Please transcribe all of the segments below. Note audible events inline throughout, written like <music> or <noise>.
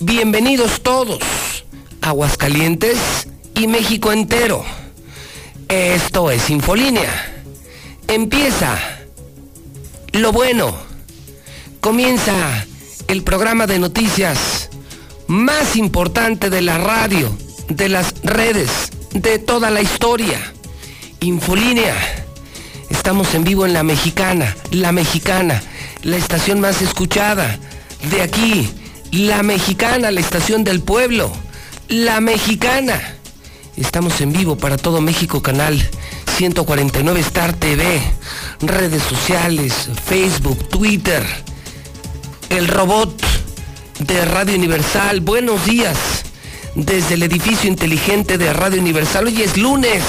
Bienvenidos todos, Aguascalientes y México entero. Esto es Infolínea. Empieza lo bueno. Comienza el programa de noticias más importante de la radio, de las redes, de toda la historia. Infolínea. Estamos en vivo en La Mexicana, La Mexicana, la estación más escuchada de aquí la Mexicana, la estación del pueblo. La Mexicana. Estamos en vivo para todo México, canal 149 Star TV, redes sociales, Facebook, Twitter, el robot de Radio Universal. Buenos días desde el edificio inteligente de Radio Universal. Hoy es lunes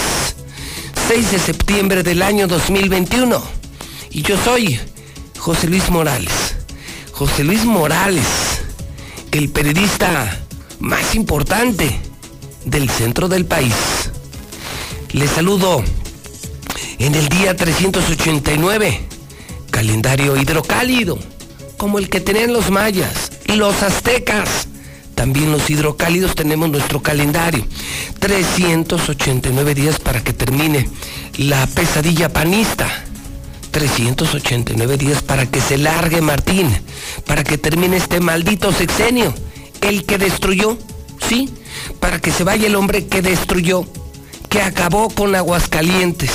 6 de septiembre del año 2021 y yo soy José Luis Morales. José Luis Morales el periodista más importante del centro del país. Les saludo en el día 389, calendario hidrocálido, como el que tenían los mayas, los aztecas. También los hidrocálidos tenemos nuestro calendario. 389 días para que termine la pesadilla panista 389 días para que se largue Martín, para que termine este maldito sexenio, el que destruyó, ¿sí? Para que se vaya el hombre que destruyó, que acabó con Aguascalientes.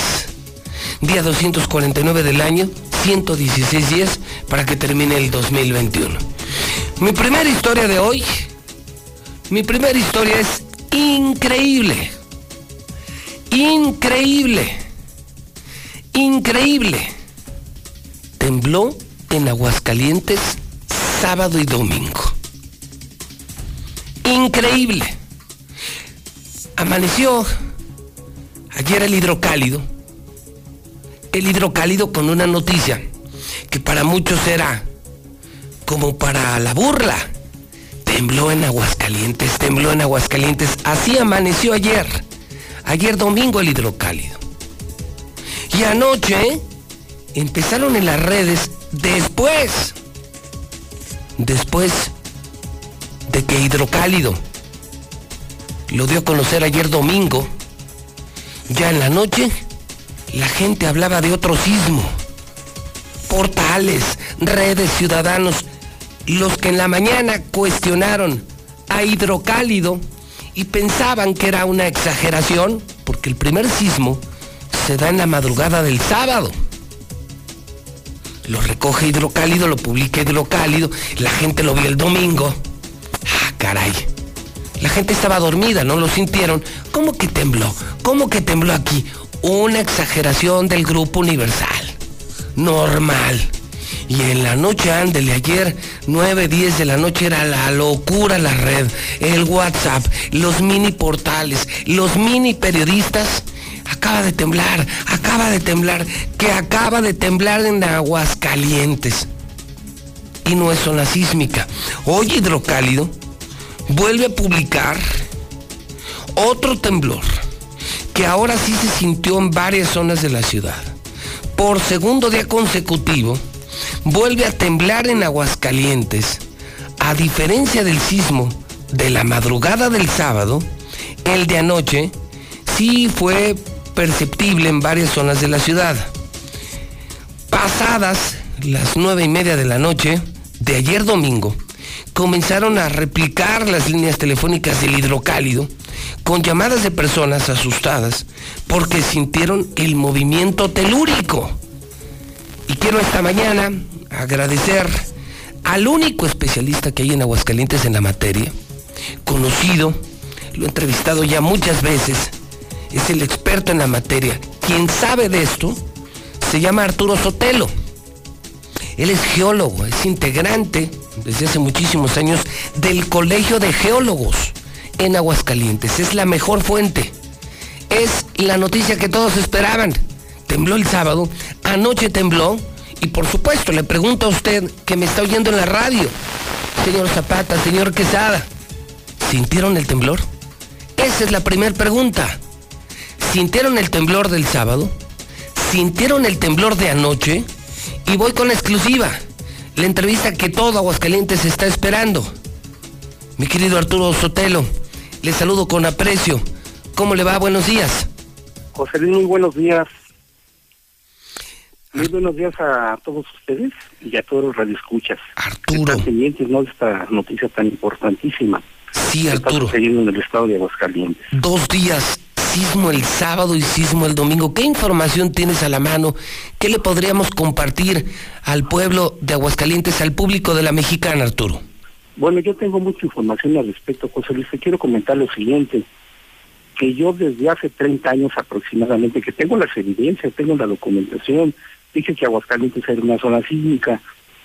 Día 249 del año, 116 días para que termine el 2021. Mi primera historia de hoy, mi primera historia es increíble. Increíble. Increíble tembló en Aguascalientes sábado y domingo. Increíble. Amaneció ayer el hidrocálido. El hidrocálido con una noticia que para muchos era como para la burla. Tembló en Aguascalientes, tembló en Aguascalientes. Así amaneció ayer. Ayer domingo el hidrocálido. Y anoche empezaron en las redes después, después de que Hidrocálido lo dio a conocer ayer domingo, ya en la noche la gente hablaba de otro sismo. Portales, redes, ciudadanos, los que en la mañana cuestionaron a Hidrocálido y pensaban que era una exageración, porque el primer sismo se da en la madrugada del sábado lo recoge hidrocálido, lo publica hidrocálido, la gente lo vio el domingo. Ah, caray. La gente estaba dormida, no lo sintieron. ¿Cómo que tembló? ¿Cómo que tembló aquí? Una exageración del grupo universal. Normal. Y en la noche, ándele, ayer, 9, 10 de la noche era la locura la red, el WhatsApp, los mini portales, los mini periodistas acaba de temblar, acaba de temblar, que acaba de temblar en Aguascalientes. Y no es zona sísmica. Hoy Hidrocálido vuelve a publicar otro temblor, que ahora sí se sintió en varias zonas de la ciudad. por segundo día consecutivo, vuelve a temblar en Aguascalientes. A diferencia del sismo de la madrugada del sábado, el de anoche sí fue perceptible en varias zonas de la ciudad. Pasadas las nueve y media de la noche de ayer domingo, comenzaron a replicar las líneas telefónicas del hidrocálido con llamadas de personas asustadas porque sintieron el movimiento telúrico. Y quiero esta mañana agradecer al único especialista que hay en Aguascalientes en la materia, conocido, lo he entrevistado ya muchas veces, es el experto en la materia. Quien sabe de esto se llama Arturo Sotelo. Él es geólogo, es integrante desde hace muchísimos años del Colegio de Geólogos en Aguascalientes. Es la mejor fuente. Es la noticia que todos esperaban. Tembló el sábado, anoche tembló y por supuesto le pregunto a usted que me está oyendo en la radio, señor Zapata, señor Quesada, ¿sintieron el temblor? Esa es la primera pregunta. ¿Sintieron el temblor del sábado? ¿Sintieron el temblor de anoche? Y voy con la exclusiva, la entrevista que todo Aguascalientes está esperando. Mi querido Arturo Sotelo, le saludo con aprecio. ¿Cómo le va? Buenos días. José Luis, muy buenos días. Muy buenos días a todos ustedes y a todos los radioescuchas. Arturo. Están pendientes, ¿no? De esta noticia tan importantísima. Sí, Arturo. Está sucediendo en el estado de Aguascalientes. Dos días, sismo el sábado y sismo el domingo. ¿Qué información tienes a la mano? ¿Qué le podríamos compartir al pueblo de Aguascalientes, al público de la mexicana, Arturo? Bueno, yo tengo mucha información al respecto, José Luis. Te quiero comentar lo siguiente, que yo desde hace 30 años aproximadamente, que tengo las evidencias, tengo la documentación, dije que Aguascalientes era una zona sísmica.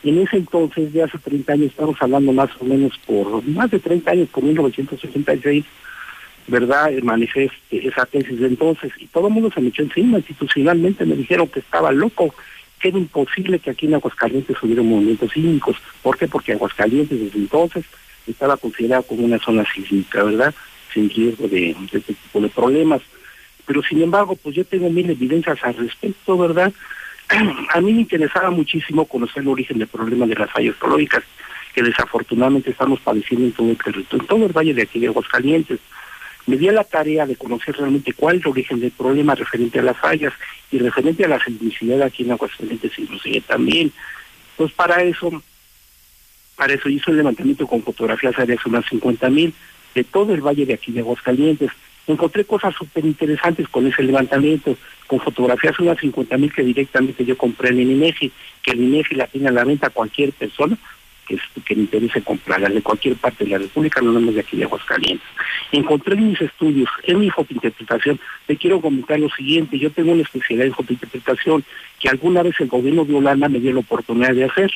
En ese entonces, de hace 30 años, estamos hablando más o menos por más de 30 años, por 1986, ¿verdad? Manifesté esa tesis de entonces y todo el mundo se me echó encima institucionalmente, me dijeron que estaba loco, que era imposible que aquí en Aguascalientes hubiera movimientos sísmicos. ¿Por qué? Porque Aguascalientes desde entonces estaba considerado como una zona sísmica, ¿verdad? Sin riesgo de, de este tipo de problemas. Pero sin embargo, pues yo tengo mil evidencias al respecto, ¿verdad? <clears throat> A mí me interesaba muchísimo conocer el origen del problema de las fallas geológicas, que desafortunadamente estamos padeciendo en todo el territorio, en todo el valle de aquí de Aguascalientes. Me di a la tarea de conocer realmente cuál es el origen del problema referente a las fallas y referente a la sismicidad aquí en Aguascalientes inclusive también. Pues para eso, para eso hizo el levantamiento con fotografías aéreas unas 50 mil de todo el valle de aquí de Aguascalientes. Encontré cosas súper interesantes con ese levantamiento, con fotografías unas 50 mil que directamente yo compré en el INEGI, que el INEGI la tiene a la venta a cualquier persona que, que le interese comprarla de cualquier parte de la República, no nomás de aquí de Aguascalientes. Encontré en mis estudios, en mi fotointerpretación, te quiero comentar lo siguiente, yo tengo una especialidad en fotointerpretación que alguna vez el gobierno de Holanda me dio la oportunidad de hacer,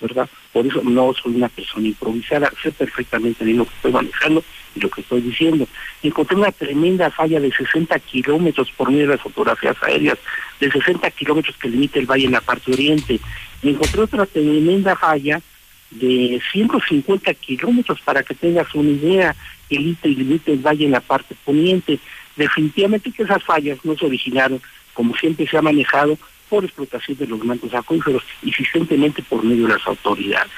¿verdad? Por eso no soy una persona improvisada, sé perfectamente bien lo que estoy manejando y lo que estoy diciendo. Encontré una tremenda falla de 60 kilómetros por medio de las fotografías aéreas, de 60 kilómetros que limita el valle en la parte oriente. Encontré otra tremenda falla de 150 kilómetros para que tengas una idea, el ITE y el valle en la parte poniente. Definitivamente que esas fallas no se originaron, como siempre se ha manejado, por explotación de los mantos acuíferos, insistentemente por medio de las autoridades.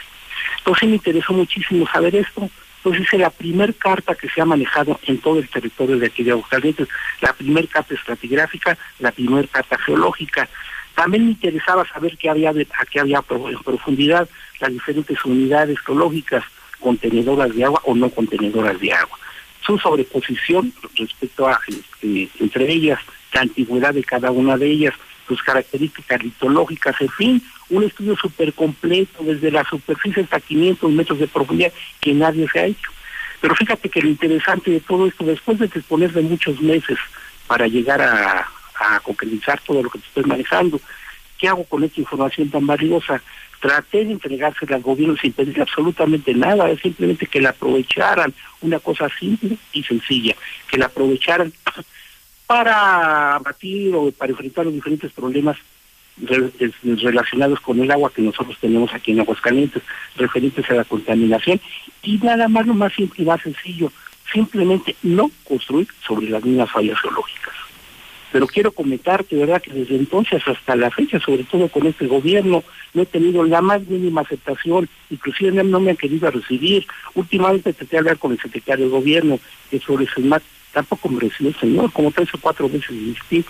Entonces me interesó muchísimo saber esto. Entonces hice la primer carta que se ha manejado en todo el territorio de aquí de Aguascalientes, la primer carta estratigráfica, la primer carta geológica. También me interesaba saber qué había, a qué había en profundidad las diferentes unidades geológicas, contenedoras de agua o no contenedoras de agua. Su sobreposición respecto a, este, entre ellas, la antigüedad de cada una de ellas, sus características litológicas, en fin, un estudio súper completo desde la superficie hasta 500 metros de profundidad que nadie se ha hecho. Pero fíjate que lo interesante de todo esto, después de disponer muchos meses para llegar a, a concretizar todo lo que te estoy manejando, ¿qué hago con esta información tan valiosa? Traté de entregársela al gobierno sin pedir absolutamente nada, es simplemente que la aprovecharan, una cosa simple y sencilla, que la aprovecharan <clears throat> para abatir o para enfrentar los diferentes problemas relacionados con el agua que nosotros tenemos aquí en Aguascalientes, referentes a la contaminación, y nada más lo más simple y más sencillo, simplemente no construir sobre las mismas fallas geológicas. Pero quiero comentarte, ¿verdad?, que desde entonces hasta la fecha, sobre todo con este gobierno, no he tenido la más mínima aceptación, inclusive no me han querido recibir. Últimamente traté de hablar con el secretario de gobierno, que sobre más tampoco me recibió el señor, como tres o cuatro veces insistí.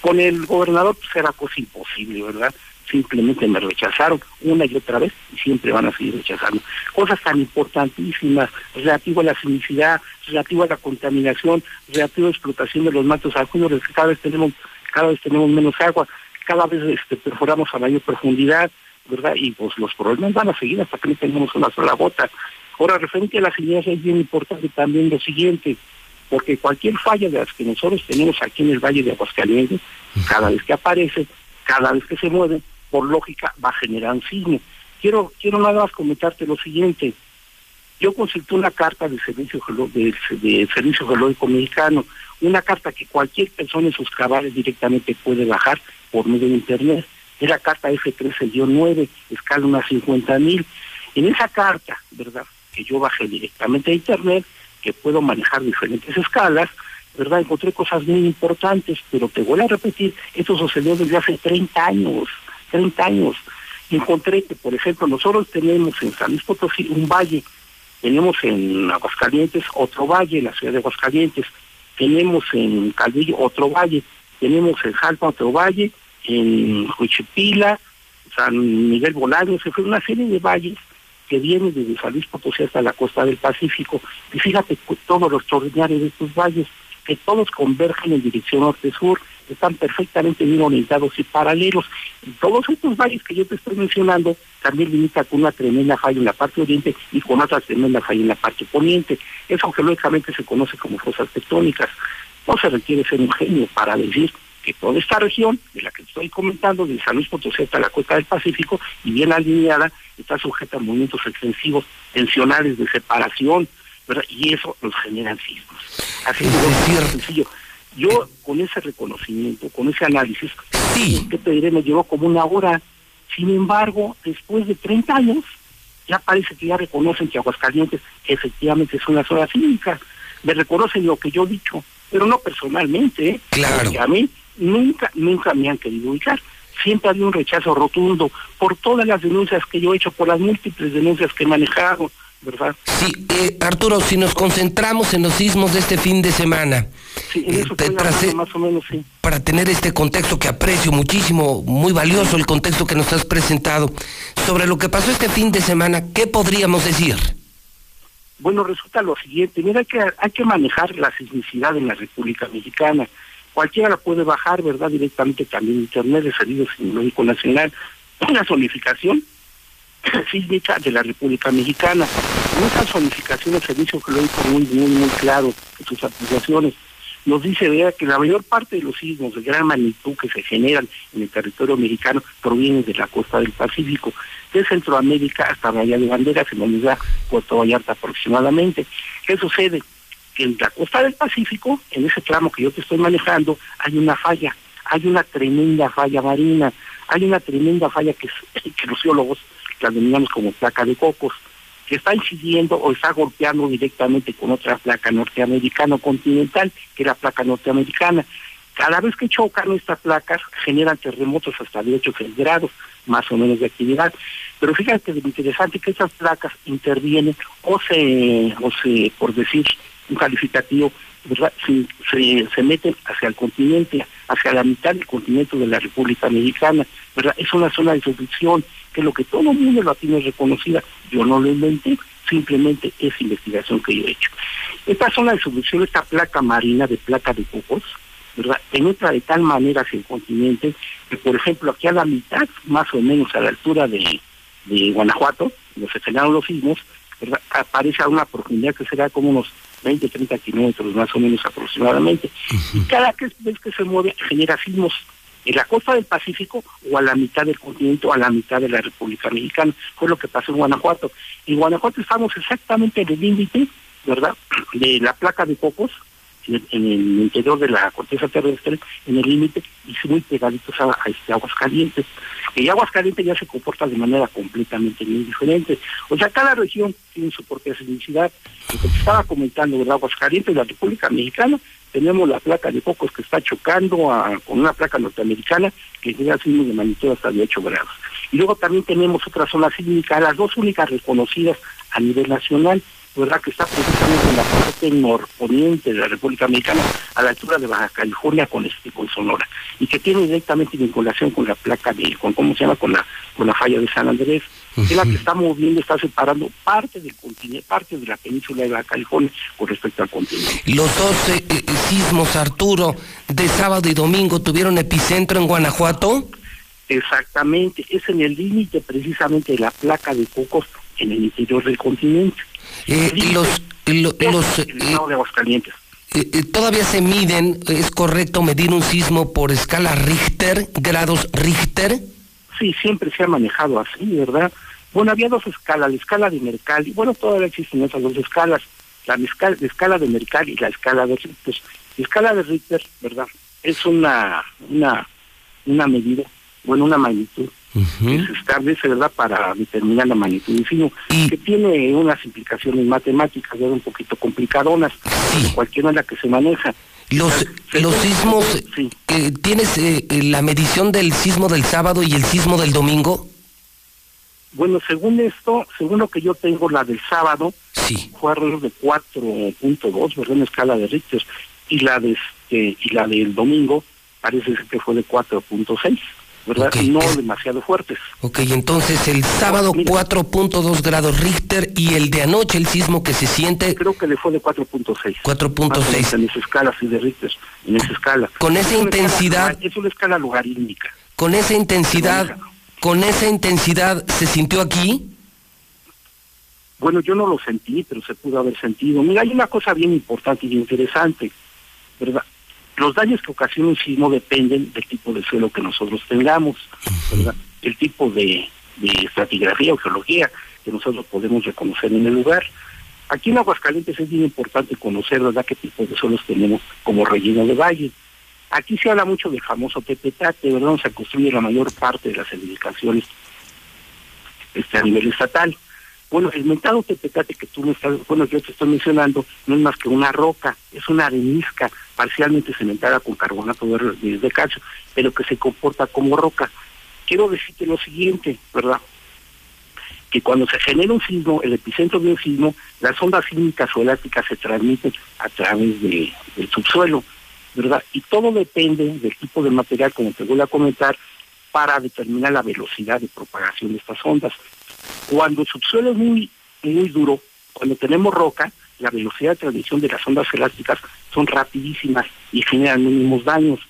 Con el gobernador pues era cosa imposible, ¿verdad? Simplemente me rechazaron una y otra vez y siempre van a seguir rechazando. Cosas tan importantísimas, relativo a la sinicidad, relativo a la contaminación, relativo a la explotación de los matos acuíferos, que cada vez tenemos, cada vez tenemos menos agua, cada vez este, perforamos a mayor profundidad, ¿verdad? Y pues los problemas van a seguir hasta que no tengamos una sola gota. Ahora, referente a las ideas es bien importante también lo siguiente, porque cualquier falla de las que nosotros tenemos aquí en el Valle de Aguascalientes, cada vez que aparece, cada vez que se mueve, por lógica va a generar un signo. Quiero, quiero nada más comentarte lo siguiente. Yo consulté una carta del Servicio, de, de Servicio Geológico Mexicano, una carta que cualquier persona en sus cabales directamente puede bajar por medio de Internet. Es la carta F13-9, escala unas 50 mil. En esa carta, ¿verdad? Que yo bajé directamente a Internet, que puedo manejar diferentes escalas, ¿verdad? Encontré cosas muy importantes, pero te voy a repetir, esto sucedió desde hace 30 años. 30 años. Encontré que, por ejemplo, nosotros tenemos en San Luis Potosí un valle, tenemos en Aguascalientes otro valle, en la ciudad de Aguascalientes, tenemos en Calvillo otro valle, tenemos en Jalpa otro valle, en Juchipila, San Miguel Bolaños, se fue una serie de valles que vienen desde San Luis Potosí hasta la costa del Pacífico. Y fíjate todo lo extraordinario de estos valles, que todos convergen en dirección norte-sur, están perfectamente bien orientados y paralelos. Y todos estos valles que yo te estoy mencionando también limitan con una tremenda falla en la parte oriente y con otra tremenda falla en la parte poniente. Eso geológicamente se conoce como fosas tectónicas. No se requiere ser un genio para decir que toda esta región de la que estoy comentando, de San Luis Potosí hasta la costa del Pacífico, y bien alineada, está sujeta a movimientos extensivos, tensionales de separación, ¿verdad? y eso nos genera sismos. Así es sencillo. Yo con ese reconocimiento, con ese análisis, sí. que te diré, me llevó como una hora. Sin embargo, después de 30 años, ya parece que ya reconocen que Aguascalientes efectivamente es una zona cívica. Me reconocen lo que yo he dicho, pero no personalmente, ¿eh? Claro. Porque a mí nunca, nunca me han querido ubicar. Siempre había un rechazo rotundo por todas las denuncias que yo he hecho, por las múltiples denuncias que he manejado, ¿verdad? Sí, eh, Arturo, si nos concentramos en los sismos de este fin de semana, sí, en eso eh, más o menos, sí. para tener este contexto que aprecio muchísimo, muy valioso el contexto que nos has presentado, sobre lo que pasó este fin de semana, ¿qué podríamos decir? Bueno, resulta lo siguiente, mira, hay que, hay que manejar la sismicidad en la República Mexicana. Cualquiera la puede bajar, ¿verdad? Directamente también en Internet, de Servicio Sismológico Nacional. Una zonificación sísmica de la República Mexicana. Esa zonificación del servicio geológico muy, muy, muy claro en sus aplicaciones. Nos dice vea, que la mayor parte de los sismos de gran magnitud que se generan en el territorio mexicano provienen de la costa del Pacífico, de Centroamérica hasta Bahía de Banderas, en la unidad Puerto Vallarta aproximadamente. ¿Qué sucede? Que en la costa del Pacífico, en ese tramo que yo te estoy manejando, hay una falla, hay una tremenda falla marina, hay una tremenda falla que, <coughs> que los geólogos que denominamos como placa de cocos, que está incidiendo o está golpeando directamente con otra placa norteamericana continental, que es la placa norteamericana. Cada vez que chocan estas placas, generan terremotos hasta de 8 grados, más o menos de actividad. Pero fíjate, lo interesante que estas placas intervienen o se, o se por decir un calificativo, ¿verdad? Se, se, meten hacia el continente, hacia la mitad del continente de la República Mexicana, ¿verdad? Es una zona de subducción, que lo que todo el mundo lo tiene reconocida, yo no lo inventé, simplemente es investigación que yo he hecho. Esta zona de subducción, esta placa marina de placa de cocos, ¿verdad? penetra de tal manera hacia el continente que, por ejemplo, aquí a la mitad, más o menos a la altura de, de Guanajuato, donde se generaron los sismos, ¿verdad? aparece a una profundidad que será como unos 20, 30 kilómetros más o menos aproximadamente. Y cada vez que se mueve genera sismos en la costa del Pacífico o a la mitad del continente a la mitad de la República Mexicana. Fue lo que pasó en Guanajuato. En Guanajuato estamos exactamente en el límite, ¿verdad?, de la placa de cocos, en, el interior de la corteza terrestre, en el límite, y muy pegaditos a, este aguas calientes. Y aguas calientes ya se comporta de manera completamente bien diferente. O sea, cada región tiene su propia sismicidad. Lo que estaba comentando, ¿verdad? Aguascalientes, la República Mexicana, tenemos la placa de Cocos que está chocando con una placa norteamericana que llega a sismos de magnitud hasta de 8 grados. Y luego también tenemos otra zona sísmica, las dos únicas reconocidas a nivel nacional, ¿verdad? Que está precisamente en la parte norponiente de la República Mexicana, a la altura de Baja California con este con Sonora, y que tiene directamente vinculación con la placa de, con cómo se llama, con la, con la falla de San Andrés, es la que está moviendo, está separando parte del continente, parte de la península de Baja California con respecto al continente. Los dos eh, eh, sismos, Arturo, de sábado y domingo tuvieron epicentro en Guanajuato. Exactamente, es en el límite precisamente de la placa de Cocos en el interior del continente. Eh, los los el estado de Aguascalientes. todavía se miden, ¿es correcto medir un sismo por escala Richter, grados Richter? Sí, siempre se ha manejado así, ¿verdad? Bueno, había dos escalas, la escala de Mercalli, bueno, todavía existen esas dos escalas, la escala, la escala de Mercalli y la escala de Richter. La escala de Richter, ¿verdad? Es una, una, una medida bueno, una magnitud que se establece, ¿verdad?, para determinar la magnitud del sismo, que tiene unas implicaciones matemáticas, ¿verdad?, un poquito complicadonas, sí. cualquier manera que se maneja. Los, los sismos, eh, ¿tienes eh, la medición del sismo del sábado y el sismo del domingo? Bueno, según esto, según lo que yo tengo, la del sábado sí. fue alrededor de 4.2, ¿verdad? En escala de Richter. Y la, de este, y la del domingo parece ser que fue de 4.6. ¿verdad? No demasiado fuertes. Ok, entonces el sábado 4.2 grados Richter y el de anoche el sismo que se siente... Creo que le fue de 4.6. 4.6. En esa escala, sí, de Richter, en esa escala. Con esa intensidad... es una escala logarítmica. Con esa intensidad, con esa intensidad, ¿se sintió aquí? Bueno, yo no lo sentí, pero se pudo haber sentido. Mira, hay una cosa bien importante y interesante, ¿verdad? Los daños que ocasiona un sismo dependen del tipo de suelo que nosotros tengamos, el tipo de, estratigrafía o geología que nosotros podemos reconocer en el lugar. Aquí en Aguascalientes es bien importante conocer ¿verdad? qué tipo de suelos tenemos como relleno de valle. Aquí se habla mucho del famoso tepetate, ¿verdad? Donde se construye la mayor parte de las edificaciones este, a nivel estatal. Bueno, el mentado tepetate que tú me estás, bueno, yo te estoy mencionando, no es más que una roca, es una arenisca parcialmente cementada con carbonato de, de calcio, pero que se comporta como roca. Quiero decirte lo siguiente, ¿verdad? Que cuando se genera un sismo, el epicentro de un sismo, las ondas sísmicas o elásticas se transmiten a través de, del subsuelo, ¿verdad? Y todo depende del tipo de material, como te voy a comentar, para determinar la velocidad de propagación de estas ondas. Cuando el subsuelo es muy, muy duro, cuando tenemos roca, la velocidad de transmisión de las ondas elásticas son rapidísimas y generan mínimos daños.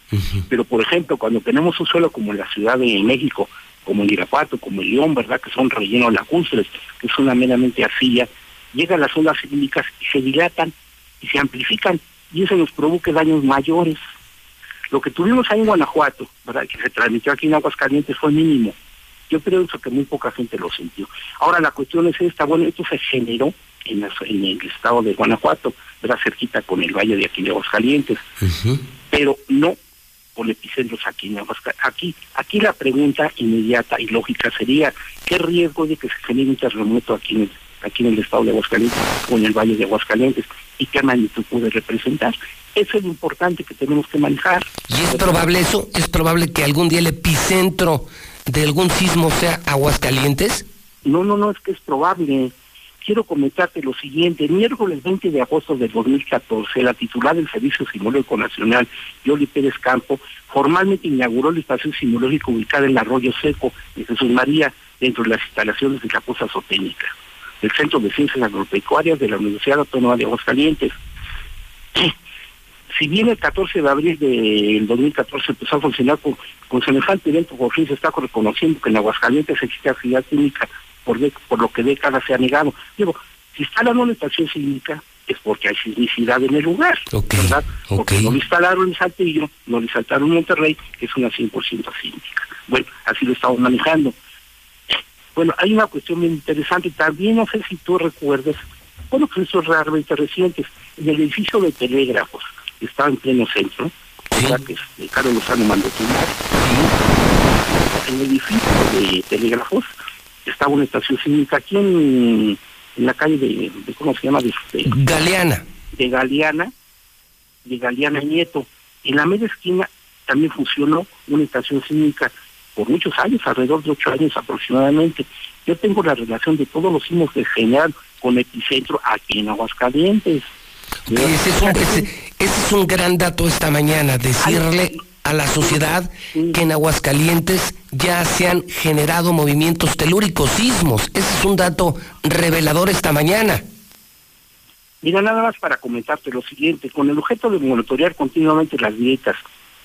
Pero, por ejemplo, cuando tenemos un suelo como en la Ciudad de México, como en Irapuato, como en León, ¿verdad?, que son rellenos lacustres, que una meramente arcilla, llegan las ondas sísmicas y se dilatan y se amplifican y eso nos provoca daños mayores. Lo que tuvimos ahí en Guanajuato, ¿verdad?, que se transmitió aquí en Aguascalientes fue mínimo, yo creo que muy poca gente lo sintió. Ahora la cuestión es esta, bueno, esto se generó en, el estado de Guanajuato, era cerquita con el valle de aquí de Aguascalientes, pero no con epicentros aquí en Aguascalientes. Aquí, aquí la pregunta inmediata y lógica sería, ¿qué riesgo de que se genere un terremoto aquí en el, aquí en el estado de Aguascalientes o en el valle de Aguascalientes? ¿Y qué magnitud puede representar? Eso es lo importante que tenemos que manejar. ¿Y es probable eso? ¿Es probable que algún día el epicentro de algún sismo sea Aguascalientes? No, no, no, es que es probable. Quiero comentarte lo siguiente. Miércoles 20 de agosto del 2014, la titular del Servicio Sismológico Nacional, Yoli Pérez Campo, formalmente inauguró la estación sismológica ubicada en el Arroyo Seco de Jesús María, dentro de las instalaciones de la Cosa Zotécnica, del Centro de Ciencias Agropecuarias de la Universidad Autónoma de Aguascalientes si bien el 14 de abril del 2014 empezó a funcionar con, con semejante evento, por fin se está reconociendo que en Aguascalientes existe actividad química, por, por lo que décadas se ha negado. Digo, si instalan una estación sísmica es porque hay sismicidad en el lugar, ¿verdad? Porque no lo instalaron en Saltillo, no lo instalaron en Monterrey, que es una 100% sísmica. Bueno, así lo estamos manejando. Bueno, hay una cuestión muy interesante, también no sé si tú recuerdas, bueno, que eso es realmente recientes, en el edificio de telégrafos, estaba en pleno centro, que es Carlos Lozano mandó En el edificio de telégrafos estaba una estación cívica aquí en, la calle de, ¿cómo se llama? De, Galeana. De Galeana. de Galeana Nieto. En la media esquina también funcionó una estación sísmica por muchos años, alrededor de ocho años aproximadamente. Yo tengo la relación de todos los sismos de general con epicentro aquí en Aguascalientes. Ese es, un, gran dato esta mañana, decirle a la sociedad que en Aguascalientes ya se han generado movimientos telúricos, sismos. Ese es un dato revelador esta mañana. Mira, nada más para comentarte lo siguiente, con el objeto de monitorear continuamente las dietas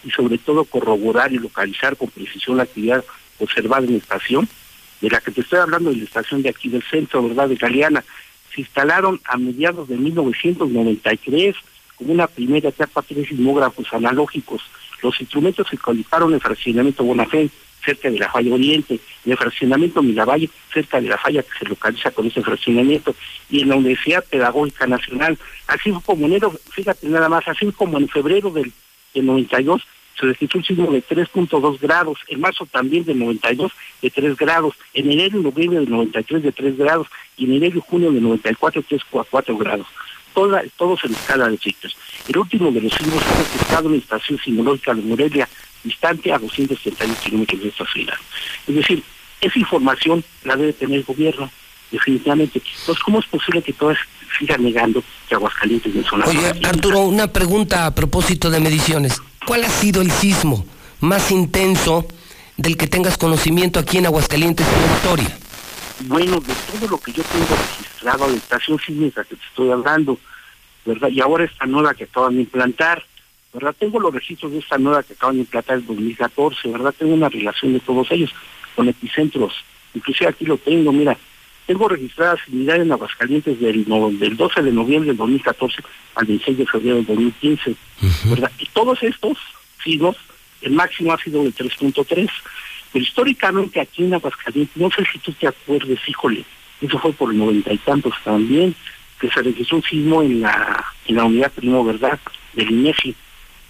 y sobre todo corroborar y localizar con precisión la actividad observada en la estación, de la que te estoy hablando de la estación de aquí del centro, ¿verdad?, de Galeana, se instalaron a mediados de 1993 como una primera etapa tres sismógrafos analógicos. Los instrumentos se colocaron en fraccionamiento Bonafé, cerca de la falla Oriente, en el fraccionamiento Miravalle, cerca de la falla que se localiza con ese fraccionamiento, y en la Universidad Pedagógica Nacional. Así como enero, fíjate nada más, así como en febrero del, del 92 se registró un sismo de 3.2 grados, en marzo también de 92 de 3 grados, en enero y noviembre de 93 de 3 grados, y en enero y junio de 94 3.4 grados. Toda, todos en escala de Richter. El último de los sismos fue registrado en la estación sismológica de Morelia, distante a 231 kilómetros de esta ciudad. Es decir, esa información la debe tener el gobierno, definitivamente. Entonces, ¿cómo es posible que todas sigan negando que Aguascalientes es una Oye, Arturo, una pregunta a propósito de mediciones. ¿Cuál ha sido el sismo más intenso del que tengas conocimiento aquí en Aguascalientes en la historia? Bueno, de todo lo que yo tengo registrado, la estación sísmica que te estoy hablando, ¿verdad? Y ahora esta nueva que acaban de implantar, ¿verdad? Tengo los registros de esta nueva que acaban de implantar en 2014, ¿verdad? Tengo una relación de todos ellos con epicentros. Inclusive aquí lo tengo, mira, tengo registradas unidades en Aguascalientes del, del 12 de noviembre del 2014 al 16 de febrero del 2015, ¿verdad? Y todos estos signos, el máximo ha sido de 3.3, pero históricamente aquí en Aguascalientes, no sé si tú te acuerdes, híjole, eso fue por el noventa y tantos también, que se registró un sismo en la, en la unidad primo, ¿verdad?, del INEFI,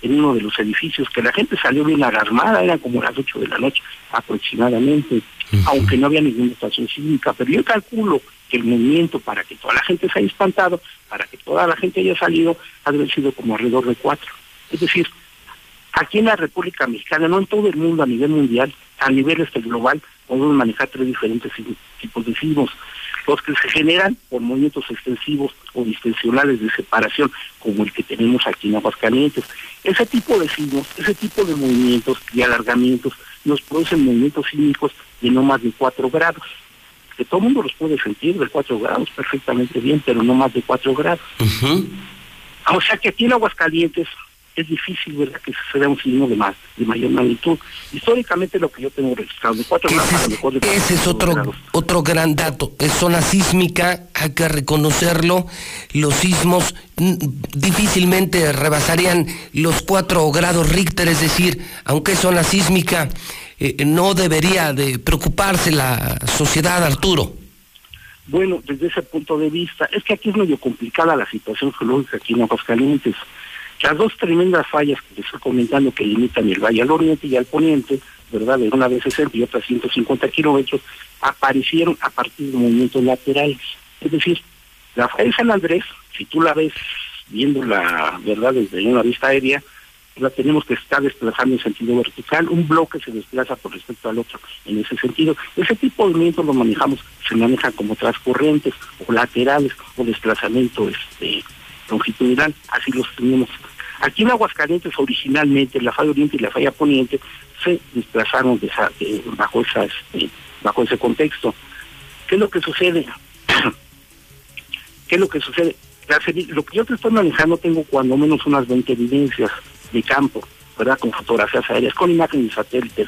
en uno de los edificios, que la gente salió bien alarmada, eran como las 8 de la noche aproximadamente, aunque no había ninguna estación sísmica, pero yo calculo que el movimiento para que toda la gente se haya espantado, para que toda la gente haya salido, ha de haber sido como alrededor de cuatro. Es decir, aquí en la República Mexicana, no en todo el mundo, a nivel mundial, a nivel este global, podemos manejar tres diferentes tipos de sismos los que se generan por movimientos extensivos o distensionales de separación, como el que tenemos aquí en Aguascalientes. Ese tipo de sismos, ese tipo de movimientos y alargamientos nos producen movimientos sísmicos de no más de 4 grados. Que todo el mundo los puede sentir de 4 grados perfectamente bien, pero no más de 4 grados. O sea que aquí en Aguascalientes es difícil, ¿verdad?, que se vea un signo de más, de mayor magnitud. Históricamente lo que yo tengo registrado, de cuatro grados, mejor de Ese es otro, otro gran dato. Es zona sísmica, hay que reconocerlo. Los sismos difícilmente rebasarían los cuatro grados Richter, es decir, aunque es zona sísmica, eh, no debería de preocuparse la sociedad, Arturo. Bueno, desde ese punto de vista, es que aquí es medio complicada la situación geológica aquí en Aguascalientes. Las dos tremendas fallas que les estoy comentando que limitan el Valle al Oriente y al Poniente, ¿verdad? De una de 60 y otra 150 kilómetros, aparecieron a partir de movimientos laterales. Es decir, la falla de San Andrés, si tú la ves viendo la verdad desde una vista aérea, la tenemos que estar desplazando en sentido vertical, un bloque se desplaza por respecto al otro en ese sentido. Ese tipo de movimientos lo manejamos, se manejan como transcorrientes o laterales o desplazamiento este longitudinal, así los tenemos. Aquí en Aguascalientes originalmente la falla oriente y la falla poniente se desplazaron bajo, esa, este, bajo ese contexto. ¿Qué es lo que sucede? <clears throat> ¿Qué es lo que sucede? lo que yo te estoy manejando tengo cuando menos unas 20 evidencias de campo, ¿verdad? Con fotografías aéreas, con imágenes de satélite.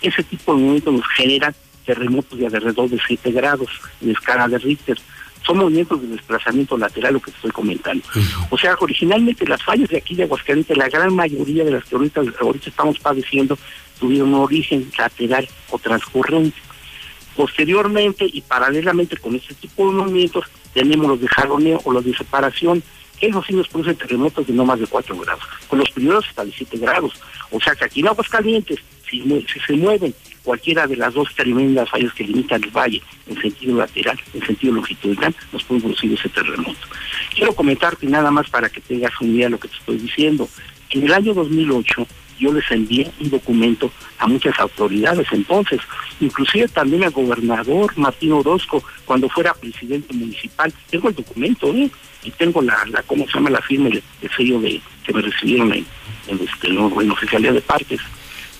Ese tipo de movimientos nos generan terremotos de alrededor de 7 grados en escala de Richter son movimientos de desplazamiento lateral lo que estoy comentando. O sea, originalmente las fallas de aquí de Aguascalientes, la gran mayoría de las que ahorita, estamos padeciendo, tuvieron un origen lateral o transcurrente. Posteriormente y paralelamente con este tipo de movimientos, tenemos los de jaloneo o los de separación. Esos sí nos producen terremotos de no más de 4 grados, con los primeros hasta de 7 grados. O sea que aquí en Aguascalientes, si, si se mueven cualquiera de las dos tremendas fallas que limitan el valle en sentido lateral, en sentido longitudinal, nos puede producir ese terremoto. Quiero comentarte nada más para que tengas un día lo que te estoy diciendo. En el año 2008 yo les envié un documento a muchas autoridades entonces, inclusive también al gobernador Martín Orozco, cuando fuera presidente municipal. Tengo el documento, ¿eh? Y tengo la, la ¿cómo se llama? La firma, el, sello de que me recibieron en, en, este, en de partes,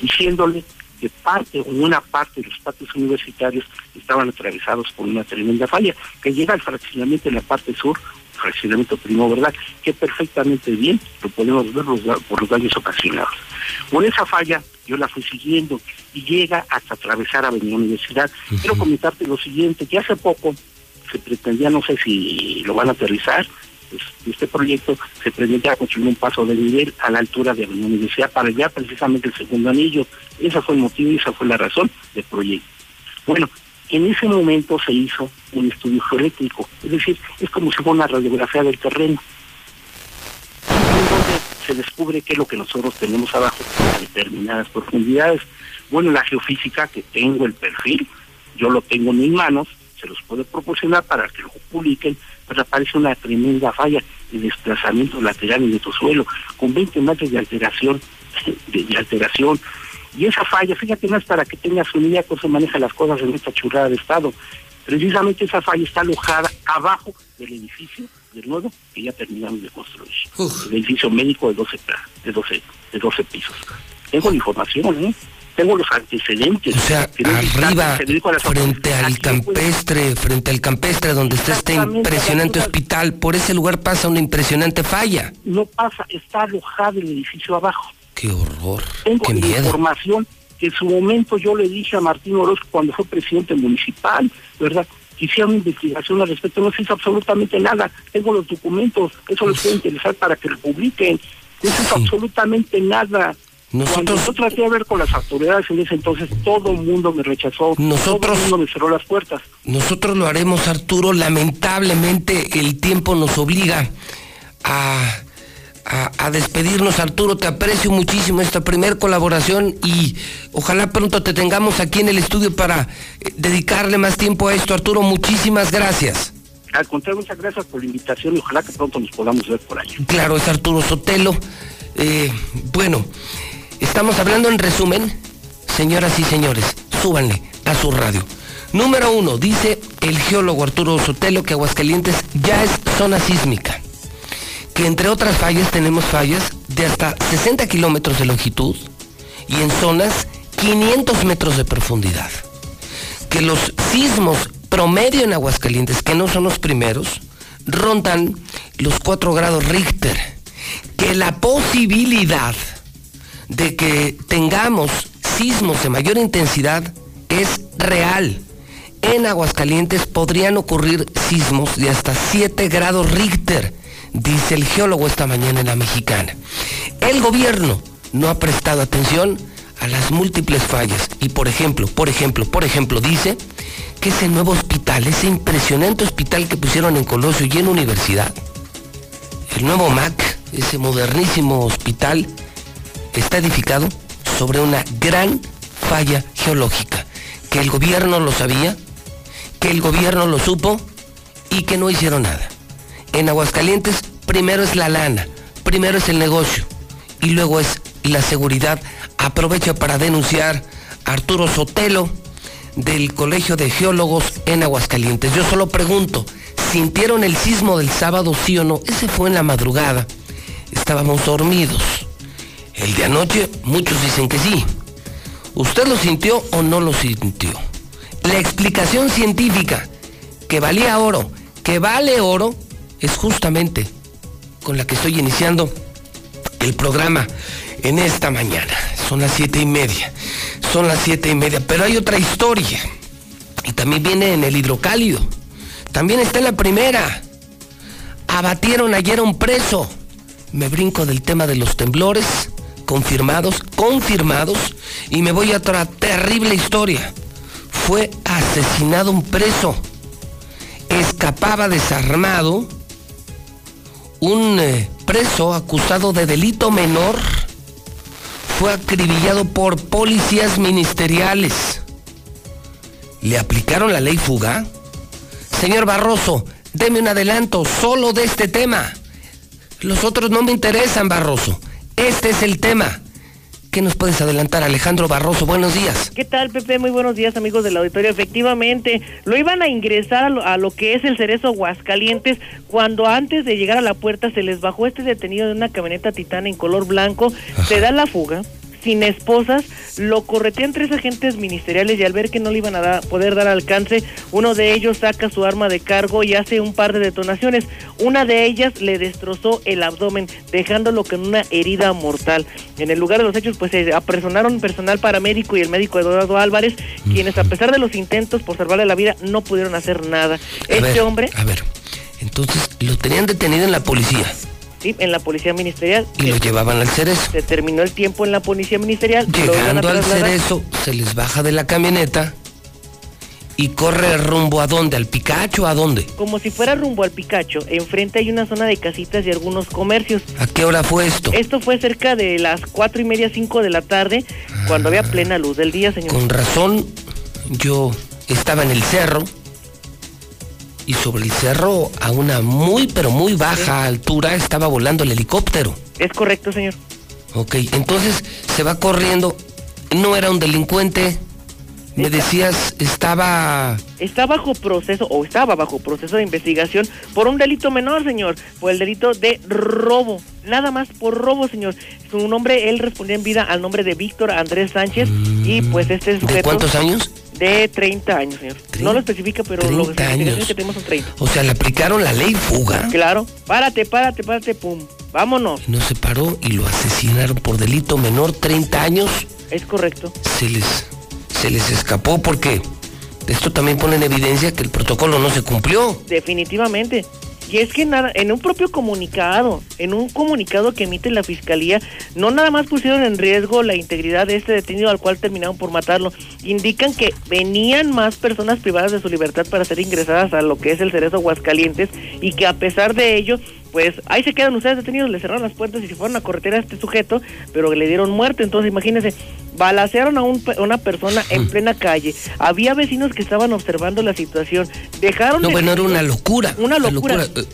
diciéndole que parte o una parte de los patios universitarios estaban atravesados por una tremenda falla, que llega al fraccionamiento en la parte sur, fraccionamiento primo, ¿verdad? Que perfectamente bien lo podemos ver por los daños ocasionados. Por esa falla yo la fui siguiendo y llega hasta atravesar Avenida Universidad. Quiero comentarte lo siguiente, que hace poco se pretendía, no sé si lo van a aterrizar, pues, este proyecto se pretendía construir un paso de nivel a la altura de Avenida Universidad para ya precisamente el segundo anillo. Ese fue el motivo y esa fue la razón del proyecto. Bueno, en ese momento se hizo un estudio geoléctrico, es decir, es como si fuera una radiografía del terreno. Donde se descubre qué es lo que nosotros tenemos abajo a determinadas profundidades. Bueno, la geofísica, que tengo el perfil, yo lo tengo en mis manos, se los puedo proporcionar para que lo publiquen, pero aparece una tremenda falla de desplazamiento lateral en nuestro suelo, con 20 metros de alteración, <laughs> de alteración, y esa falla, fíjate más para que tengas una idea cómo se manejan las cosas en esta churrada de Estado. Precisamente esa falla está alojada abajo del edificio del nuevo que ya terminamos de construir. El edificio médico de 12, de 12, de 12 pisos. Tengo la información, ¿eh? Tengo los antecedentes. O sea, arriba, frente al campestre, frente al campestre donde está este impresionante hospital, por ese lugar pasa una impresionante falla. No pasa, está alojado el edificio abajo. Qué horror. Tengo qué miedo. información que en su momento yo le dije a Martín Orozco cuando fue presidente municipal, ¿verdad? Una investigación al respecto. No se hizo absolutamente nada. Tengo los documentos. Eso les puede interesar para que lo publiquen. No se hizo absolutamente nada. Nosotros, Cuando yo traté de ver con las autoridades en ese entonces, todo el mundo me rechazó. Nosotros, todo el mundo me cerró las puertas. Nosotros lo haremos, Arturo. Lamentablemente el tiempo nos obliga a a, despedirnos, Arturo. Te aprecio muchísimo esta primer colaboración y ojalá pronto te tengamos aquí en el estudio para eh, dedicarle más tiempo a esto. Arturo, muchísimas gracias. Al contrario, muchas gracias por la invitación y ojalá que pronto nos podamos ver por ahí. Claro, es Arturo Sotelo. Eh, bueno, estamos hablando en resumen, señoras y señores, súbanle a su radio. Número uno, dice el geólogo Arturo Sotelo que Aguascalientes ya es zona sísmica que entre otras fallas tenemos fallas de hasta 60 kilómetros de longitud y en zonas 500 metros de profundidad. Que los sismos promedio en Aguascalientes, que no son los primeros, rondan los 4 grados Richter. Que la posibilidad de que tengamos sismos de mayor intensidad es real. En Aguascalientes podrían ocurrir sismos de hasta 7 grados Richter dice el geólogo esta mañana en la mexicana. El gobierno no ha prestado atención a las múltiples fallas y por ejemplo, por ejemplo, por ejemplo, dice que ese nuevo hospital, ese impresionante hospital que pusieron en Colosio y en Universidad, el nuevo MAC, ese modernísimo hospital, está edificado sobre una gran falla geológica, que el gobierno lo sabía, que el gobierno lo supo y que no hicieron nada en Aguascalientes primero es la lana, primero es el negocio y luego es la seguridad. Aprovecho para denunciar a Arturo Sotelo del Colegio de Geólogos en Aguascalientes. Yo solo pregunto, ¿sintieron el sismo del sábado sí o no? Ese fue en la madrugada. Estábamos dormidos. El de anoche, muchos dicen que sí. ¿Usted lo sintió o no lo sintió? La explicación científica, que valía oro, que vale oro, es justamente con la que estoy iniciando el programa en esta mañana. Son las siete y media. Son las siete y media. Pero hay otra historia. Y también viene en el hidrocálido. También está en la primera. Abatieron ayer a un preso. Me brinco del tema de los temblores. Confirmados, confirmados. Y me voy a otra terrible historia. Fue asesinado un preso. Escapaba desarmado un eh, preso acusado de delito menor fue acribillado por policías ministeriales. ¿Le aplicaron la ley fuga? Señor Barroso, deme un adelanto solo de este tema. Los otros no me interesan, Barroso. Este es el tema. ¿Qué nos puedes adelantar, Alejandro Barroso? Buenos días. ¿Qué tal, Pepe? Muy buenos días, amigos del auditorio. Efectivamente, lo iban a ingresar a lo, que es el Cerezo Aguascalientes cuando antes de llegar a la puerta se les bajó este detenido de una camioneta titana en color blanco, se da la fuga sin esposas, lo corretean tres agentes ministeriales y al ver que no le iban a poder dar alcance, uno de ellos saca su arma de cargo y hace un par de detonaciones. Una de ellas le destrozó el abdomen, dejándolo con una herida mortal. En el lugar de los hechos, pues se apresonaron personal paramédico y el médico Eduardo Álvarez, quienes a pesar de los intentos por salvarle la vida, no pudieron hacer nada. este hombre... A ver, entonces lo tenían detenido en la policía en la policía ministerial. Y lo llevaban al cerezo. Se terminó el tiempo en la policía ministerial. Llegando al cerezo, se les baja de la camioneta y corre rumbo a dónde, al Picacho, ¿a dónde? Como si fuera rumbo al Picacho. Enfrente hay una zona de casitas y algunos comercios. ¿A qué hora fue esto? Esto fue cerca de las cuatro y media, cinco de la tarde, cuando había ah. plena luz del día, señor. Con razón, yo estaba en el cerro y sobre el cerro, a una muy, pero muy baja altura, estaba volando el helicóptero. Es correcto, señor. Ok, entonces se va corriendo. No era un delincuente. Me decías, estaba... Está bajo proceso, o estaba bajo proceso de investigación por un delito menor, señor, por el delito de robo. Nada más por robo, señor. Su nombre, él respondía en vida al nombre de Víctor Andrés Sánchez, y pues este sujeto... ¿De cuántos años? De 30 años, señor. No lo especifica, pero lo que tenemos son 30. O sea, le aplicaron la ley fuga. Claro. Párate, párate, párate, pum. Vámonos. No se paró y lo asesinaron por delito menor, 30 años. Es correcto. Se les, se les escapó porque esto también pone en evidencia que el protocolo no se cumplió. Definitivamente. Y es que nada, en un propio comunicado, en un comunicado que emite la fiscalía, no nada más pusieron en riesgo la integridad de este detenido al cual terminaron por matarlo, indican que venían más personas privadas de su libertad para ser ingresadas a lo que es el Cerezo Aguascalientes y que a pesar de ello pues ahí se quedan ustedes detenidos, le cerraron las puertas y se fueron a corretear a este sujeto, pero le dieron muerte. Entonces, imagínense, balacearon a, una persona en plena calle. Había vecinos que estaban observando la situación. Dejaron. No, bueno, era una locura. Una locura. Eh,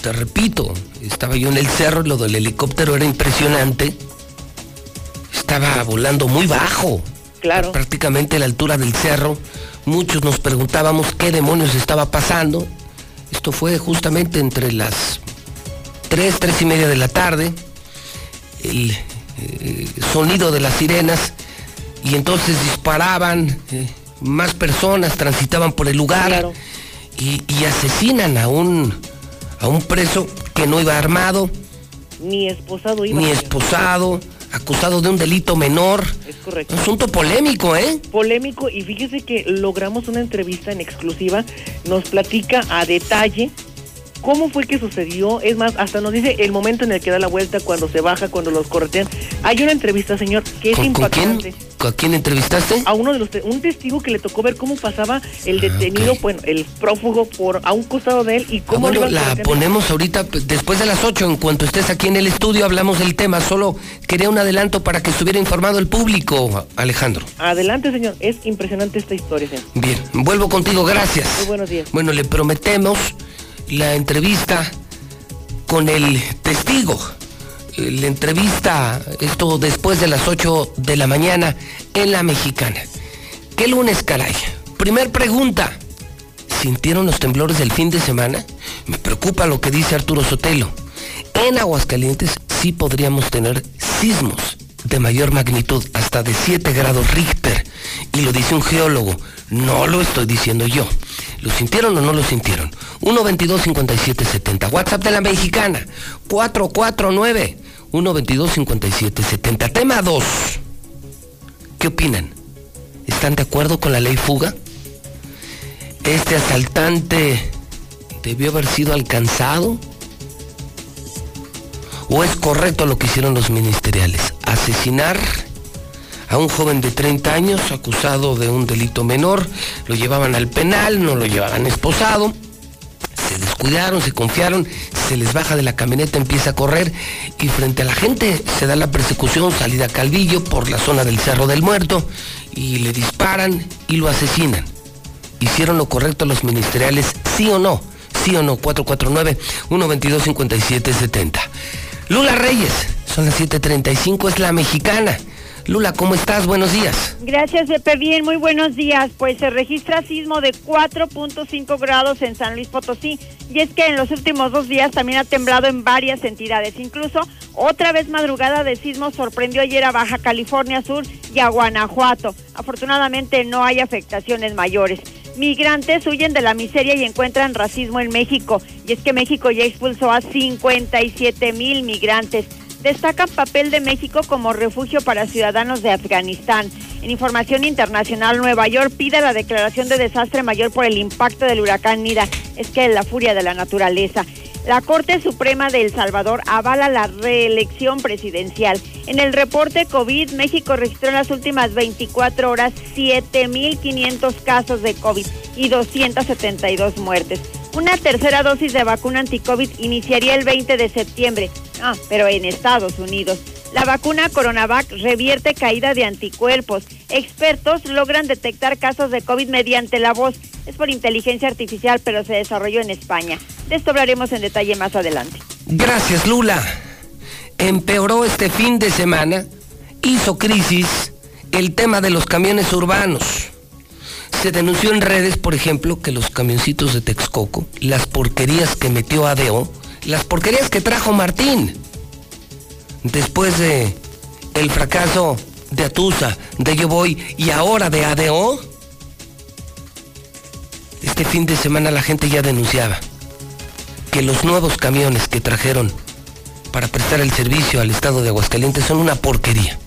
te repito, estaba yo en el cerro, lo del helicóptero era impresionante. Estaba volando muy bajo. Claro. Prácticamente a la altura del cerro. Muchos nos preguntábamos qué demonios estaba pasando. Esto fue justamente entre las 3, 3 y media de la tarde, el eh, sonido de las sirenas, y entonces disparaban, eh, más personas transitaban por el lugar y, asesinan a un, a un preso que no iba armado. Ni esposado iba. Ni esposado acusado de un delito menor. Es correcto. Asunto polémico, ¿eh? Polémico, y fíjese que logramos una entrevista en exclusiva, nos platica a detalle cómo fue que sucedió. Es más, hasta nos dice el momento en el que da la vuelta, cuando se baja, cuando los corretean. Hay una entrevista, señor, que es impactante. ¿A quién entrevistaste? A uno de los un testigo que le tocó ver cómo pasaba el ah, detenido, bueno, el prófugo por a un costado de él y cómo ah, bueno, la ponemos ahorita después de las 8 en cuanto estés aquí en el estudio hablamos del tema, solo quería un adelanto para que estuviera informado el público, Alejandro. Adelante, señor, es impresionante esta historia, señor. Bien, vuelvo contigo, gracias. Muy buenos días. Bueno, le prometemos la entrevista con el testigo. La entrevista, esto después de las 8 de la mañana en la mexicana. ¿Qué lunes, caray? Primer pregunta. ¿Sintieron los temblores del fin de semana? Me preocupa lo que dice Arturo Sotelo. En Aguascalientes sí podríamos tener sismos de mayor magnitud, hasta de 7 grados Richter. Y lo dice un geólogo, no lo estoy diciendo yo. ¿Lo sintieron o no lo sintieron? 122-5770. WhatsApp de la mexicana. 449 122-5770. Tema 2. ¿Qué opinan? ¿Están de acuerdo con la ley fuga? ¿Este asaltante debió haber sido alcanzado? ¿O es correcto lo que hicieron los ministeriales? Asesinar a un joven de 30 años acusado de un delito menor, lo llevaban al penal, no lo llevaban esposado, se descuidaron, se confiaron, se les baja de la camioneta, empieza a correr y frente a la gente se da la persecución, salida a Calvillo por la zona del Cerro del Muerto y le disparan y lo asesinan. ¿Hicieron lo correcto los ministeriales? ¿Sí o no? ¿Sí o no? 449-122-5770. Lula Reyes, son las 7.35, es la mexicana. Lula, ¿cómo estás? Buenos días. Gracias, Pepe. Bien, muy buenos días. Pues se registra sismo de 4.5 grados en San Luis Potosí. Y es que en los últimos dos días también ha temblado en varias entidades. Incluso otra vez madrugada de sismo sorprendió ayer a Baja California Sur y a Guanajuato. Afortunadamente no hay afectaciones mayores. Migrantes huyen de la miseria y encuentran racismo en México. Y es que México ya expulsó a 57 mil migrantes destacan papel de México como refugio para ciudadanos de Afganistán. En información internacional, Nueva York pide la declaración de desastre mayor por el impacto del huracán Nida. Es que la furia de la naturaleza. La Corte Suprema de El Salvador avala la reelección presidencial. En el reporte COVID, México registró en las últimas 24 horas 7.500 casos de COVID y 272 muertes. Una tercera dosis de vacuna anti-COVID iniciaría el 20 de septiembre, ah, pero en Estados Unidos. La vacuna Coronavac revierte caída de anticuerpos. Expertos logran detectar casos de COVID mediante la voz. Es por inteligencia artificial, pero se desarrolló en España. De esto hablaremos en detalle más adelante. Gracias, Lula. Empeoró este fin de semana, hizo crisis el tema de los camiones urbanos. Se denunció en redes, por ejemplo, que los camioncitos de Texcoco, las porquerías que metió ADO, las porquerías que trajo Martín, después de el fracaso de Atusa, de Yo Voy y ahora de ADO, este fin de semana la gente ya denunciaba que los nuevos camiones que trajeron para prestar el servicio al estado de Aguascalientes son una porquería.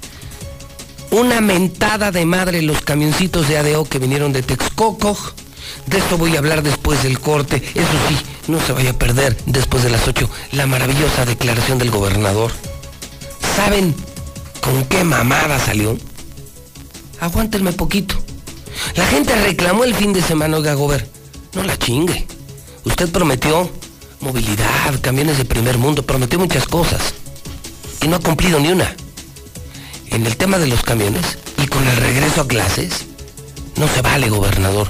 Una mentada de madre los camioncitos de ADO que vinieron de Texcoco. De esto voy a hablar después del corte. Eso sí, no se vaya a perder después de las 8 la maravillosa declaración del gobernador. ¿Saben con qué mamada salió? Aguántenme poquito. La gente reclamó el fin de semana, oiga, gober. No la chingue. Usted prometió movilidad, camiones de primer mundo, prometió muchas cosas. Y no ha cumplido ni una en el tema de los camiones y con el regreso a clases, no se vale, gobernador.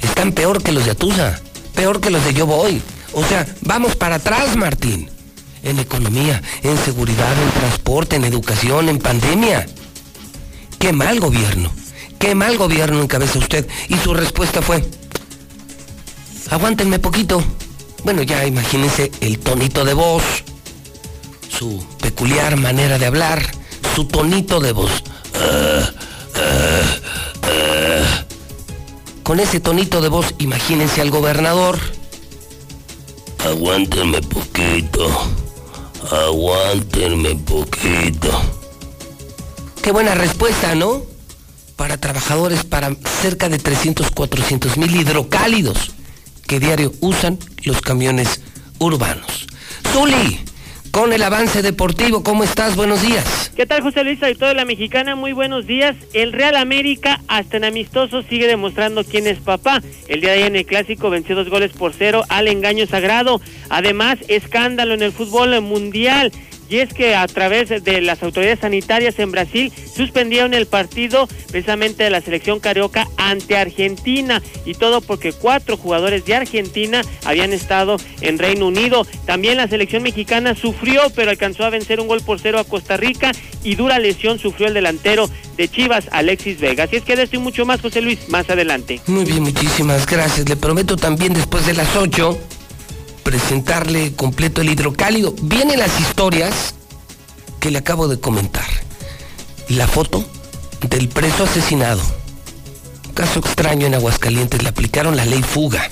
Están peor que los de Atusa, peor que los de Yo Voy. O sea, vamos para atrás, Martín. En economía, en seguridad, en transporte, en educación, en pandemia. Qué mal gobierno. Qué mal gobierno encabeza usted. Y su respuesta fue, aguántenme poquito. Bueno, ya imagínense el tonito de voz, su peculiar manera de hablar su tonito de voz. Con ese tonito de voz, imagínense al gobernador. Aguántenme poquito. Aguántenme poquito. Qué buena respuesta, ¿no? Para trabajadores, para cerca de 300, 400 mil hidrocálidos que diario usan los camiones urbanos. Zuli, con el avance deportivo. ¿Cómo estás? Buenos días. ¿Qué tal, José Luis? Y toda la mexicana, muy buenos días. El Real América, hasta en amistoso, sigue demostrando quién es papá. El día de ayer en el clásico venció dos goles por cero al engaño sagrado. Además, escándalo en el fútbol mundial y es que a través de las autoridades sanitarias en Brasil suspendieron el partido precisamente de la selección carioca ante Argentina y todo porque cuatro jugadores de Argentina habían estado en Reino Unido. También la selección mexicana sufrió pero alcanzó a vencer un gol por cero a Costa Rica y dura lesión sufrió el delantero de Chivas, Alexis Vega. Así es que de esto y mucho más, José Luis, más adelante. Muy bien, muchísimas gracias. Le prometo también después de las ocho presentarle completo el hidrocálido. Vienen las historias que le acabo de comentar. La foto del preso asesinado. Caso extraño en Aguascalientes, le aplicaron la ley fuga.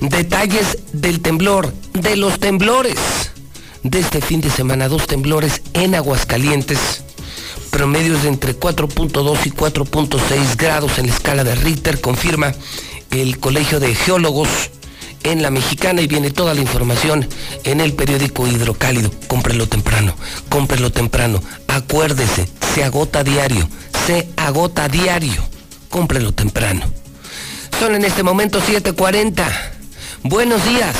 Detalles del temblor, de los temblores. De este fin de semana, dos temblores en Aguascalientes. Promedios de entre 4.2 y 4.6 grados en la escala de Richter, confirma el Colegio de Geólogos en La Mexicana y viene toda la información en el periódico Hidrocálido. Cómprelo temprano, cómprelo temprano. Acuérdese, se agota diario, se agota diario. Cómprelo temprano. Son en este momento 7:40. Buenos días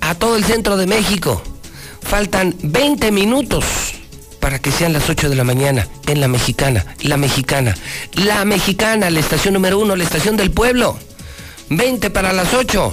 a todo el centro de México. Faltan 20 minutos para que sean las 8 de la mañana en La Mexicana, La Mexicana, La Mexicana, la estación número uno, la estación del pueblo. 20 para las 8,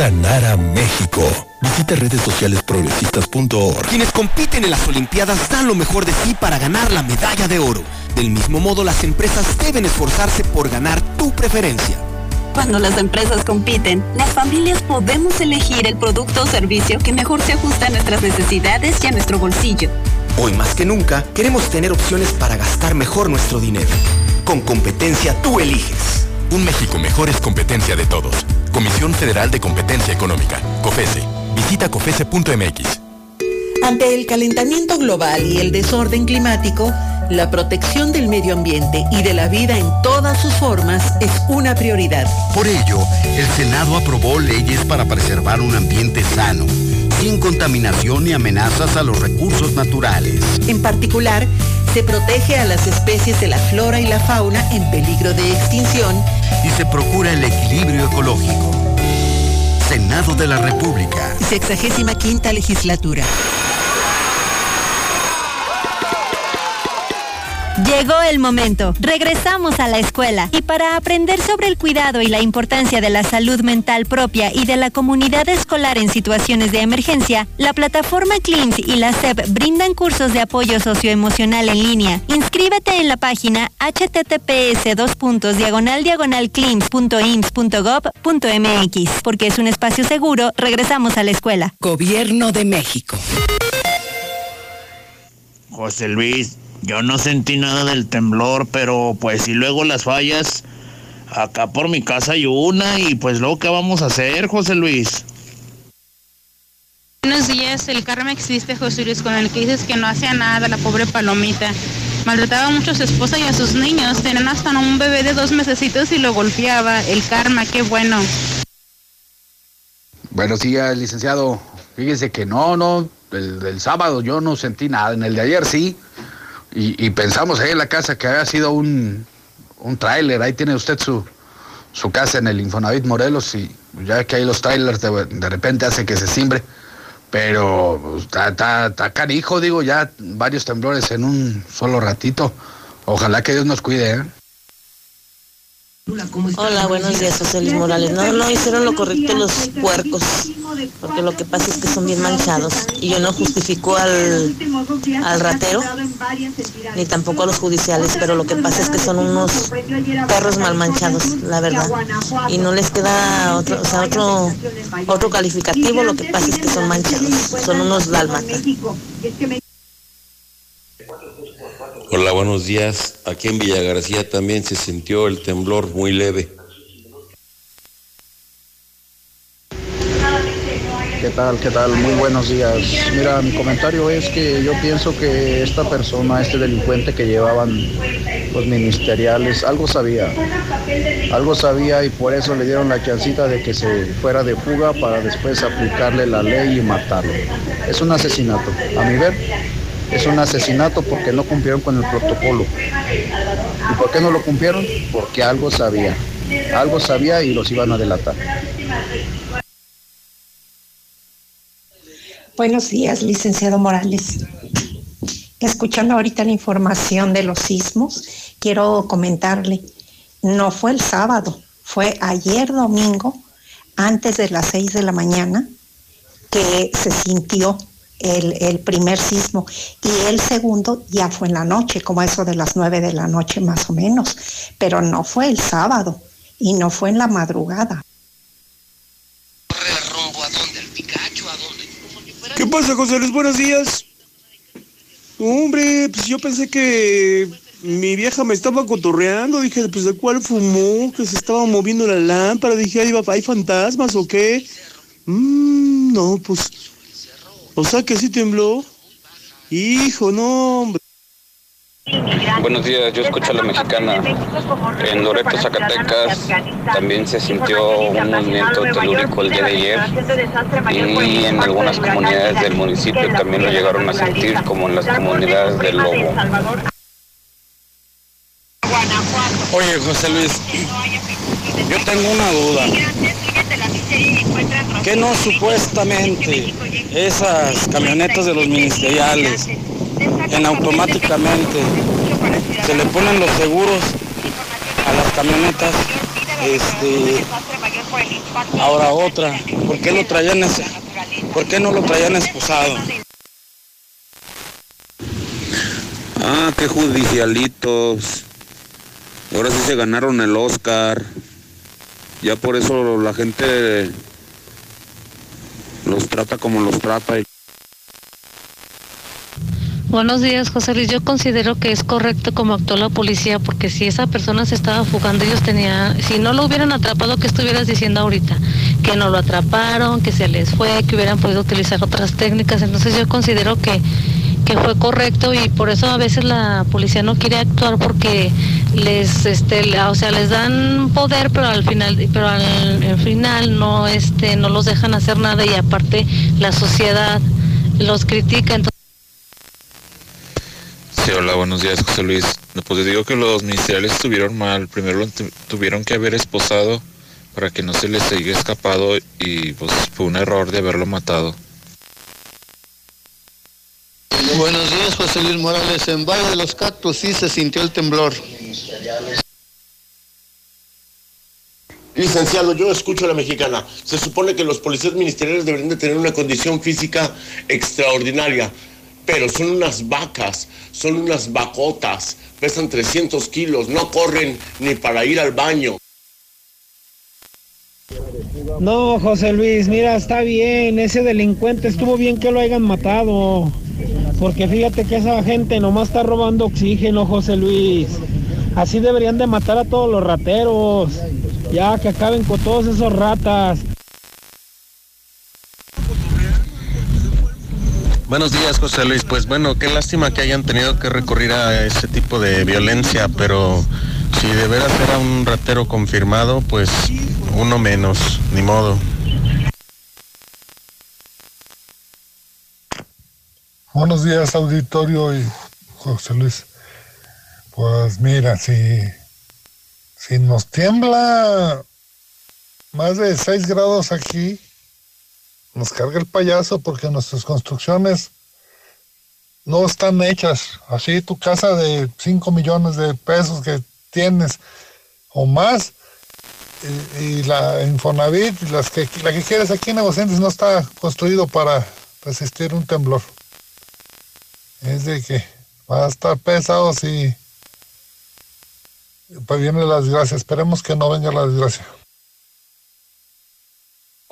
sanar a México. Visita redes sociales progresistas.org. Quienes compiten en las Olimpiadas dan lo mejor de sí para ganar la medalla de oro. Del mismo modo, las empresas deben esforzarse por ganar tu preferencia. Cuando las empresas compiten, las familias podemos elegir el producto o servicio que mejor se ajusta a nuestras necesidades y a nuestro bolsillo. Hoy más que nunca, queremos tener opciones para gastar mejor nuestro dinero. Con competencia tú eliges. Un México mejor es competencia de todos. Comisión Federal de Competencia Económica, COFESE. Visita COFESE.mx. Ante el calentamiento global y el desorden climático, la protección del medio ambiente y de la vida en todas sus formas es una prioridad. Por ello, el Senado aprobó leyes para preservar un ambiente sano, sin contaminación ni amenazas a los recursos naturales. En particular, se protege a las especies de la flora y la fauna en peligro de extinción y se procura el equilibrio ecológico. Senado de la República. Sexagésima quinta legislatura. Llegó el momento. Regresamos a la escuela. Y para aprender sobre el cuidado y la importancia de la salud mental propia y de la comunidad escolar en situaciones de emergencia, la plataforma CLINS y la SEP brindan cursos de apoyo socioemocional en línea. Inscríbete en la página https diagonal diagonal Porque es un espacio seguro, regresamos a la escuela. Gobierno de México. José Luis, yo no sentí nada del temblor, pero pues si luego las fallas, acá por mi casa hay una y pues luego qué vamos a hacer, José Luis. Buenos días, el karma existe, José Luis, con el que dices que no hacía nada, la pobre palomita. Maltrataba mucho a su esposa y a sus niños, tenían hasta un bebé de dos mesecitos y lo golpeaba. El karma, qué bueno. Buenos días, licenciado. Fíjese que no, no, el, el sábado yo no sentí nada, en el de ayer sí. Y, pensamos ahí en la casa que había sido un, un tráiler, ahí tiene usted su, su casa en el Infonavit Morelos y ya que ahí los trailers de, repente hace que se simbre. Pero está, está, canijo, digo, ya varios temblores en un solo ratito. Ojalá que Dios nos cuide, ¿eh? Hola, buenos días, José Luis Morales. No, no hicieron lo correcto los puercos, porque lo que pasa es que son bien manchados. Y yo no justifico al, al ratero, ni tampoco a los judiciales, pero lo que pasa es que son unos perros mal manchados, la verdad. Y no les queda otro, o sea, otro, otro calificativo, lo que pasa es que son manchados, son unos dálmatas. Hola, buenos días. Aquí en Villa García también se sintió el temblor muy leve. ¿Qué tal? ¿Qué tal? Muy buenos días. Mira, mi comentario es que yo pienso que esta persona, este delincuente que llevaban los ministeriales, algo sabía. Algo sabía y por eso le dieron la chancita de que se fuera de fuga para después aplicarle la ley y matarlo. Es un asesinato. A mi ver, es un asesinato porque no cumplieron con el protocolo. ¿Y por qué no lo cumplieron? Porque algo sabía. Algo sabía y los iban a delatar. Buenos días, licenciado Morales. Escuchando ahorita la información de los sismos, quiero comentarle, no fue el sábado, fue ayer domingo, antes de las seis de la mañana, que se sintió el, primer sismo y el segundo ya fue en la noche, como eso de las nueve de la noche más o menos, pero no fue el sábado y no fue en la madrugada. ¿Qué pasa, José Luis? Buenos días. Hombre, pues yo pensé que mi vieja me estaba cotorreando. Dije, pues de cuál fumó, que se estaba moviendo la lámpara. Dije, ¿hay fantasmas o qué? Mm, no, pues, o sea que sí tembló. Hijo, no, hombre. Buenos días, yo escucho a la mexicana. En Loreto, Zacatecas, también se sintió un movimiento telúrico el día de ayer y en algunas comunidades del municipio también lo llegaron a sentir, como en las comunidades del Lobo. Oye, José Luis, yo tengo una duda. ¿Qué no supuestamente esas camionetas de los ministeriales en automáticamente se le ponen los seguros a las camionetas? Este, ahora otra, ¿por qué lo traían ese? ¿Por qué no lo traían esposado? Ah, qué judicialitos. Ahora sí se ganaron el Oscar. Ya por eso la gente los trata como los trata. Buenos días, José Luis. Yo considero que es correcto como actuó la policía, porque si esa persona se estaba fugando, ellos tenían, si no lo hubieran atrapado, ¿qué estuvieras diciendo ahorita? Que no lo atraparon, que se les fue, que hubieran podido utilizar otras técnicas. Entonces yo considero que, que fue correcto y por eso a veces la policía no quiere actuar porque les, este, o sea, les dan poder, pero al final, pero al, al final no, este, no los dejan hacer nada y aparte la sociedad los critica. Entonces, Sí, hola, buenos días, José Luis. Pues digo que los ministeriales estuvieron mal. Primero lo tu- tuvieron que haber esposado para que no se les siga escapado y pues fue un error de haberlo matado. Buenos días, José Luis Morales. En Valle de los Cactus sí se sintió el temblor. Licenciado, yo escucho a la mexicana. Se supone que los policías ministeriales deberían de tener una condición física extraordinaria, pero son unas vacas, son unas vacotas, pesan 300 kilos, no corren ni para ir al baño. No, José Luis, mira, está bien, ese delincuente estuvo bien que lo hayan matado. Porque fíjate que esa gente nomás está robando oxígeno, José Luis. Así deberían de matar a todos los rateros. Ya que acaben con todos esos ratas. Buenos días, José Luis. Pues bueno, qué lástima que hayan tenido que recurrir a ese tipo de violencia, pero si de veras era un ratero confirmado, pues uno menos, ni modo. Buenos días, auditorio y José Luis. Pues mira, si, si nos tiembla más de 6 grados aquí, nos carga el payaso porque nuestras construcciones no están hechas. Así tu casa de 5 millones de pesos que tienes o más, y, la Infonavit, las que, la que quieres aquí en Aguascalientes no está construido para resistir un temblor. Es de que va a estar pesado si pues viene la desgracia. Esperemos que no venga la desgracia.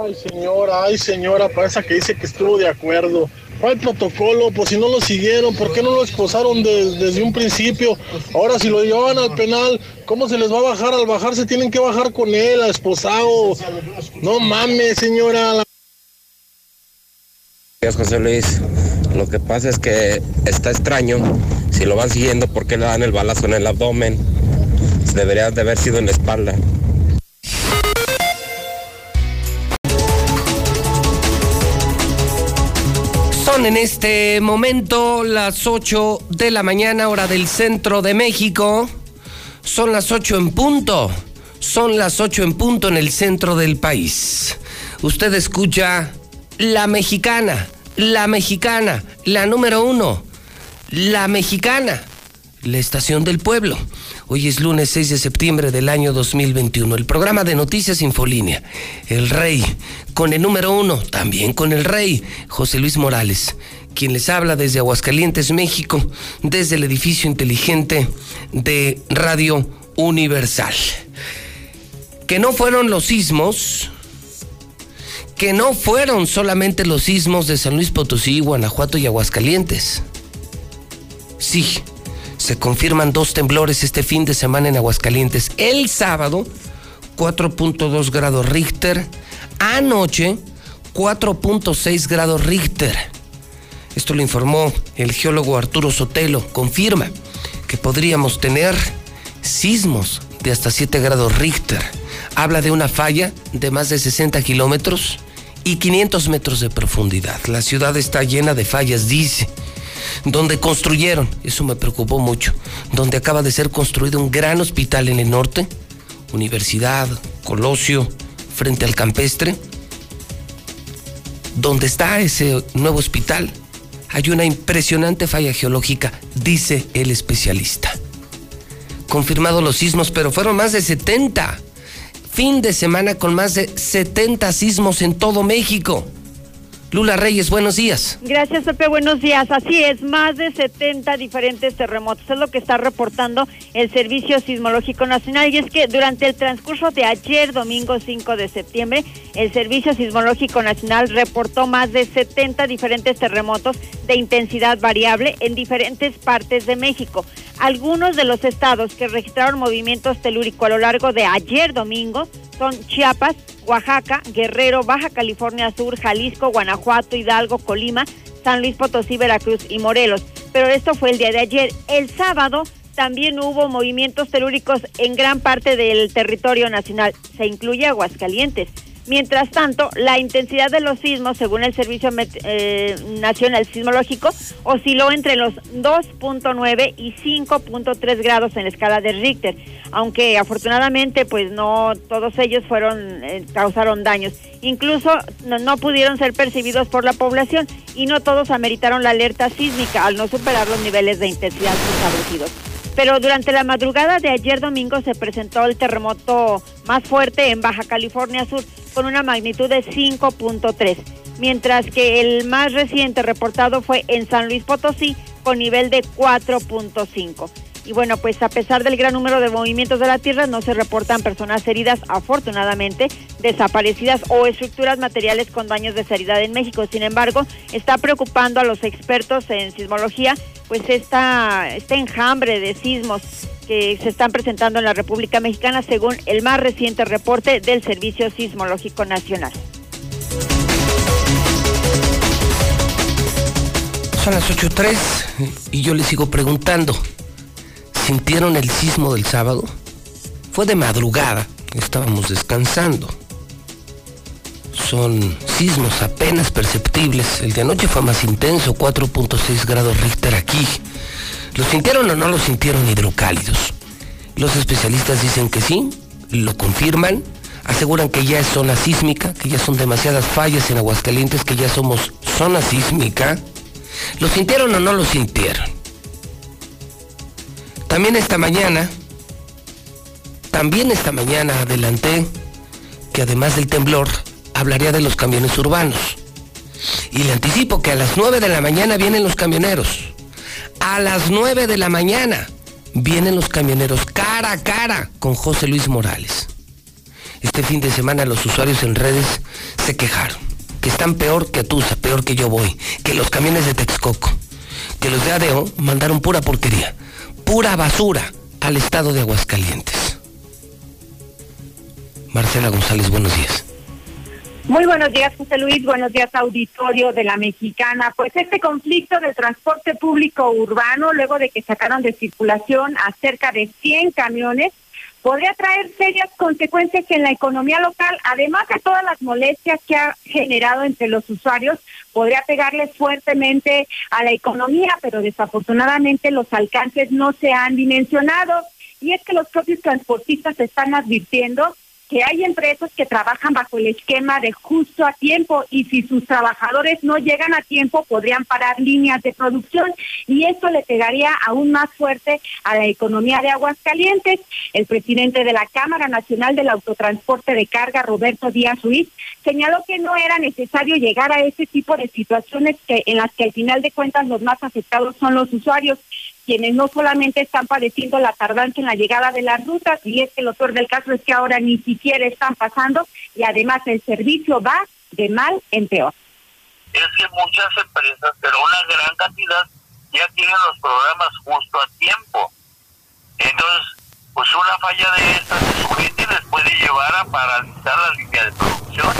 Ay, señora, ay, señora, para esa que dice que estuvo de acuerdo. Hay protocolo, pues si no lo siguieron, ¿por qué no lo esposaron de- desde un principio? Ahora, si lo llevaban al penal, ¿cómo se les va a bajar? Al bajarse tienen que bajar con él, a esposado. No mames, señora. Gracias, José Luis. Lo que pasa es que está extraño. Si lo van siguiendo, ¿por qué le dan el balazo en el abdomen? Debería de haber sido en la espalda. Son en este momento las 8 de la mañana, hora del centro de México. Son las 8 en punto. Son las 8 en punto en el centro del país. Usted escucha La Mexicana, La Mexicana, la número uno, La Mexicana, la estación del pueblo. Hoy es lunes 6 de septiembre del año 2021. El programa de Noticias Infolínea. El Rey, con el número uno, también con el Rey, José Luis Morales, quien les habla desde Aguascalientes, México, desde el edificio inteligente de Radio Universal. Que no fueron los sismos, que no fueron solamente los sismos de San Luis Potosí, Guanajuato y Aguascalientes. Sí, se confirman dos temblores este fin de semana en Aguascalientes. El sábado, 4.2 grados Richter. Anoche, 4.6 grados Richter. Esto lo informó el geólogo Arturo Sotelo. Confirma que podríamos tener sismos de hasta 7 grados Richter. Habla de una falla de más de 60 kilómetros y 500 metros de profundidad. La ciudad está llena de fallas, dice. Donde construyeron, eso me preocupó mucho, donde acaba de ser construido un gran hospital en el norte, Universidad, Colosio, frente al campestre, donde está ese nuevo hospital, hay una impresionante falla geológica, dice el especialista. Confirmado los sismos, pero fueron más de 70. Fin de semana con más de 70 sismos en todo México. Lula Reyes, buenos días. Gracias, Pepe, buenos días. Así es, más de 70 diferentes terremotos. Es lo que está reportando el Servicio Sismológico Nacional. Y es que durante el transcurso de ayer, domingo 5 de septiembre, el Servicio Sismológico Nacional reportó más de 70 diferentes terremotos de intensidad variable en diferentes partes de México. Algunos de los estados que registraron movimientos telúricos a lo largo de ayer domingo son Chiapas, Oaxaca, Guerrero, Baja California Sur, Jalisco, Guanajuato, Hidalgo, Colima, San Luis Potosí, Veracruz y Morelos. Pero esto fue el día de ayer. El sábado también hubo movimientos telúricos en gran parte del territorio nacional. Se incluye Aguascalientes. Mientras tanto, la intensidad de los sismos, según el Servicio eh, Nacional Sismológico, osciló entre los 2.9 y 5.3 grados en la escala de Richter, aunque afortunadamente, pues no todos ellos fueron eh, causaron daños. Incluso no, no pudieron ser percibidos por la población y no todos ameritaron la alerta sísmica al no superar los niveles de intensidad establecidos pero durante la madrugada de ayer domingo se presentó el terremoto más fuerte en Baja California Sur con una magnitud de 5.3, mientras que el más reciente reportado fue en San Luis Potosí con nivel de 4.5. Y bueno, pues a pesar del gran número de movimientos de la Tierra, no se reportan personas heridas, afortunadamente, desaparecidas o estructuras materiales con daños de seriedad en México. Sin embargo, está preocupando a los expertos en sismología, pues esta, este enjambre de sismos que se están presentando en la República Mexicana, según el más reciente reporte del Servicio Sismológico Nacional. Son las 8.03 y yo les sigo preguntando sintieron el sismo del sábado? Fue de madrugada, estábamos descansando. Son sismos apenas perceptibles. El de anoche fue más intenso, 4.6 grados Richter aquí. ¿Lo sintieron o no lo sintieron hidrocálidos? Los especialistas dicen que sí, lo confirman, aseguran que ya es zona sísmica, que ya son demasiadas fallas en Aguascalientes, que ya somos zona sísmica. ¿Lo sintieron o no lo sintieron? También esta mañana, también esta mañana adelanté que además del temblor, hablaría de los camiones urbanos. Y le anticipo que a las 9 de la mañana vienen los camioneros. A las 9 de la mañana vienen los camioneros cara a cara con José Luis Morales. Este fin de semana los usuarios en redes se quejaron, que están peor que Atusa, peor que yo voy, que los camiones de Texcoco, que los de ADO mandaron pura porquería pura basura al estado de Aguascalientes. Marcela González, buenos días. Muy buenos días, José Luis. Buenos días, auditorio de la Mexicana. Pues este conflicto del transporte público urbano, luego de que sacaron de circulación a cerca de 100 camiones, podría traer serias consecuencias en la economía local, además de todas las molestias que ha generado entre los usuarios, podría pegarles fuertemente a la economía, pero desafortunadamente los alcances no se han dimensionado. Y es que los propios transportistas están advirtiendo que hay empresas que trabajan bajo el esquema de justo a tiempo y si sus trabajadores no llegan a tiempo podrían parar líneas de producción y esto le pegaría aún más fuerte a la economía de Aguascalientes. El presidente de la Cámara Nacional del Autotransporte de Carga, Roberto Díaz Ruiz, señaló que no era necesario llegar a ese tipo de situaciones que en las que al final de cuentas los más afectados son los usuarios quienes no solamente están padeciendo la tardanza en la llegada de las rutas, y es que lo peor del caso es que ahora ni siquiera están pasando y además el servicio va de mal en peor. Es que muchas empresas, pero una gran cantidad, ya tienen los programas justo a tiempo. Entonces, pues una falla de estas les puede llevar a paralizar la línea de producción.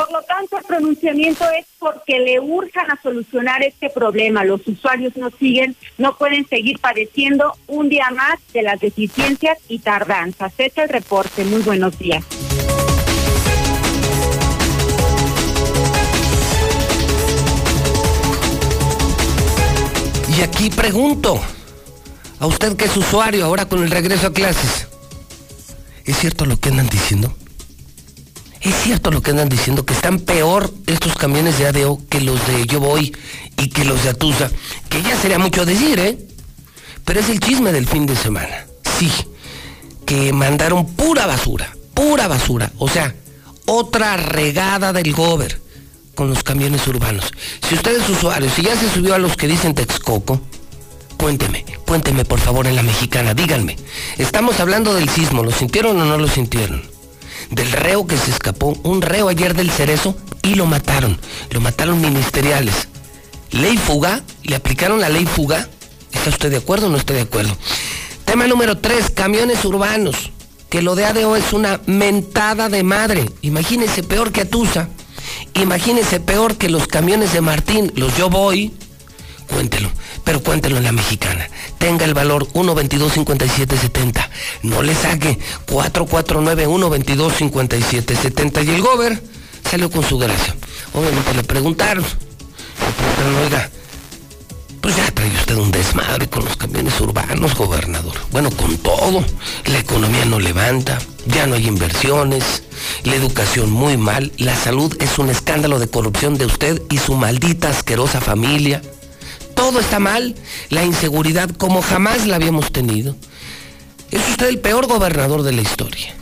Por lo tanto, el pronunciamiento es porque le urjan a solucionar este problema. Los usuarios no siguen, no pueden seguir padeciendo un día más de las deficiencias y tardanzas. Este es el reporte. Muy buenos días. Y aquí pregunto, a usted que es usuario ahora con el regreso a clases, ¿es cierto lo que andan diciendo? ¿Es cierto lo que andan diciendo? Que están peor estos camiones de ADO que los de Yo Voy y que los de Atusa. Que ya sería mucho decir, ¿eh? Pero es el chisme del fin de semana. Sí, que mandaron pura basura, pura basura. O sea, otra regada del gober con los camiones urbanos. Si usted es usuario, si ya se subió a los que dicen Texcoco, cuénteme, cuénteme por favor en la mexicana, díganme. Estamos hablando del sismo, ¿lo sintieron o no lo sintieron? Del reo que se escapó, un reo ayer del cerezo y lo mataron. Lo mataron ministeriales. Ley fuga, le aplicaron la ley fuga. ¿Está usted de acuerdo o no está de acuerdo? Tema número 3, camiones urbanos. Que lo de ADO es una mentada de madre. Imagínese peor que Atusa. Imagínese peor que los camiones de Martín, los yo voy. Cuéntelo, pero cuéntelo en la mexicana. Tenga el valor 122-5770. No le saque 449-122-5770. Y el gober salió con su gracia. Obviamente le preguntaron. Le preguntaron, oiga, pues ya trae usted un desmadre con los camiones urbanos, gobernador. Bueno, con todo. La economía no levanta, ya no hay inversiones, la educación muy mal, la salud es un escándalo de corrupción de usted y su maldita asquerosa familia. Todo está mal, la inseguridad como jamás la habíamos tenido. Es usted el peor gobernador de la historia.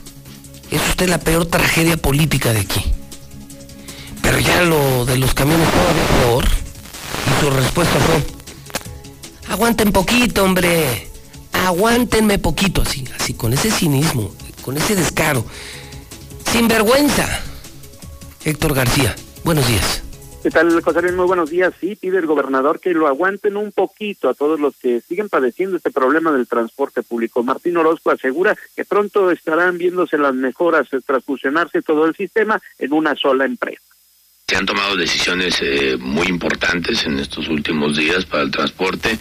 Es usted la peor tragedia política de aquí. Pero ya lo de los camiones todavía peor. Y su respuesta fue, aguanten poquito, hombre. Aguántenme poquito, así, así, con ese cinismo, con ese descaro. Sin vergüenza. Héctor García, buenos días. ¿Qué tal, José Luis? Muy buenos días. Sí, pide el gobernador que lo aguanten un poquito a todos los que siguen padeciendo este problema del transporte público. Martín Orozco asegura que pronto estarán viéndose las mejoras tras fusionarse todo el sistema en una sola empresa. Se han tomado decisiones eh, muy importantes en estos últimos días para el transporte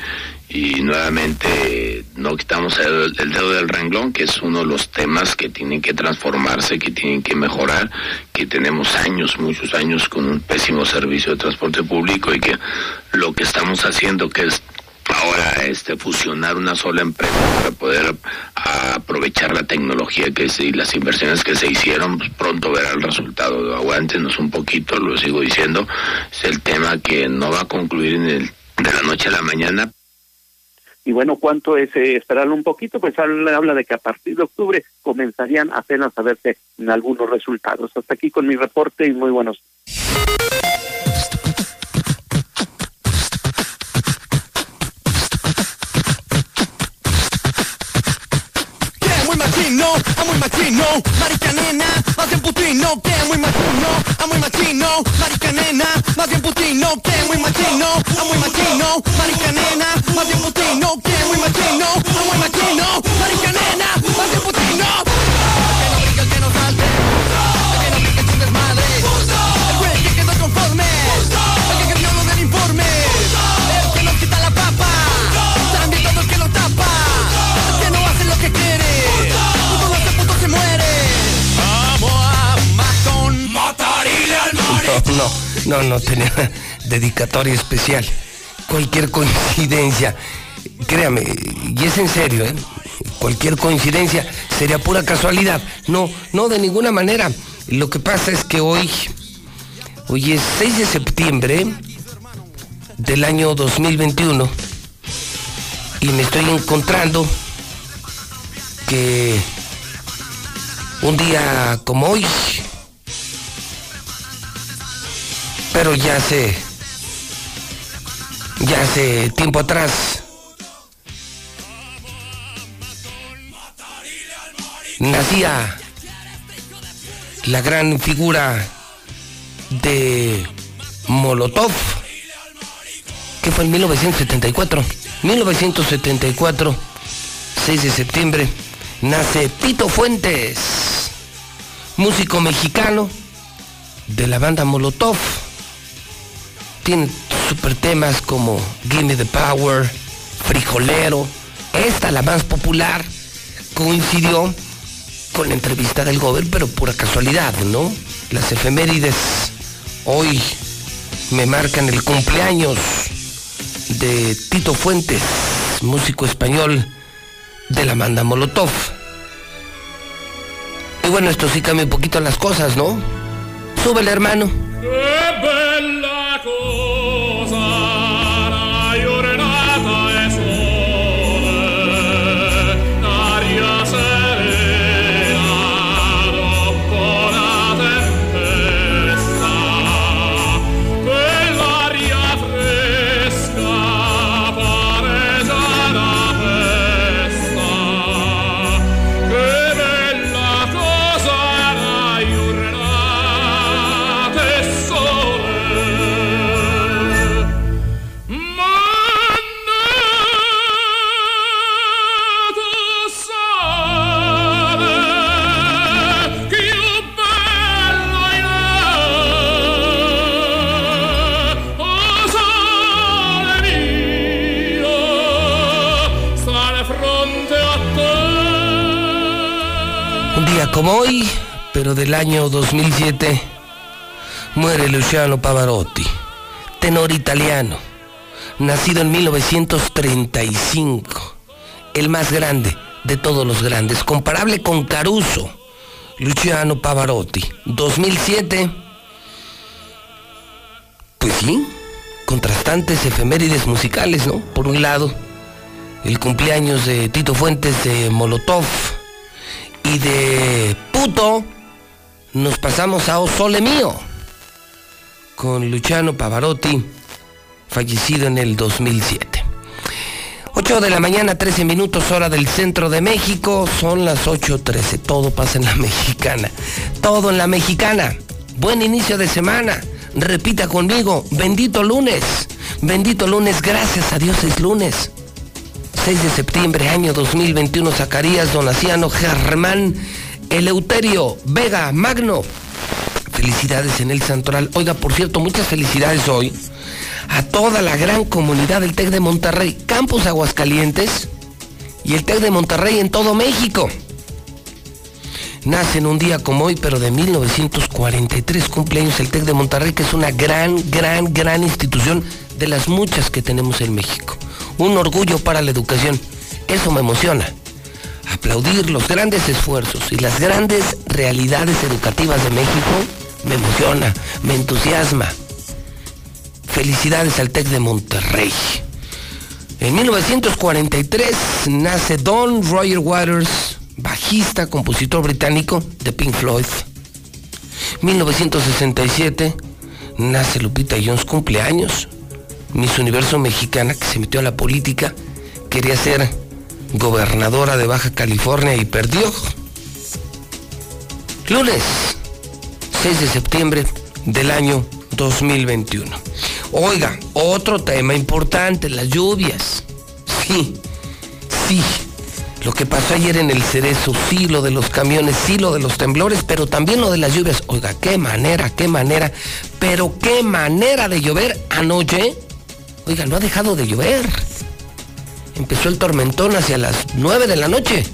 y nuevamente no quitamos el, dedo del renglón, que es uno de los temas que tienen que transformarse, que tienen que mejorar, que tenemos años, muchos años con un pésimo servicio de transporte público y que lo que estamos haciendo, que es ahora este fusionar una sola empresa para poder aprovechar la tecnología que se, y las inversiones que se hicieron, pues pronto verá el resultado. Aguántenos un poquito, lo sigo diciendo, es el tema que no va a concluir en el, de la noche a la mañana. Y bueno, ¿cuánto es eh, esperarlo un poquito? Pues habla, habla de que a partir de octubre comenzarían apenas a verse en algunos resultados. Hasta aquí con mi reporte y muy buenos. Machino, a muy machino, marica nena, más bien putino, que muy machino, a muy machino, marica nena, más bien putino, que muy machino, a muy machino, marica nena, más bien putino, que muy machino, a muy machino, marica nena, No, no, no tenía dedicatoria especial. Cualquier coincidencia, créame, y es en serio, ¿eh? Cualquier coincidencia sería pura casualidad. No, no, de ninguna manera. Lo que pasa es que hoy, hoy es 6 de septiembre del año 2021 y me estoy encontrando que un día como hoy, pero ya hace, ya hace tiempo atrás, nacía la gran figura de Molotov, que fue en 1974. 1974, 6 de septiembre, nace Tito Fuentes, músico mexicano, de la banda Molotov. Tiene super temas como Gimme the Power, Frijolero. Esta, la más popular, coincidió con la entrevista del Gober, pero pura casualidad, ¿no? Las efemérides hoy me marcan el cumpleaños de Tito Fuentes, músico español de la banda Molotov. Y bueno, esto sí cambia un poquito las cosas, ¿no? Súbele, hermano. Un del año 2007, muere Luciano Pavarotti, tenor italiano, nacido en 1935, el más grande de todos los grandes, comparable con Caruso, Luciano Pavarotti, 2007, pues sí, contrastantes efemérides musicales, ¿no? Por un lado, el cumpleaños de Tito Fuentes de Molotov, y de puto nos pasamos a O Sole Mío con Luciano Pavarotti, fallecido en el 2007. 8 de la mañana, 13 minutos hora del centro de México, son las 8.13, todo pasa en la <laughs> mexicana, todo en la mexicana. Buen inicio de semana, repita conmigo, bendito lunes, bendito lunes, gracias a Dios es lunes. 6 de septiembre, año 2021, Zacarías Donaciano Germán Eleuterio Vega Magno. Felicidades en el Santoral. Oiga, por cierto, muchas felicidades hoy a toda la gran comunidad del TEC de Monterrey, Campus Aguascalientes y el TEC de Monterrey en todo México. Nace en un día como hoy, pero de 1943 cumpleaños el TEC de Monterrey, que es una gran, gran, gran institución de las muchas que tenemos en México un orgullo para la educación. Eso me emociona. Aplaudir los grandes esfuerzos y las grandes realidades educativas de México me emociona, me entusiasma. Felicidades al TEC de Monterrey. En 1943 nace Don Roger Waters, bajista, compositor británico de Pink Floyd. 1967 nace Lupita Jones, cumpleaños, Miss Universo Mexicana que se metió a la política, quería ser gobernadora de Baja California y perdió. Lunes 6 de septiembre del año 2021. Oiga, otro tema importante, las lluvias. Sí, sí. Lo que pasó ayer en el Cerezo, sí, lo de los camiones, sí, lo de los temblores, pero también lo de las lluvias. Oiga, qué manera, qué manera, pero qué manera de llover anoche. Oiga, no ha dejado de llover. Empezó el tormentón hacia las 9 de la noche.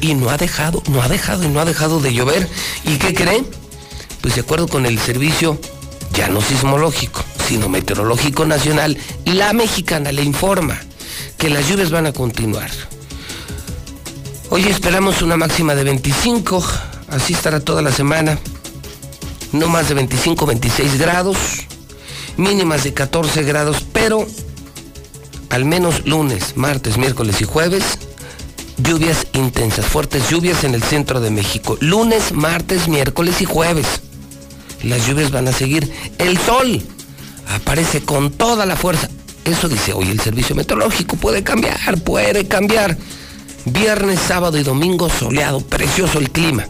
Y no ha dejado, no ha dejado y no ha dejado de llover. ¿Y qué creen? Pues de acuerdo con el servicio, ya no sismológico, sino meteorológico nacional, la mexicana le informa que las lluvias van a continuar. Hoy esperamos una máxima de 25, así estará toda la semana. No más de 25, 26 grados mínimas de 14 grados, pero al menos lunes, martes, miércoles y jueves, lluvias intensas, fuertes lluvias en el centro de México. Lunes, martes, miércoles y jueves. Las lluvias van a seguir. El sol aparece con toda la fuerza. Eso dice hoy el servicio meteorológico. Puede cambiar, puede cambiar. Viernes, sábado y domingo soleado, precioso el clima.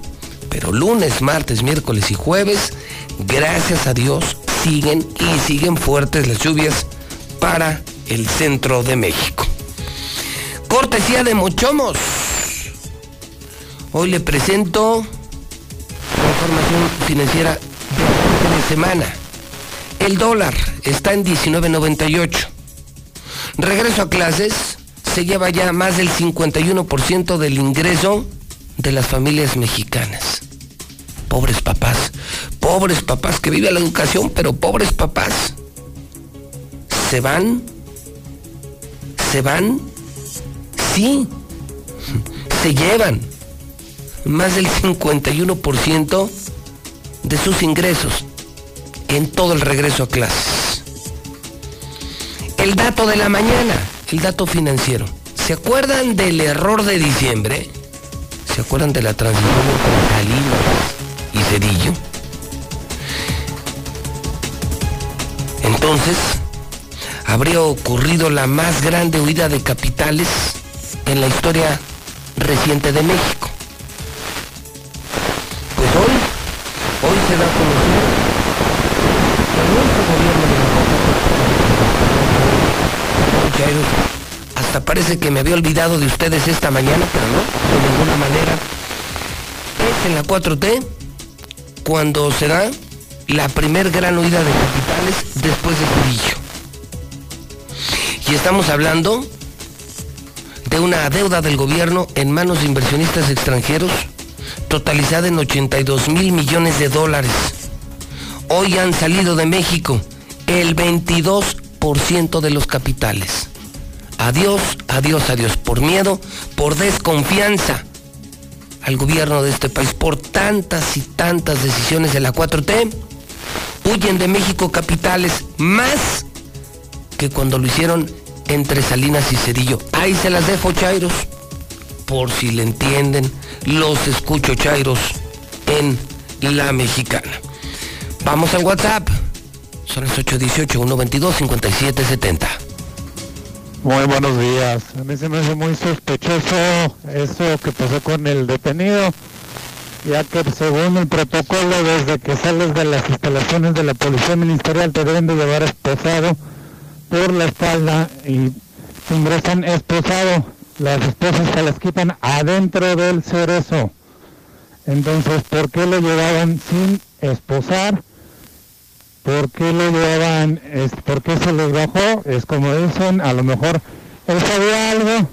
Pero lunes, martes, miércoles y jueves, gracias a Dios, siguen y siguen fuertes las lluvias para el centro de México. Cortesía de Mochomos. Hoy le presento la información financiera de de semana. El dólar está en 19.98. Regreso a clases se lleva ya más del 51% del ingreso de las familias mexicanas. Pobres papás, pobres papás que viven la educación, pero pobres papás. ¿Se van? ¿Se van? Sí, se llevan más del 51% de sus ingresos en todo el regreso a clases. El dato de la mañana, el dato financiero. ¿Se acuerdan del error de diciembre? ¿Se acuerdan de la transición entre Salinas y Cedillo? Entonces, habría ocurrido la más grande huida de capitales en la historia reciente de México. Pues hoy, hoy se da a conocer que nuestro gobierno de la hasta parece que me había olvidado de ustedes esta mañana, pero no, de ninguna manera. Es en la 4T cuando se da la primer gran huida de capitales después de Curillo. Y estamos hablando de una deuda del gobierno en manos de inversionistas extranjeros totalizada en 82 mil millones de dólares. Hoy han salido de México el 22% de los capitales. Adiós, adiós, adiós, por miedo, por desconfianza al gobierno de este país, por tantas y tantas decisiones de la 4T, huyen de México capitales más que cuando lo hicieron entre Salinas y Cedillo. Ahí se las dejo, Chairos, por si le entienden. Los escucho, Chairos, en La Mexicana. Vamos al WhatsApp. Son las 818-122-5770. Muy buenos días. A mí se me hace muy sospechoso eso que pasó con el detenido, ya que según el protocolo, desde que sales de las instalaciones de la Policía Ministerial te deben de llevar esposado por la espalda y se ingresan esposado. Las esposas se las quitan adentro del cerezo. Entonces, ¿por qué lo llevaban sin esposar? ¿Por qué lo llevaban? Es, ¿Por qué se les bajó? Es como dicen, a lo mejor él sabía algo.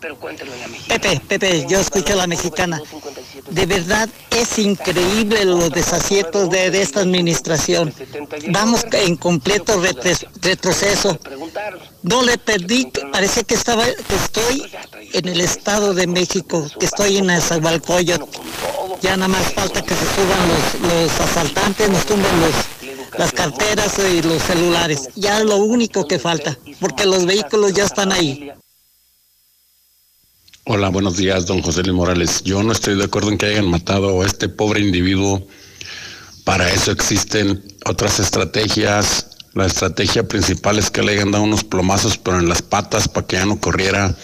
Pero cuéntelo la Pepe, Pepe, yo escucho a la mexicana. De verdad es increíble los desaciertos de, de esta administración. Vamos en completo retres- retroceso. No le perdí, parece que estaba, que estoy en el Estado de México, que estoy en Nezahualcóyotl. Ya nada más falta que se suban los, los asaltantes, nos tumben los, las carteras y los celulares. Ya es lo único que falta, porque los vehículos ya están ahí. Hola, buenos días, don José Luis Morales. Yo no estoy de acuerdo en que hayan matado a este pobre individuo. Para eso existen otras estrategias. La estrategia principal es que le hayan dado unos plomazos, pero en las patas para que ya no corriera.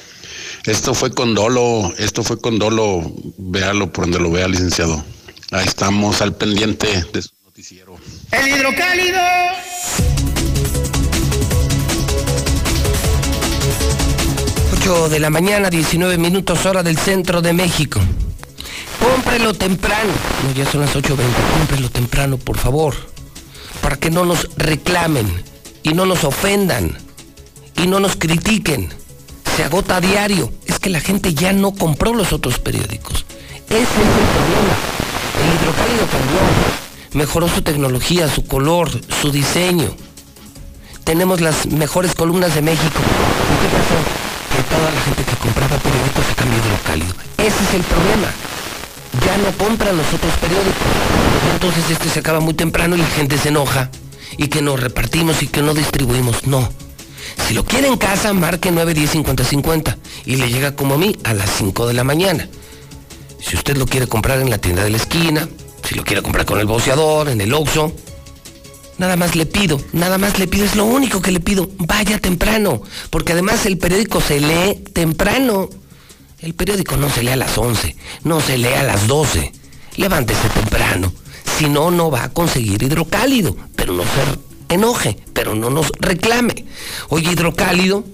Esto fue con dolo, esto fue con dolo. Véalo por donde lo vea, licenciado. Ahí estamos al pendiente de su noticiero. El hidrocálido. 8 de la mañana, 19 minutos hora del centro de México. Cómprelo temprano. No, ya son las 8.20. Cómprelo temprano, por favor. Para que no nos reclamen y no nos ofendan y no nos critiquen. Se agota a diario. Es que la gente ya no compró los otros periódicos. Ese es el problema. El hidrocálido cambió. Mejoró su tecnología, su color, su diseño. Tenemos las mejores columnas de México. ¿Y qué pasó? Que toda la gente que compraba periódicos se cambió de hidrocálido. Ese es el problema. Ya no compran los otros periódicos. Entonces este se acaba muy temprano y la gente se enoja. Y que no repartimos y que no distribuimos. No. Si lo quiere en casa, marque 9, 10, 50, 50. Y le llega como a mí a las 5 de la mañana. Si usted lo quiere comprar en la tienda de la esquina, si lo quiere comprar con el boceador, en el Oxxo, Nada más le pido, nada más le pido, es lo único que le pido. Vaya temprano, porque además el periódico se lee temprano. El periódico no se lee a las 11, no se lee a las 12. Levántese temprano, si no, no va a conseguir hidrocálido. Pero no se enoje, pero no nos reclame. Oye, hidrocálido,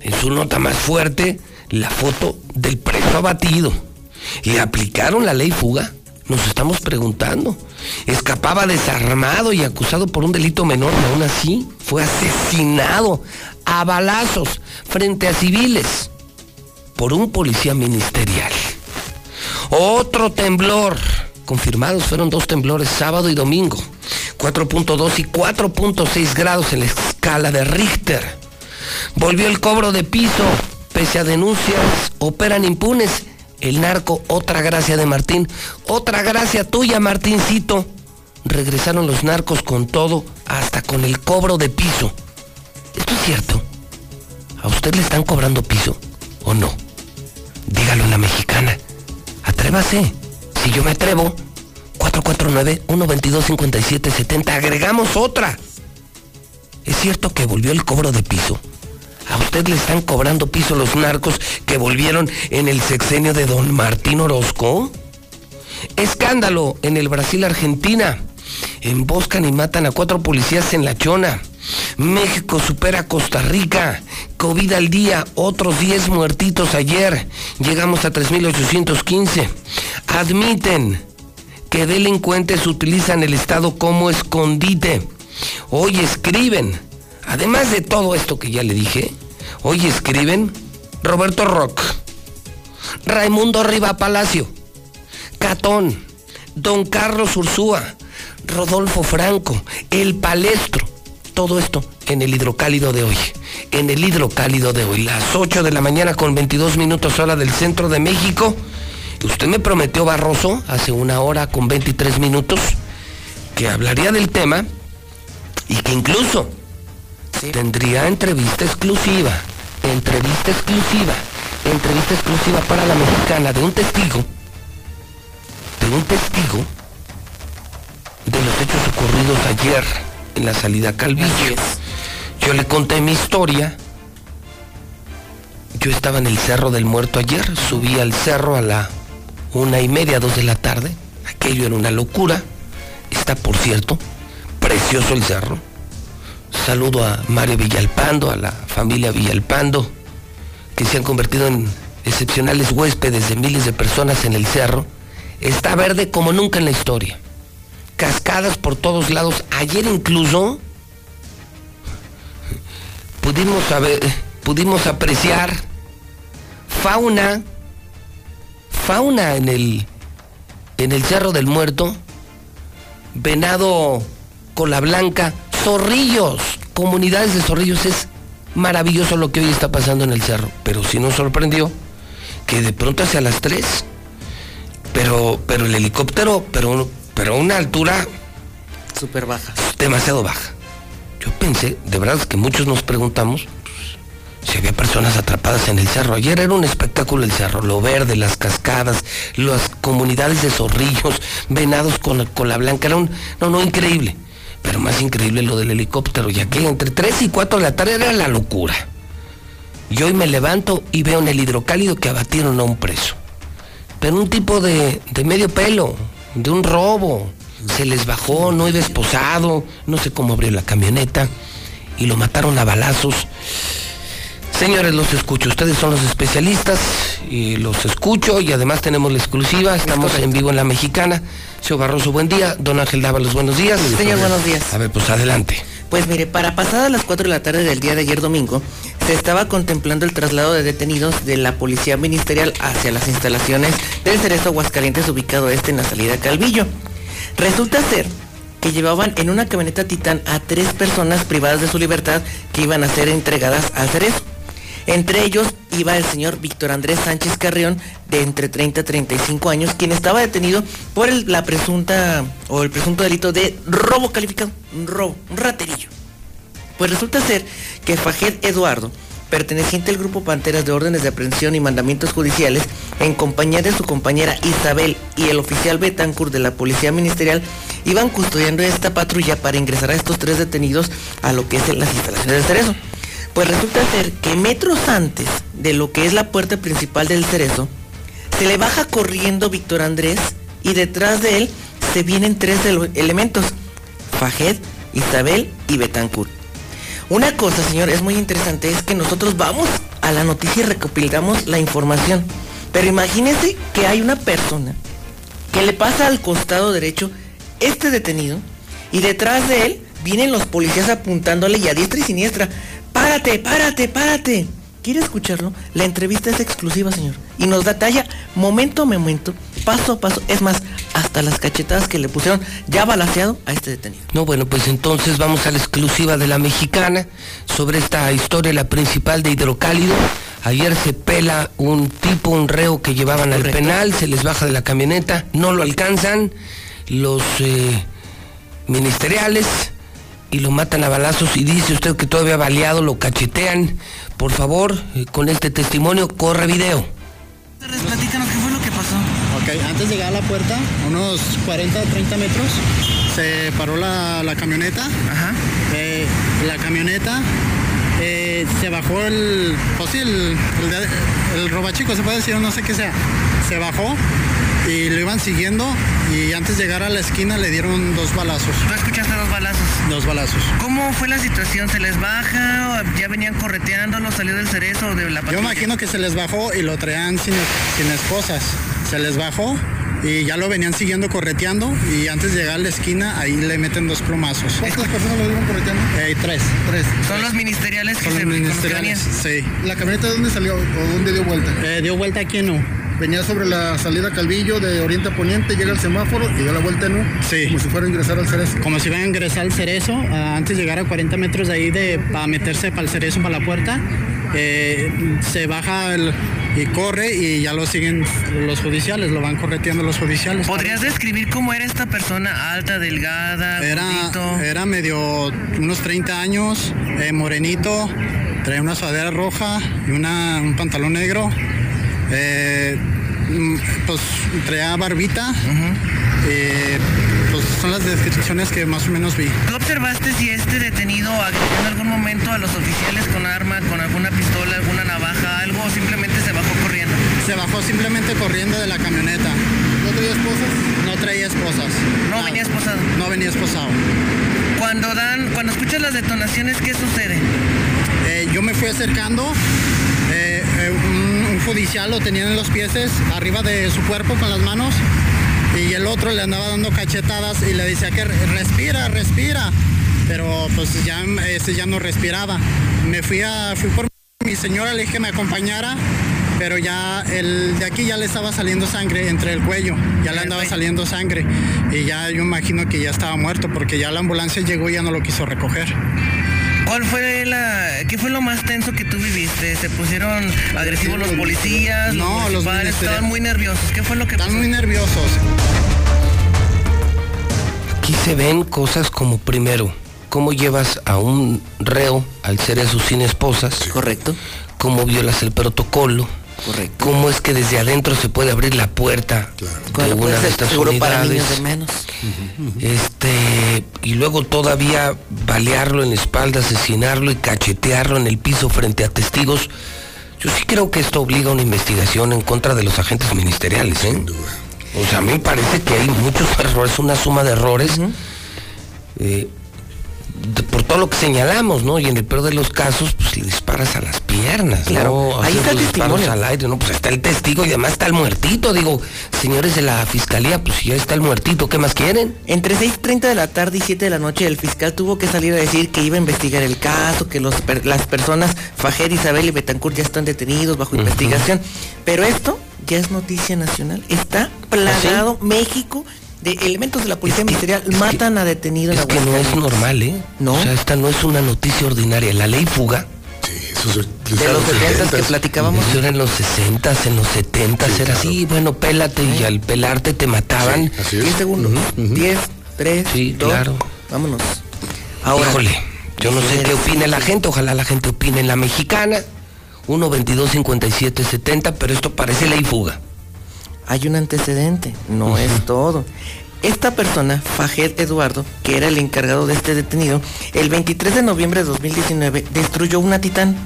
en su nota más fuerte, la foto del preso abatido. ¿Le aplicaron la ley fuga? Nos estamos preguntando. Escapaba desarmado y acusado por un delito menor, y aún así fue asesinado a balazos frente a civiles por un policía ministerial. Otro temblor. Confirmados fueron dos temblores sábado y domingo. 4.2 y 4.6 grados en la escala de Richter. Volvió el cobro de piso. Pese a denuncias, operan impunes. El narco, otra gracia de Martín. Otra gracia tuya, Martincito. Regresaron los narcos con todo, hasta con el cobro de piso. ¿Esto es cierto? ¿A usted le están cobrando piso o no? Dígalo en la mexicana. Atrévase. Si yo me atrevo, 449-122-5770. Agregamos otra. ¿Es cierto que volvió el cobro de piso? ¿A usted le están cobrando piso los narcos que volvieron en el sexenio de don Martín Orozco? Escándalo en el Brasil-Argentina. Emboscan y matan a cuatro policías en La Chona. México supera a Costa Rica. COVID al día, otros 10 muertitos ayer. Llegamos a 3.815. Admiten que delincuentes utilizan el Estado como escondite. Hoy escriben, además de todo esto que ya le dije, hoy escriben Roberto Rock, Raimundo Riva Palacio, Catón, Don Carlos Ursúa, Rodolfo Franco, El Palestro, todo esto en el hidrocálido de hoy. En el hidrocálido de hoy, las 8 de la mañana con 22 minutos hora del centro de México. Usted me prometió, Barroso, hace una hora con 23 minutos, que hablaría del tema y que incluso tendría entrevista exclusiva, entrevista exclusiva, entrevista exclusiva para la mexicana de un testigo, de un testigo de los hechos ocurridos ayer en la salida Calvillo. Yo le conté mi historia. Yo estaba en el Cerro del Muerto ayer, subí al cerro a la una y media, dos de la tarde. Aquello era una locura. Está, por cierto, precioso el cerro. Saludo a Mario Villalpando, a la familia Villalpando, que se han convertido en excepcionales huéspedes de miles de personas en el cerro. Está verde como nunca en la historia. Cascadas por todos lados. Ayer incluso pudimos, saber, pudimos apreciar fauna fauna en el, en el Cerro del Muerto, venado cola blanca, zorrillos, comunidades de zorrillos, es maravilloso lo que hoy está pasando en el cerro, pero sí nos sorprendió que de pronto hacia las 3, pero, pero el helicóptero, pero, pero a una altura súper baja, demasiado baja. Yo pensé, de verdad que muchos nos preguntamos, si había personas atrapadas en el cerro. Ayer era un espectáculo el cerro, lo verde, las cascadas, las comunidades de zorrillos, venados con, con la blanca, era un, no, no, increíble. Pero más increíble lo del helicóptero, ya que entre 3 y 4 de la tarde era la locura. Y hoy me levanto y veo en el hidrocálido que abatieron a un preso. Pero un tipo de, de medio pelo, de un robo. Se les bajó, no iba esposado, no sé cómo abrió la camioneta. Y lo mataron a balazos. Señores, los escucho. Ustedes son los especialistas y los escucho y además tenemos la exclusiva. Estamos en vivo en La Mexicana. Señor Barroso, buen día. Don Ángel Dávalos, buenos días. Señor, buenos días. A ver, pues adelante. Pues mire, para pasadas las 4 de la tarde del día de ayer domingo, se estaba contemplando el traslado de detenidos de la Policía Ministerial hacia las instalaciones del Cerezo Aguascalientes ubicado este en la salida Calvillo. Resulta ser que llevaban en una camioneta Titán a tres personas privadas de su libertad que iban a ser entregadas al Cerezo. Entre ellos iba el señor Víctor Andrés Sánchez Carrión, de entre 30 y 35 años, quien estaba detenido por el, la presunta o el presunto delito de robo calificado, un robo, un raterillo. Pues resulta ser que Fajed Eduardo, perteneciente al grupo Panteras de órdenes de aprehensión y mandamientos judiciales, en compañía de su compañera Isabel y el oficial Betancourt de la Policía Ministerial, iban custodiando esta patrulla para ingresar a estos tres detenidos a lo que es las instalaciones del Cerezo. Pues resulta ser que metros antes de lo que es la puerta principal del cerezo, se le baja corriendo Víctor Andrés y detrás de él se vienen tres elementos, Fajed, Isabel y Betancourt. Una cosa, señor, es muy interesante, es que nosotros vamos a la noticia y recopilamos la información. Pero imagínense que hay una persona que le pasa al costado derecho este detenido y detrás de él vienen los policías apuntándole y a diestra y siniestra. Párate, párate, párate. ¿Quiere escucharlo? La entrevista es exclusiva, señor. Y nos da talla momento a momento, paso a paso. Es más, hasta las cachetadas que le pusieron ya balaseado a este detenido. No, bueno, pues entonces vamos a la exclusiva de la mexicana sobre esta historia, la principal de Hidrocálido. Ayer se pela un tipo, un reo que llevaban al penal, se les baja de la camioneta, no lo alcanzan los eh, ministeriales y lo matan a balazos y dice usted que todavía baleado, lo cachetean. Por favor, eh, con este testimonio, corre video. Platícanos qué fue lo que pasó. Ok, antes de llegar a la puerta, unos 40 30 metros, se paró la, la camioneta. Ajá. Eh, la camioneta eh, se bajó el, pues sí, el, el, el robachico, se puede decir, no sé qué sea. Se bajó y lo iban siguiendo y antes de llegar a la esquina le dieron dos balazos. ¿Tú escuchaste dos balazos? Dos balazos. ¿Cómo fue la situación? ¿Se les baja? ¿Ya venían correteándolo? ¿Salió del cerezo o de la Yo patrulla? imagino que se les bajó y lo traían sin, sin esposas. Se les bajó y ya lo venían siguiendo correteando y antes de llegar a la esquina ahí le meten dos plomazos. ¿Cuántas personas lo iban correteando? Eh, tres. Tres. Son los ministeriales que Son se los ministeriales, sí. ¿La camioneta de dónde salió o dónde dio vuelta? Eh, dio vuelta aquí en U. Venía sobre la salida Calvillo de oriente a poniente, llega el semáforo y dio la vuelta en U. Sí. Como si fuera a ingresar al cerezo. Como si iban a ingresar al cerezo, ah, antes de llegar a 40 metros de ahí de, para meterse para el cerezo, para la puerta, eh, se baja el- y corre y ya lo siguen los judiciales, lo van correteando los judiciales. ¿Podrías describir cómo era esta persona? Alta, delgada, Era, gordito. era medio unos 30 años, eh, morenito, traía una sudadera roja y una, un pantalón negro. Eh, mm, pues traía barbita. eh, pues son las descripciones que más o menos vi. ¿Tú observaste si este detenido agredió en algún momento a los oficiales con arma, con alguna pistola, alguna navaja, algo, o simplemente se bajó corriendo? Se bajó simplemente corriendo de la camioneta. ¿No traía esposas? No traía esposas. No venía esposado. No venía esposado. Cuando dan, cuando escuchas las detonaciones, ¿qué sucede? Eh, yo me fui acercando. eh, eh, judicial lo tenían en los pies, arriba de su cuerpo con las manos. Y el otro le andaba dando cachetadas y le decía que re- respira, respira. Pero pues ya ese ya no respiraba. Me fui a fui por mi señora, le dije que me acompañara. Pero ya el de aquí ya le estaba saliendo sangre entre el cuello, ya le andaba saliendo sangre y ya yo imagino que ya estaba muerto porque ya la ambulancia llegó y ya no lo quiso recoger. ¿Cuál fue la, qué fue lo más tenso que tú viviste? ¿Se pusieron agresivos los policías? No, los ministeriales. estaban muy nerviosos. ¿Qué fue lo que Están muy nerviosos. Aquí se ven cosas como primero, cómo llevas a un reo al cerezo sin esposas. Correcto. Cómo violas el protocolo. Correcto. Cómo es que desde adentro se puede abrir la puerta de ¿Cuál puede una de estas seguro para niños unidades. de menos? Este, y luego todavía balearlo en la espalda, asesinarlo y cachetearlo en el piso frente a testigos. Yo sí creo que esto obliga a una investigación en contra de los agentes ministeriales, ¿eh? O sea, a mí me parece que hay muchos <laughs> errores, una suma de errores. eh, de- por todo lo que señalamos, ¿no? Y en el peor de los casos, pues le disparas a las piernas, Claro, ¿no? ahí está el testimonio. al aire, ¿no? Pues está el testigo y además está el muertito. Digo, señores de la fiscalía, pues si ya está el muertito, ¿qué más quieren? Entre 6.30 de la tarde y 7 de la noche el fiscal tuvo que salir a decir que iba a investigar el caso, que los per- las personas Fajer, Isabel y Betancourt ya están detenidos bajo investigación. Pero esto ya es noticia nacional. Está plagado México de elementos de la policía ministerial. matan a detenidos. Es que no es normal, ¿eh? No. O sea, esta no es una noticia ordinaria. La ley fuga. De los 70 que platicábamos. Eso era en los 60, en los 70 era así, bueno, pélate y al pelarte te mataban. 10 segundos. 10, 3, Sí, 2, claro. vámonos. Ahora, Híjole, yo no sé qué opine la gente, ojalá la gente opine en la mexicana. 1 22 57 70, pero esto parece ley fuga. Hay un antecedente, no es todo. Esta persona, Fajed Eduardo, que era el encargado de este detenido, el 23 de noviembre de 2019 destruyó una titán.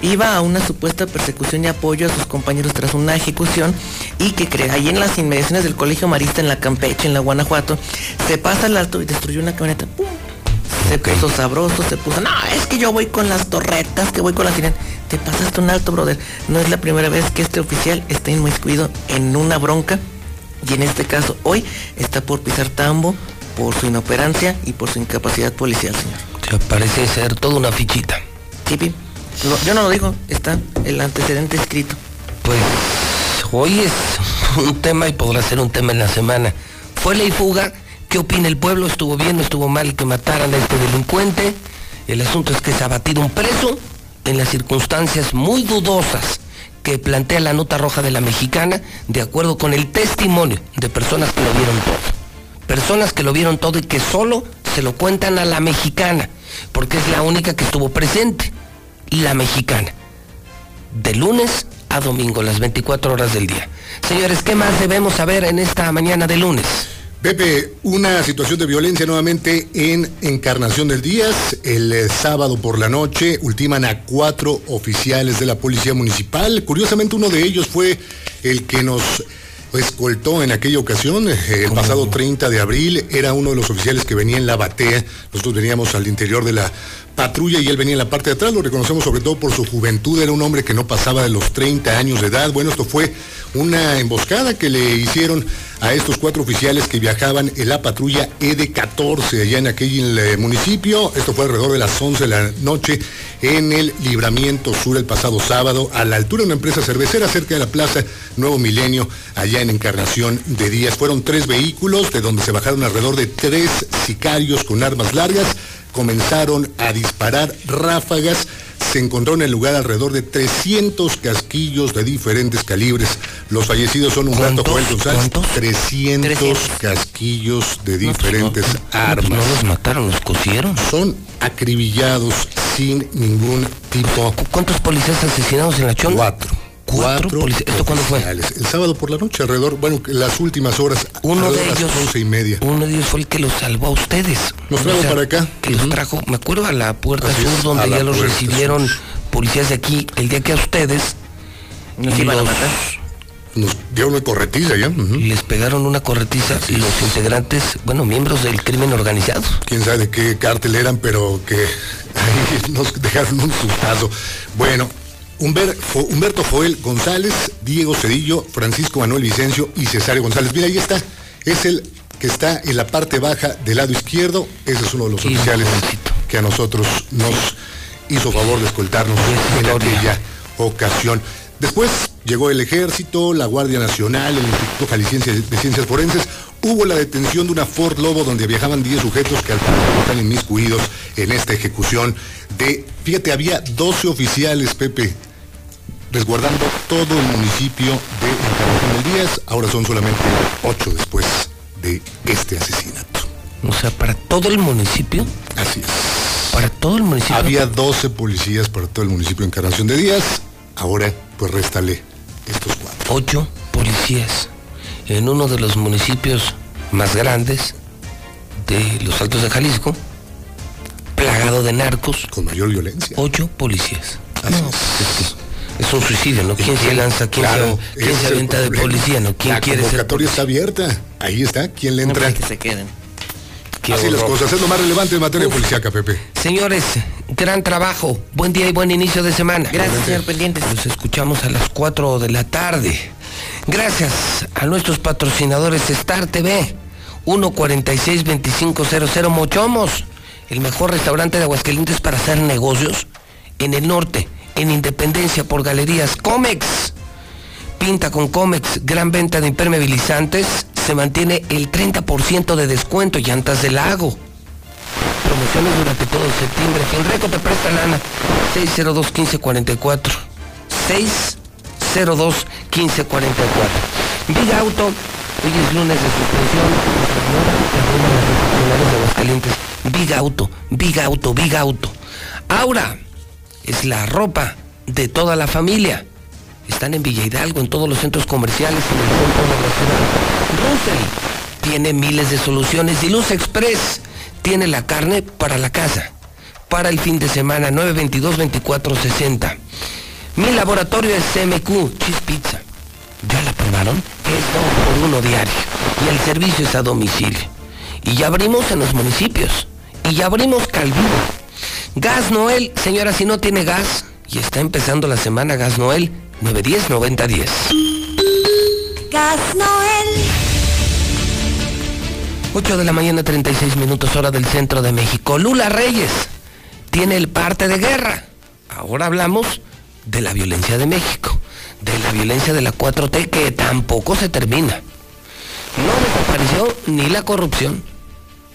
Iba a una supuesta persecución y apoyo a sus compañeros tras una ejecución y que cree, ahí en las inmediaciones del Colegio Marista en la Campeche, en la Guanajuato, se pasa al alto y destruyó una camioneta. ¡Pum! Se puso sabroso, se puso, no, es que yo voy con las torretas, que voy con la sirena. Te pasaste un alto, brother. No es la primera vez que este oficial está inmiscuido en una bronca Y en este caso, hoy está por pisar tambo por su inoperancia y por su incapacidad policial, señor. O sea, parece ser toda una fichita. Sí, yo no lo digo, está el antecedente escrito. Pues hoy es un tema y podrá ser un tema en la semana. Fue ley fuga. ¿Qué opina el pueblo? ¿Estuvo bien o estuvo mal que mataran a este delincuente? El asunto es que se ha batido un preso en las circunstancias muy dudosas que plantea la nota roja de la mexicana, de acuerdo con el testimonio de personas que lo vieron todo. Personas que lo vieron todo y que solo se lo cuentan a la mexicana, porque es la única que estuvo presente, la mexicana. De lunes a domingo, las 24 horas del día. Señores, ¿qué más debemos saber en esta mañana de lunes? Pepe, una situación de violencia nuevamente en Encarnación del Díaz. El eh, sábado por la noche ultiman a cuatro oficiales de la Policía Municipal. Curiosamente uno de ellos fue el que nos escoltó en aquella ocasión, eh, el pasado 30 de abril. Era uno de los oficiales que venía en la batea. Nosotros veníamos al interior de la patrulla y él venía en la parte de atrás, lo reconocemos sobre todo por su juventud, era un hombre que no pasaba de los 30 años de edad. Bueno, esto fue una emboscada que le hicieron a estos cuatro oficiales que viajaban en la patrulla ED14 allá en aquel eh, municipio. Esto fue alrededor de las 11 de la noche en el libramiento sur el pasado sábado, a la altura de una empresa cervecera cerca de la plaza Nuevo Milenio, allá en Encarnación de Díaz. Fueron tres vehículos de donde se bajaron alrededor de tres sicarios con armas largas comenzaron a disparar ráfagas. Se encontró en el lugar alrededor de 300 casquillos de diferentes calibres. Los fallecidos son Humberto Joel González. 300, casquillos de diferentes armas. No los mataron, los cosieron. Son acribillados sin ningún tipo. ¿Cuántos policías asesinados en la Chona? Cuatro. Cuatro, policías. ¿Esto cuándo fue? El sábado por la noche, alrededor, bueno, las últimas horas, uno de ellos, las once y media. Uno de ellos fue el que los salvó a ustedes. Los trajo para acá. Que los trajo, me acuerdo, a la puerta Así sur, es, donde ya los recibieron policías de aquí, el día que a ustedes Nos iban a matar. Nos dieron una corretiza ya. ujú. les pegaron una corretiza y los integrantes, bueno, miembros del crimen organizado. quién sabe de qué cártel eran, pero que ahí nos dejaron un sustazo. Bueno, Humberto Joel González, Diego Cedillo, Francisco Manuel Vicencio y Cesario González. Mira, ahí está. Es el que está en la parte baja del lado izquierdo. Ese es uno de los Sí, oficiales que a nosotros nos hizo favor de escoltarnos en aquella ocasión. Después llegó el ejército, la Guardia Nacional, el Instituto Jalisciense de Ciencias Forenses. Hubo la detención de una Ford Lobo donde viajaban 10 sujetos que al parecer están inmiscuidos en esta ejecución de, fíjate, había 12 oficiales, Pepe, resguardando todo el municipio de Encarnación del Díaz. Ahora son solamente 8 después de este asesinato. O sea, para todo el municipio, Así es. para todo el municipio. Había 12 policías para todo el municipio de Encarnación de Díaz. Ahora, pues réstale estos cuatro. ocho policías en uno de los municipios más grandes de los Altos de Jalisco, plagado de narcos, Con mayor violencia. ocho policías. Así No, es. es que es un suicidio, ¿no? ¿Quién se lanza? ¿Quién, Claro, se, quién se es el avienta de policía? ¿no? ¿Quién La quiere ser convocatoria está abierta. Ahí está. ¿Quién le entra? pues, que se queden. Qué Así las cosas. Es lo más relevante en materia Uf. policíaca, Pepe. Señores, gran trabajo, buen día y buen inicio de semana. Gracias, señor Pendientes. Los escuchamos a las 4 de la tarde. Gracias a nuestros patrocinadores Star TV, 146-2500 Mochomos, el mejor restaurante de Aguascalientes para hacer negocios en el norte, en Independencia por Galerías Comex. Pinta con Comex, gran venta de impermeabilizantes, se mantiene el 30% de descuento, llantas del lago. Promociones durante todo septiembre. Finreco te presta lana. 602-1544. 602-1544. Big Auto. Hoy es lunes de suspensión. Big Auto, Big Auto, Big Auto. Aura es la ropa de toda la familia. Están en Villa Hidalgo, en todos los centros comerciales, en el centro de la. Russell tiene miles de soluciones y Luz Express tiene la carne para la casa. Para el fin de semana, 922-2460. Mi laboratorio es CMQ, Cheese Pizza. ¿Ya la probaron? Es dos por uno diario. Y el servicio es a domicilio. Y ya abrimos en los municipios. Y ya abrimos Calvillo. Gas Noel, señora, si no tiene gas, y está empezando la semana Gas Noel, 910-9010. Gas Noel. 8 de la mañana, 36 minutos hora del centro de México. Lula Reyes tiene el parte de guerra. Ahora hablamos de la violencia de México, de la violencia de la 4T que tampoco se termina. No desapareció ni la corrupción,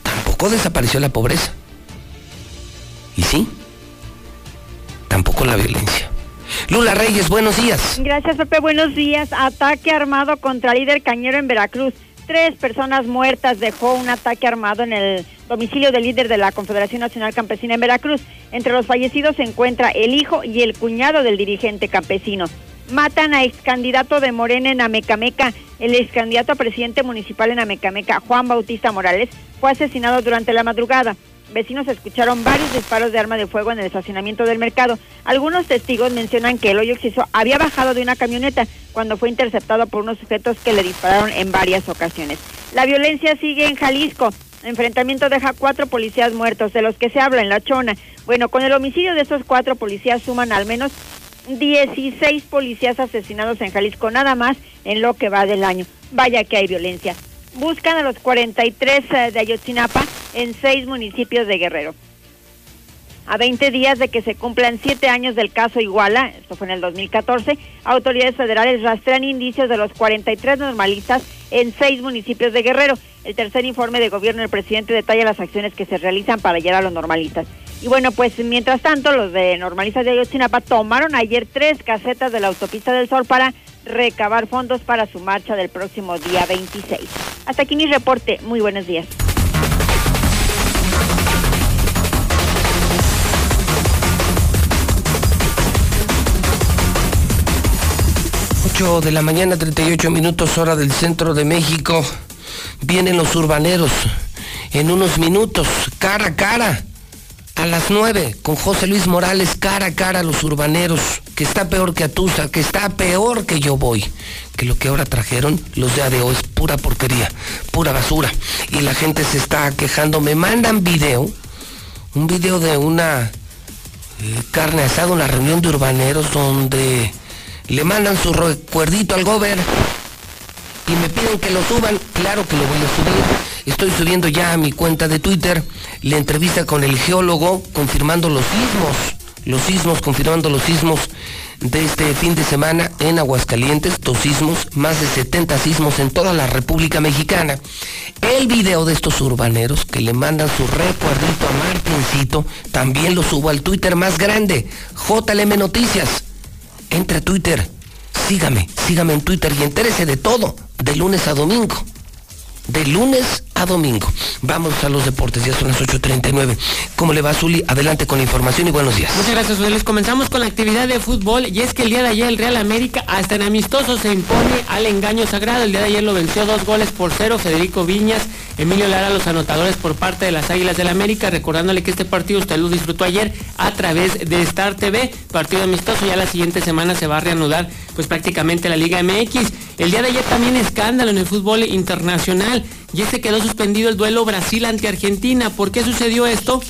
tampoco desapareció la pobreza. Y sí, tampoco la violencia. Lula Reyes, buenos días. Gracias, Pepe. Buenos días. Ataque armado contra líder Cañero en Veracruz. Tres personas muertas dejó un ataque armado en el domicilio del líder de la Confederación Nacional Campesina en Veracruz. Entre los fallecidos se encuentra el hijo y el cuñado del dirigente campesino. Matan a ex candidato de Morena en Amecameca. El ex candidato a presidente municipal en Amecameca, Juan Bautista Morales, fue asesinado durante la madrugada. Vecinos escucharon varios disparos de arma de fuego en el estacionamiento del mercado. Algunos testigos mencionan que el hoyo oxiso había bajado de una camioneta cuando fue interceptado por unos sujetos que le dispararon en varias ocasiones. La violencia sigue en Jalisco. Enfrentamiento deja cuatro policías muertos, de los que se habla en La Chona. Bueno, con el homicidio de estos cuatro policías suman al menos 16 policías asesinados en Jalisco, nada más en lo que va del año. Vaya que hay violencia buscan a los 43 eh, de Ayotzinapa en seis municipios de Guerrero. A 20 días de que se cumplan siete años del caso Iguala, esto fue en el 2014, autoridades federales rastrean indicios de los 43 normalistas en seis municipios de Guerrero. El tercer informe de gobierno del presidente detalla las acciones que se realizan para llegar a los normalistas. Y bueno, pues mientras tanto, los de normalistas de Ayotzinapa tomaron ayer tres casetas de la autopista del Sol para recabar fondos para su marcha del próximo día 26. Hasta aquí mi reporte. Muy buenos días. Ocho de la mañana, 38 minutos hora del centro de México. Vienen los urbaneros en unos minutos, cara a cara a las 9 con José Luis Morales cara a cara los urbaneros, que está peor que Atusa, que está peor que yo voy, que lo que ahora trajeron los de ADO es pura porquería, pura basura. Y la gente se está quejando, me mandan video, un video de una eh, carne asada, una reunión de urbaneros donde le mandan su recuerdito al gober y me piden que lo suban, claro que lo voy a subir Estoy subiendo ya a mi cuenta de Twitter la entrevista con el geólogo confirmando los sismos, los sismos, confirmando los sismos de este fin de semana en Aguascalientes, dos sismos, más de 70 sismos en toda la República Mexicana. El video de estos urbaneros que le mandan su recuerdito a Martincito, también lo subo al Twitter más grande, JLM Noticias. Entre a Twitter, sígame, sígame en Twitter y entérese de todo, de lunes a domingo de lunes a domingo. Vamos a los deportes, ya son las 8.39. ¿Cómo le va, Zuli? Adelante con la información y buenos días. Muchas gracias, Luis. Comenzamos con la actividad de fútbol y es que el día de ayer el Real América hasta en amistoso se impone al engaño sagrado. El día de ayer lo venció dos goles por cero Federico Viñas, Emilio Lara, los anotadores por parte de las Águilas del América, recordándole que este partido usted lo disfrutó ayer a través de Star TV, partido amistoso, ya la siguiente semana se va a reanudar pues prácticamente la Liga MX. El día de ayer también escándalo en el fútbol internacional y se quedó suspendido el duelo Brasil ante Argentina. ¿Por qué sucedió esto?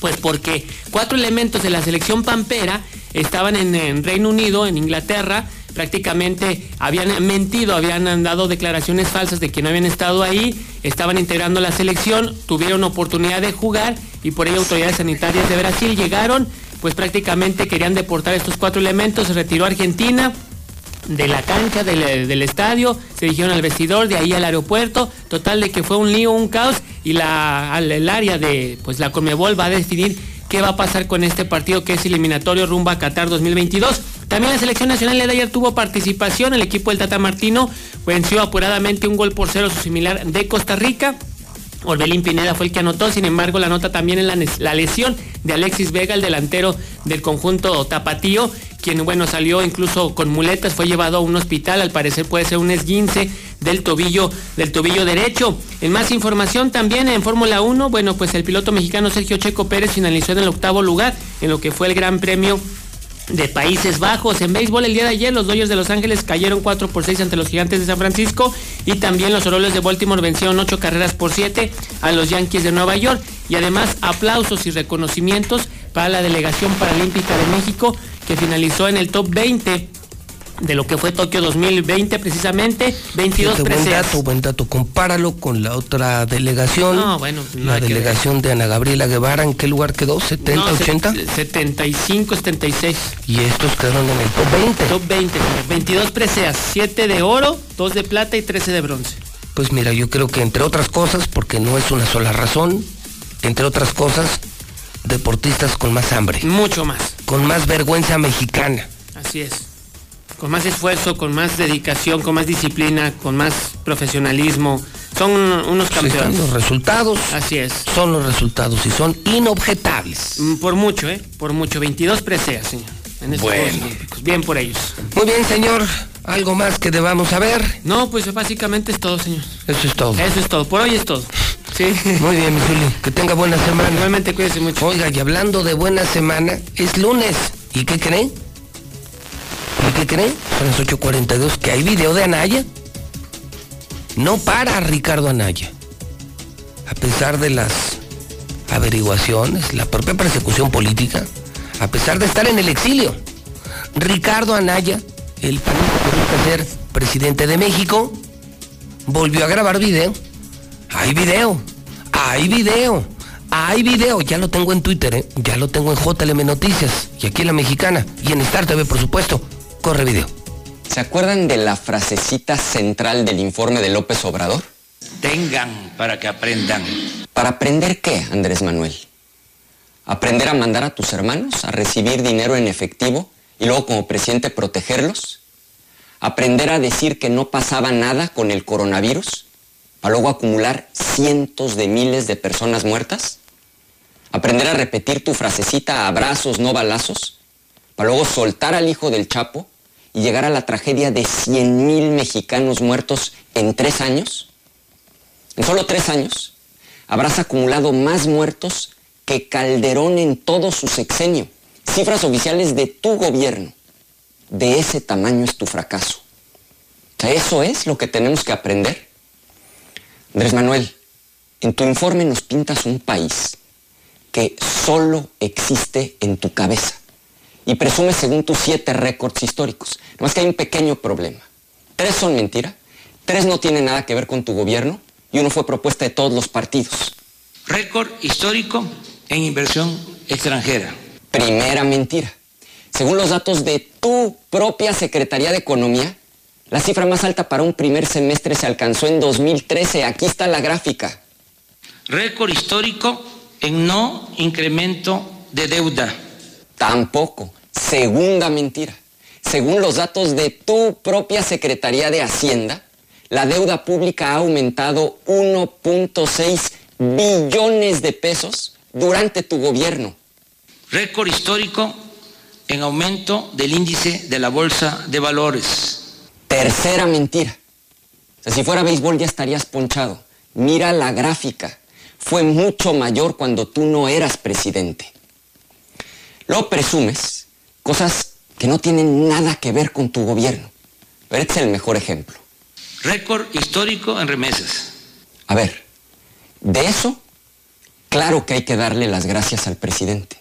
Pues porque cuatro elementos de la selección pampera estaban en, Reino Unido, en Inglaterra, prácticamente habían mentido, habían dado declaraciones falsas de que no habían estado ahí, estaban integrando la selección, tuvieron oportunidad de jugar y por ello autoridades sanitarias de Brasil llegaron, pues prácticamente querían deportar estos cuatro elementos, se retiró Argentina, de la cancha, del, estadio, se dirigieron al vestidor, de ahí al aeropuerto, total de que fue un lío, un caos, y la, el área de pues la Conmebol va a decidir qué va a pasar con este partido que es eliminatorio rumbo a Qatar 2022. También la selección nacional de ayer tuvo participación, el equipo del Tata Martino venció apuradamente un gol por cero su similar de Costa Rica. Orbelín Pineda fue el que anotó, sin embargo la nota también en la, lesión de Alexis Vega, el delantero del conjunto tapatío, quien bueno salió incluso con muletas, fue llevado a un hospital, al parecer puede ser un esguince del tobillo, del tobillo derecho. En más información también en Fórmula 1, bueno pues el piloto mexicano Sergio Checo Pérez finalizó en el octavo lugar en lo que fue el Gran Premio de Países Bajos. En béisbol el día de ayer los Dodgers de Los Ángeles cayeron 4 por 6 ante los Gigantes de San Francisco y también los Orioles de Baltimore vencieron 8 carreras por 7 a los Yankees de Nueva York y además aplausos y reconocimientos para la delegación paralímpica de México que finalizó en el top 20 de lo que fue Tokio 2020 precisamente, 22 Fíjate, buen dato, buen dato. Compáralo con la otra delegación. No, bueno, pues la delegación de Ana Gabriela Guevara, ¿en qué lugar quedó? ¿70, No, se- 80? 75, 76. Y estos quedaron en el top 20. Top 20, señor. 22 preseas, 7 de oro, 2 de plata y 13 de bronce. Pues mira, yo creo que entre otras cosas, porque no es una sola razón, entre otras cosas, deportistas con más hambre. Mucho más. Con más vergüenza mexicana. Así es. Con más esfuerzo, con más dedicación, con más disciplina, con más profesionalismo. Son unos campeones. los resultados. Así es. Son los resultados y son inobjetables. Mm, Por mucho, ¿eh? Por mucho. 22 preseas, señor. En estos Bueno. Bien por ellos. Muy bien, señor. ¿Algo más que debamos saber? No, pues básicamente es todo, señor. Eso es todo. Eso es todo. Por hoy es todo. Sí. Muy bien, mi Zuli. Que tenga buena semana. Igualmente, cuídese mucho. Oiga, y hablando de buena semana, es lunes. ¿Y qué creen? ¿Y qué creen? Son las 8.42 que hay video de Anaya. No para Ricardo Anaya. A pesar de las averiguaciones, la propia persecución política, a pesar de estar en el exilio, Ricardo Anaya, el panista que ser presidente de México, volvió a grabar video. Hay video, hay video, hay video. Ya lo tengo en Twitter, ¿eh? ya lo tengo en JLM Noticias y aquí en La Mexicana y en Star TV, por supuesto. Corre video. ¿Se acuerdan de la frasecita central del informe de López Obrador? Tengan para que aprendan. ¿Para aprender qué, Andrés Manuel? ¿Aprender a mandar a tus hermanos a recibir dinero en efectivo y luego como presidente protegerlos? ¿Aprender a decir que no pasaba nada con el coronavirus para luego acumular cientos de miles de personas muertas? ¿Aprender a repetir tu frasecita abrazos, no balazos? Para luego soltar al hijo del Chapo y llegar a la tragedia de 100 mil mexicanos muertos en tres años? En solo tres años habrás acumulado más muertos que Calderón en todo su sexenio. Cifras oficiales de tu gobierno. De ese tamaño es tu fracaso. Eso es lo que tenemos que aprender. Andrés Manuel, en tu informe nos pintas un país que solo existe en tu cabeza y presumes según tus siete récords históricos. Nomás que hay un pequeño problema. Tres son mentira, tres no tienen nada que ver con tu gobierno y uno fue propuesta de todos los partidos. Récord histórico en inversión extranjera. Primera mentira. Según los datos de tu propia Secretaría de Economía, la cifra más alta para un primer semestre se alcanzó en 2013. Aquí está la gráfica. Récord histórico en no incremento de deuda. Tampoco. Segunda mentira. Según los datos de tu propia Secretaría de Hacienda, la deuda pública ha aumentado 1.6 billones de pesos durante tu gobierno. Récord histórico en aumento del índice de la bolsa de valores. Tercera mentira. O sea, si fuera béisbol ya estarías ponchado. Mira la gráfica. Fue mucho mayor cuando tú no eras presidente. Lo presumes cosas que no tienen nada que ver con tu gobierno. Pero este es el mejor ejemplo. Récord histórico en remesas. A ver, de eso, claro que hay que darle las gracias al presidente.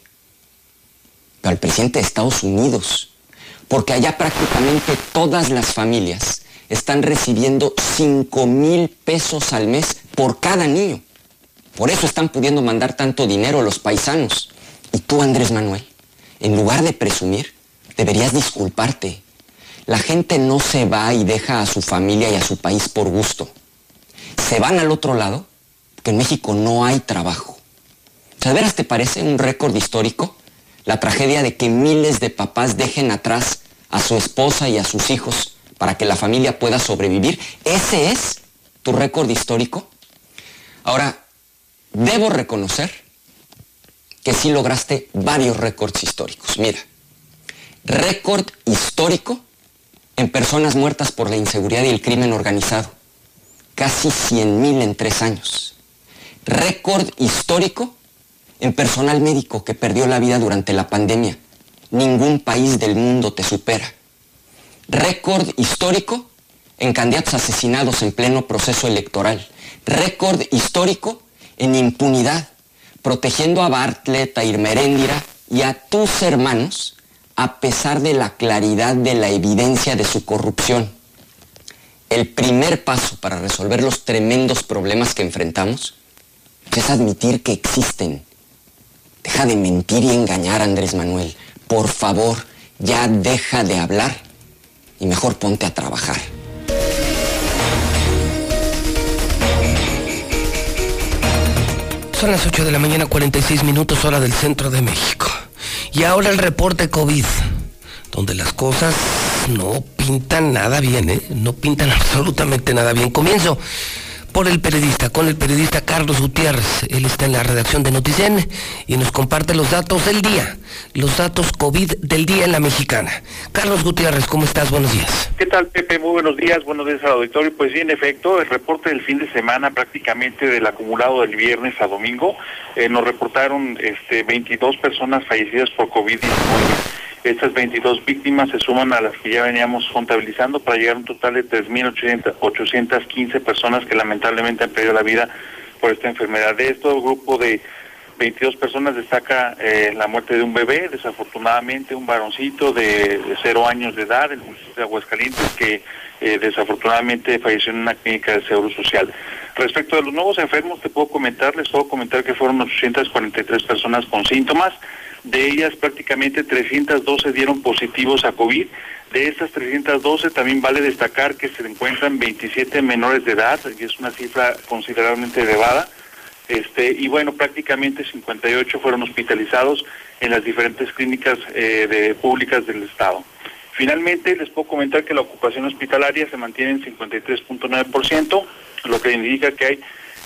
Pero al presidente de Estados Unidos. Porque allá prácticamente todas las familias están recibiendo 5 mil pesos al mes por cada niño. Por eso están pudiendo mandar tanto dinero a los paisanos. Y tú, Andrés Manuel, en lugar de presumir, deberías disculparte. La gente no se va y deja a su familia y a su país por gusto. Se van al otro lado, que en México no hay trabajo. ¿de te parece un récord histórico? La tragedia de que miles de papás dejen atrás a su esposa y a sus hijos para que la familia pueda sobrevivir. ¿Ese es tu récord histórico? Ahora, debo reconocer que sí lograste varios récords históricos. Mira, récord histórico en personas muertas por la inseguridad y el crimen organizado. Casi 100 mil en tres años. Récord histórico en personal médico que perdió la vida durante la pandemia. Ningún país del mundo te supera. Récord histórico en candidatos asesinados en pleno proceso electoral. Récord histórico en impunidad, protegiendo a Bartlett, a Irmeréndira y a tus hermanos a pesar de la claridad de la evidencia de su corrupción. El primer paso para resolver los tremendos problemas que enfrentamos es admitir que existen. Deja de mentir y engañar, Andrés Manuel. Por favor, ya deja de hablar y mejor ponte a trabajar. Son las 8 de la mañana, 46 minutos hora del centro de México. Y ahora el reporte COVID, donde las cosas no pintan nada bien, ¿eh? No pintan <laughs> absolutamente nada bien. Comienzo por el periodista, con el periodista Carlos Gutiérrez. Él está en la redacción de Noticen y nos comparte los datos del día, los datos COVID del día en la mexicana. Carlos Gutiérrez, ¿cómo estás? Buenos días. ¿Qué tal, Pepe? Muy buenos días, buenos días al auditorio. Pues sí, en efecto, el reporte del fin de semana, prácticamente del acumulado del viernes a domingo, eh, nos reportaron este, 22 personas fallecidas por COVID-19. Estas 22 víctimas se suman a las que ya veníamos contabilizando para llegar a un total de 3.815 personas que lamentablemente han perdido la vida por esta enfermedad. De esto, grupo de 22 personas destaca eh, la muerte de un bebé, desafortunadamente un varoncito de, cero años de edad, el municipio de Aguascalientes, que eh, desafortunadamente falleció en una clínica de seguro social. Respecto a los nuevos enfermos, te puedo comentar, les puedo comentar que fueron 843 personas con síntomas. De ellas prácticamente 312 dieron positivos a COVID. De estas 312 también vale destacar que se encuentran 27 menores de edad, y es una cifra considerablemente elevada. Este, y bueno, prácticamente 58 fueron hospitalizados en las diferentes clínicas eh, de, públicas del Estado. Finalmente, les puedo comentar que la ocupación hospitalaria se mantiene en 53.9%, lo que indica que hay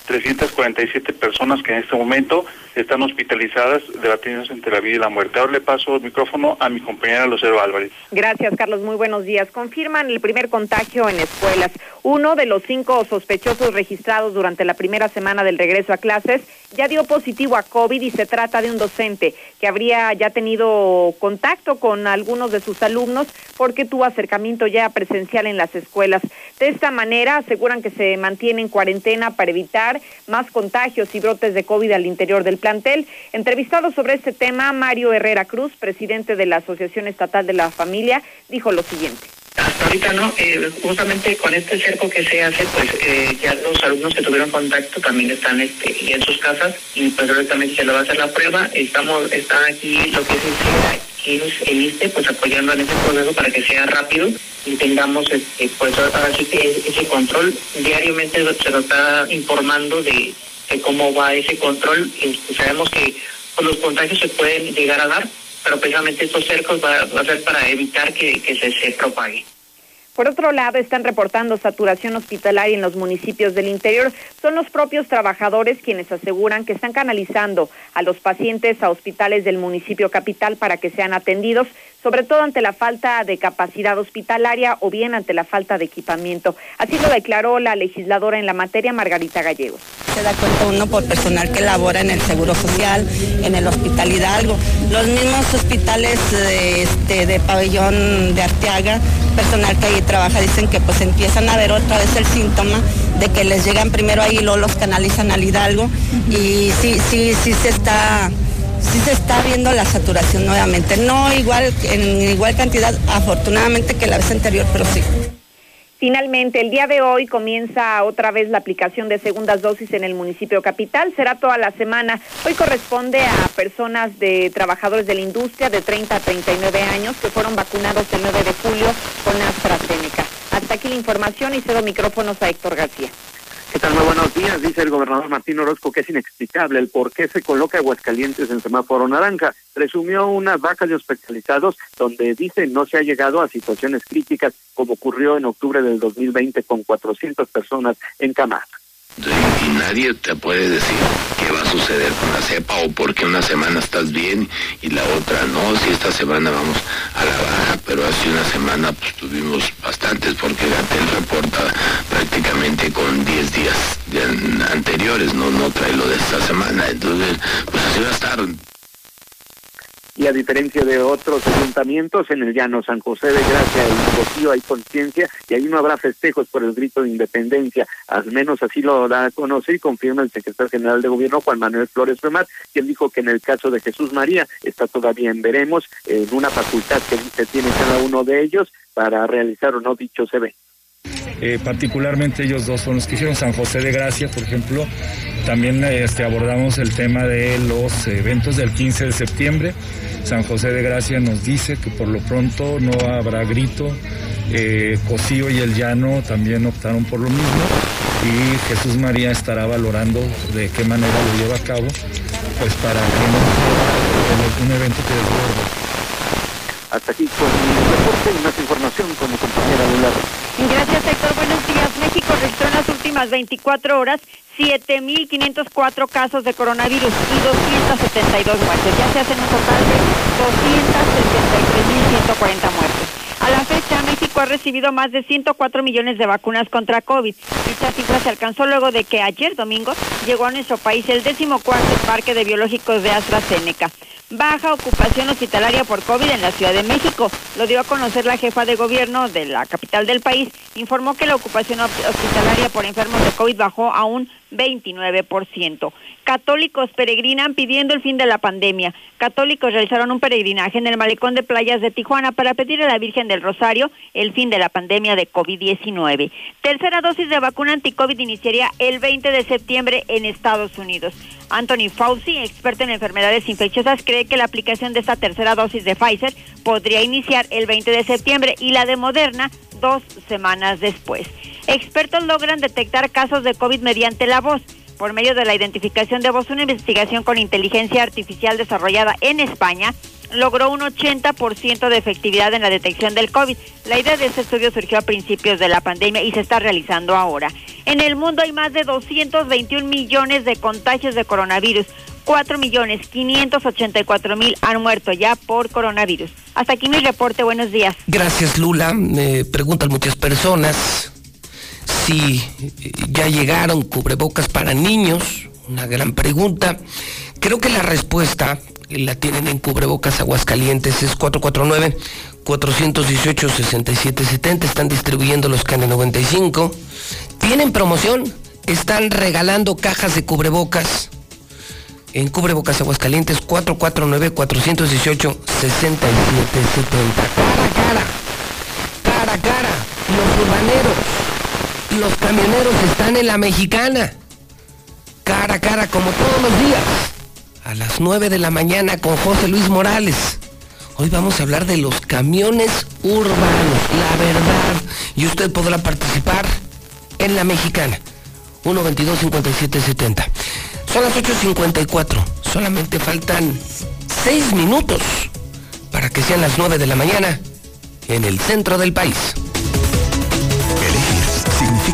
347 personas que en este momento están hospitalizadas debatiéndose entre la vida y la muerte. Ahora le paso el micrófono a mi compañera Lucero Álvarez. Gracias, Carlos. Muy buenos días. Confirman el primer contagio en escuelas. Uno de los cinco sospechosos registrados durante la primera semana del regreso a clases ya dio positivo a COVID y se trata de un docente que habría ya tenido contacto con algunos de sus alumnos porque tuvo acercamiento ya presencial en las escuelas. De esta manera aseguran que se mantiene en cuarentena para evitar más contagios y brotes de COVID al interior del plantel. Entrevistado sobre este tema, Mario Herrera Cruz, presidente de la Asociación Estatal de la Familia, dijo lo siguiente. Hasta ahorita no, eh, justamente con este cerco que se hace, pues eh, ya los alumnos que tuvieron contacto también están este, en sus casas y pues directamente se le va a hacer la prueba. Estamos, está aquí lo que es el ISTE, pues apoyando en ese proceso para que sea rápido y tengamos este, pues ahora sí que ese control diariamente se lo está informando de, cómo va ese control. Este, sabemos que pues, los contagios se pueden llegar a dar, pero precisamente estos cercos va, a ser para evitar que, se, se propague. Por otro lado, están reportando saturación hospitalaria en los municipios del interior. Son los propios trabajadores quienes aseguran que están canalizando a los pacientes a hospitales del municipio capital para que sean atendidos, sobre todo ante la falta de capacidad hospitalaria o bien ante la falta de equipamiento. Así lo declaró la legisladora en la materia, Margarita Gallegos. Se da cuenta uno por personal que labora en el Seguro Social, en el Hospital Hidalgo, los mismos hospitales de, este, pabellón de Arteaga, personal que ahí trabaja, dicen que pues empiezan a ver otra vez el síntoma de que les llegan primero ahí luego los canalizan al Hidalgo y sí, sí, sí se está sí se está viendo la saturación nuevamente. No igual en igual cantidad, afortunadamente, que la vez anterior, pero sí. Finalmente, el día de hoy comienza otra vez la aplicación de segundas dosis en el municipio capital. Será toda la semana. Hoy corresponde a personas de trabajadores de la industria de 30 a 39 años que fueron vacunados el 9 de julio con AstraZeneca. Hasta aquí la información y cedo micrófonos a Héctor García. ¿Qué tal? Muy buenos días. Dice el gobernador Martín Orozco que es inexplicable el por qué se coloca Aguascalientes en semáforo naranja. Presumió unas vacas de hospitalizados donde dice no se ha llegado a situaciones críticas como ocurrió en octubre del 2020 con 400 personas en Camargo y nadie te puede decir qué va a suceder con la cepa o por qué una semana estás bien y la otra no, si esta semana vamos a la baja, pero hace una semana pues tuvimos bastantes porque Gatel reporta prácticamente con 10 días anteriores, no, no trae lo de esta semana, entonces pues así va a estar Y a diferencia de otros ayuntamientos, en el llano San José de Gracia y Cocío hay conciencia y ahí no habrá festejos por el grito de independencia. Al menos así lo da a conocer y confirma el secretario general de gobierno, Juan Manuel Flores Remat, quien dijo que en el caso de Jesús María está todavía en veremos, en una facultad que dice tiene cada uno de ellos para realizar o no dicho ve. Eh, particularmente ellos dos son los que hicieron San José de Gracia, por ejemplo. También este, abordamos el tema de los eventos del 15 de septiembre. San José de Gracia nos dice que por lo pronto no habrá grito. Eh, Cocío y el Llano también optaron por lo mismo y Jesús María estará valorando de qué manera lo lleva a cabo, pues para que no sea un evento que. Hasta aquí con mi reporte y más información con mi compañera Lula. Gracias, Héctor. Buenos días. México registró en las últimas 24 horas 7.504 casos de coronavirus y 272 muertes. Ya se hacen un total de 263.140 muertes. A la fecha, México ha recibido más de 104 millones de vacunas contra COVID. Esta cifra se alcanzó luego de que ayer domingo llegó a nuestro país el decimocuarto parque de biológicos de AstraZeneca baja ocupación hospitalaria por COVID en la Ciudad de México. Lo dio a conocer la jefa de gobierno de la capital del país. Informó que la ocupación hospitalaria por enfermos de COVID bajó a un 29%. Católicos peregrinan pidiendo el fin de la pandemia. Católicos realizaron un peregrinaje en el malecón de playas de Tijuana para pedir a la Virgen del Rosario el fin de la pandemia de COVID-19. Tercera dosis de vacuna anti-COVID iniciaría el 20 de septiembre en Estados Unidos. Anthony Fauci, experto en enfermedades infecciosas, cree que la aplicación de esta tercera dosis de Pfizer podría iniciar el 20 de septiembre y la de Moderna dos semanas después. Expertos logran detectar casos de COVID mediante la voz. Por medio de la identificación de voz, una investigación con inteligencia artificial desarrollada en España logró un 80% de efectividad en la detección del COVID. La idea de este estudio surgió a principios de la pandemia y se está realizando ahora. En el mundo hay más de 221 millones de contagios de coronavirus. 4 millones 584 mil han muerto ya por coronavirus. Hasta aquí mi reporte. Buenos días. Gracias, Lula. Me preguntan muchas personas si ya llegaron cubrebocas para niños. Una gran pregunta. Creo que la respuesta la tienen en cubrebocas Aguascalientes es 449 418 6770 están distribuyendo los KN95 tienen promoción están regalando cajas de cubrebocas en cubrebocas Aguascalientes 449 418 6770 cara a cara cara a cara los urbaneros los camioneros están en la mexicana cara a cara como todos los días a las 9 de la mañana con José Luis Morales. Hoy vamos a hablar de los camiones urbanos, la verdad. Y usted podrá participar en la mexicana. 122-5770. Son las 8.54. Solamente faltan 6 minutos para que sean las 9 de la mañana en el centro del país.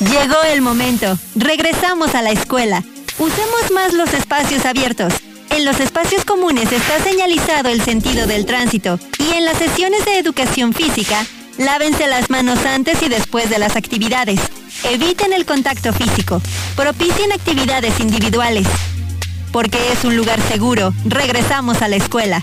Llegó el momento. Regresamos a la escuela. Usemos más los espacios abiertos. En los espacios comunes está señalizado el sentido del tránsito y en las sesiones de educación física, lávense las manos antes y después de las actividades. Eviten el contacto físico. Propicien actividades individuales. Porque es un lugar seguro, regresamos a la escuela.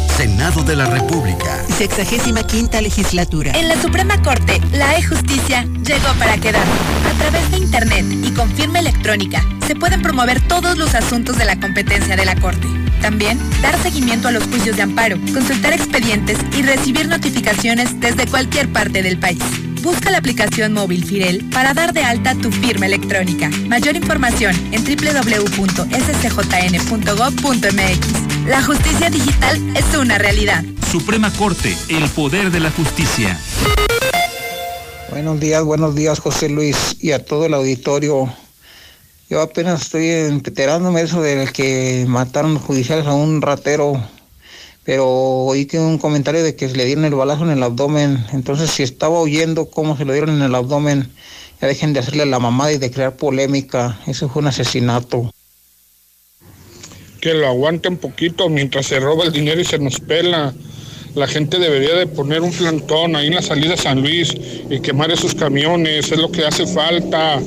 Senado de la República. Sexagésima quinta legislatura. En la Suprema Corte, la e-justicia llegó para quedar. A través de Internet y con firma electrónica, se pueden promover todos los asuntos de la competencia de la Corte. También, dar seguimiento a los juicios de amparo, consultar expedientes y recibir notificaciones desde cualquier parte del país. Busca la aplicación móvil Firel para dar de alta tu firma electrónica. Mayor información en www.scjn.gov.mx. La justicia digital es una realidad. Suprema Corte, el poder de la justicia. Buenos días, buenos días José Luis y a todo el auditorio. Yo apenas estoy enterándome eso del que mataron los judiciales a un ratero, pero oí que un comentario de que le dieron el balazo en el abdomen. Entonces, si estaba oyendo cómo se lo dieron en el abdomen, ya dejen de hacerle la mamada y de crear polémica. Eso fue un asesinato. Que lo aguanten poquito mientras se roba el dinero y se nos pela. La gente debería de poner un plantón ahí en la salida de San Luis y quemar esos camiones, es lo que hace falta.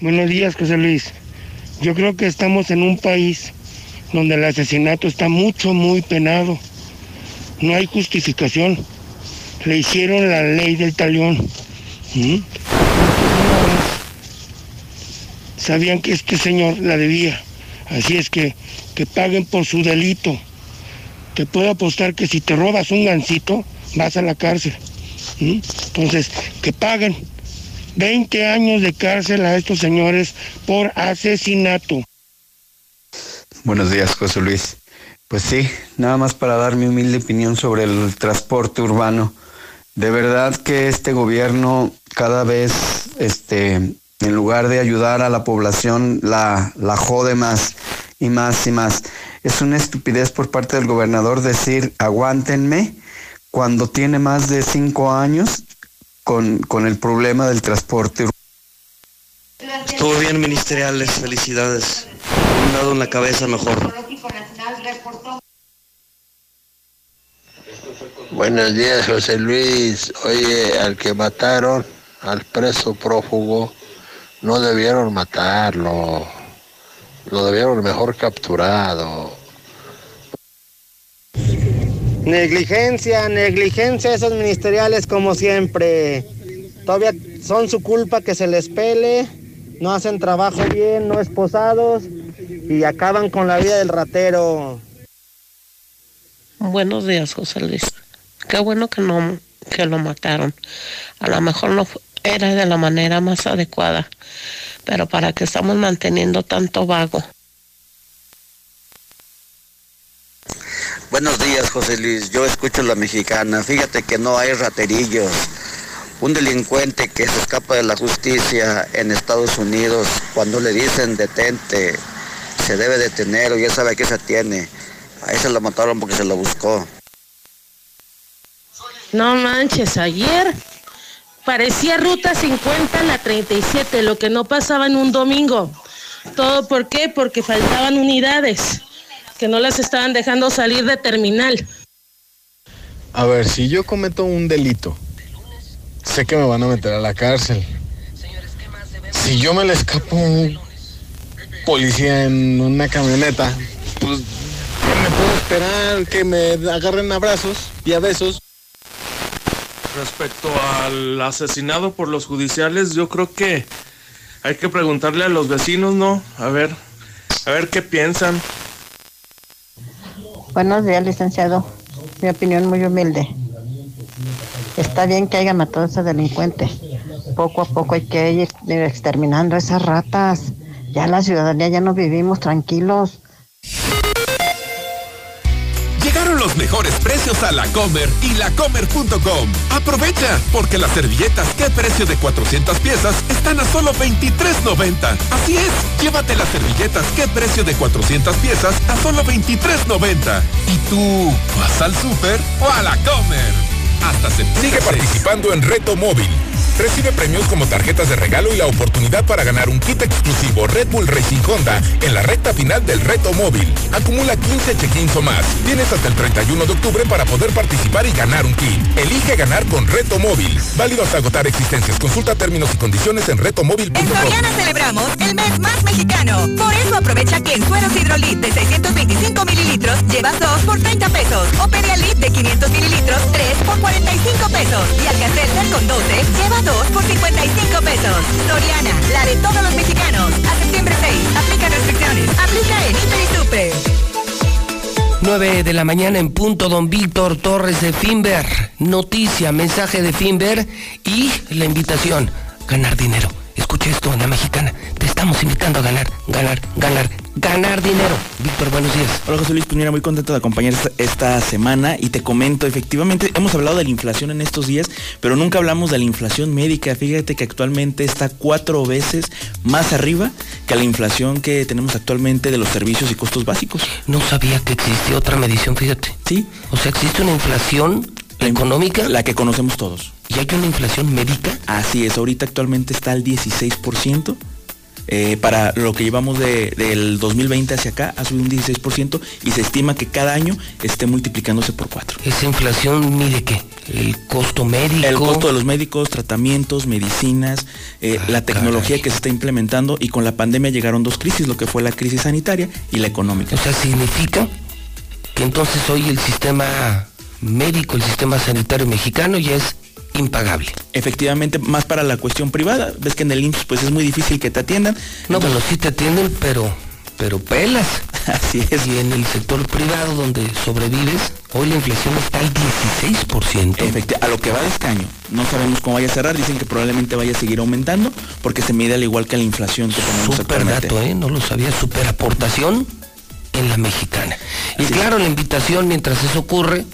Buenos días, José Luis. Yo creo que estamos en un país donde el asesinato está mucho, muy penado. No hay justificación. Le hicieron la ley del talión. ¿Mm? Sabían que este señor la debía. Así es que que paguen por su delito. Te puedo apostar que si te robas un gancito, vas a la cárcel. ¿Mm? Entonces, que paguen 20 años de cárcel a estos señores por asesinato. Buenos días, José Luis. Pues sí, nada más para dar mi humilde opinión sobre el transporte urbano. De verdad que este gobierno cada vez, este, en lugar de ayudar a la población, la, la jode más y más y más. Es una estupidez por parte del gobernador decir aguántenme cuando tiene más de cinco años con, con el problema del transporte urbano. Estuvo bien ministeriales, felicidades. Un dado en la cabeza mejor. Buenos días, José Luis. Oye, al que mataron, al preso prófugo, no debieron matarlo. Lo debieron mejor capturado. Negligencia, negligencia esos ministeriales como siempre. Todavía son su culpa que se les pele, no hacen trabajo bien, no esposados y acaban con la vida del ratero. Buenos días, José Luis. Qué bueno que no que lo mataron. A lo mejor no era de la manera más adecuada, pero para que estamos manteniendo tanto vago. Buenos días, José Luis. Yo escucho la mexicana. Fíjate que no hay raterillos. Un delincuente que se escapa de la justicia en Estados Unidos, cuando le dicen detente, se debe detener o ya sabe a qué se atiene. A ese lo mataron porque se lo buscó. No manches, ayer parecía Ruta 50 la 37, lo que no pasaba en un domingo. ¿Todo por qué? Porque faltaban unidades, que no las estaban dejando salir de terminal. A ver, si yo cometo un delito, sé que me van a meter a la cárcel. Si yo me le escapo un policía en una camioneta, pues ¿qué me puedo esperar? Que me agarren a brazos y a besos. Respecto al asesinado por los judiciales, yo creo que hay que preguntarle a los vecinos, ¿no? A ver, a ver qué piensan. Buenos días, licenciado. Mi opinión muy humilde. Está bien que haya matado a ese delincuente. Poco a poco hay que ir exterminando a esas ratas. Ya la ciudadanía ya no vivimos tranquilos. Llegaron los mejores precios a la Comer y lacomer.com. Aprovecha, porque las servilletas qué precio de 400 piezas están a solo 23.90. Así es, llévate las servilletas qué precio de 400 piezas a solo 23.90. ¿Y tú vas al súper o a la Comer? Hasta septiembre. Sigue participando en Reto Móvil. Recibe premios como tarjetas de regalo y la oportunidad para ganar un kit exclusivo Red Bull Racing Honda en la recta final del Reto Móvil. Acumula 15 check-ins o más. Tienes hasta el 31 de octubre para poder participar y ganar un kit. Elige ganar con Reto Móvil. Válido hasta agotar existencias. Consulta términos y condiciones en retomóvil.com. En Soriana celebramos el mes más mexicano. Por eso aprovecha que en sueros Hidrolit de 625 mililitros llevas 2 por 30 pesos. O Pedialit de 500 mililitros 3 por 45 pesos. Y Alcacelser con 12 lleva Dos por 55 pesos. Soriana, la de todos los mexicanos. A septiembre 6. Aplica restricciones. Aplica en Hiper y Super. 9 de la mañana en punto, don Víctor Torres de Finver. Noticia, mensaje de Finver y la invitación, ganar dinero. Escuche esto la mexicana. Te estamos invitando a ganar, ganar, ganar, ganar dinero. Víctor, buenos días. Hola José Luis, pues mira, muy contento de acompañar esta, esta, semana y te comento, efectivamente, hemos hablado de la inflación en estos días, pero nunca hablamos de la inflación médica. Fíjate que actualmente está cuatro veces más arriba que la inflación que tenemos actualmente de los servicios y costos básicos. No sabía que existía otra medición, fíjate. Sí. O sea, existe una inflación económica. La que conocemos todos. ¿Y hay una inflación médica? Así es, ahorita actualmente está al 16%. Eh, para lo que llevamos de, del 2020 hacia acá ha subido un 16% y se estima que cada año esté multiplicándose por 4. ¿Esa inflación mide qué? ¿El costo médico? El costo de los médicos, tratamientos, medicinas, eh, ah, la tecnología caray. que se está implementando y con la pandemia llegaron dos crisis, lo que fue la crisis sanitaria y la económica. O sea, significa que entonces hoy el sistema médico, el sistema sanitario mexicano ya es impagable. Efectivamente, más para la cuestión privada. Ves que en el IMSS pues es muy difícil que te atiendan. No, bueno, sí te atienden, pero pero pelas. <laughs> Así es. Y en el sector privado donde sobrevives, hoy la inflación está al 16%. Efectivamente, a lo que va de este año. No sabemos cómo vaya a cerrar, dicen que probablemente vaya a seguir aumentando porque se mide al igual que la inflación que tenemos Super dato, ¿eh? No lo sabía, super aportación en la mexicana. Así y claro, es. la invitación mientras eso ocurre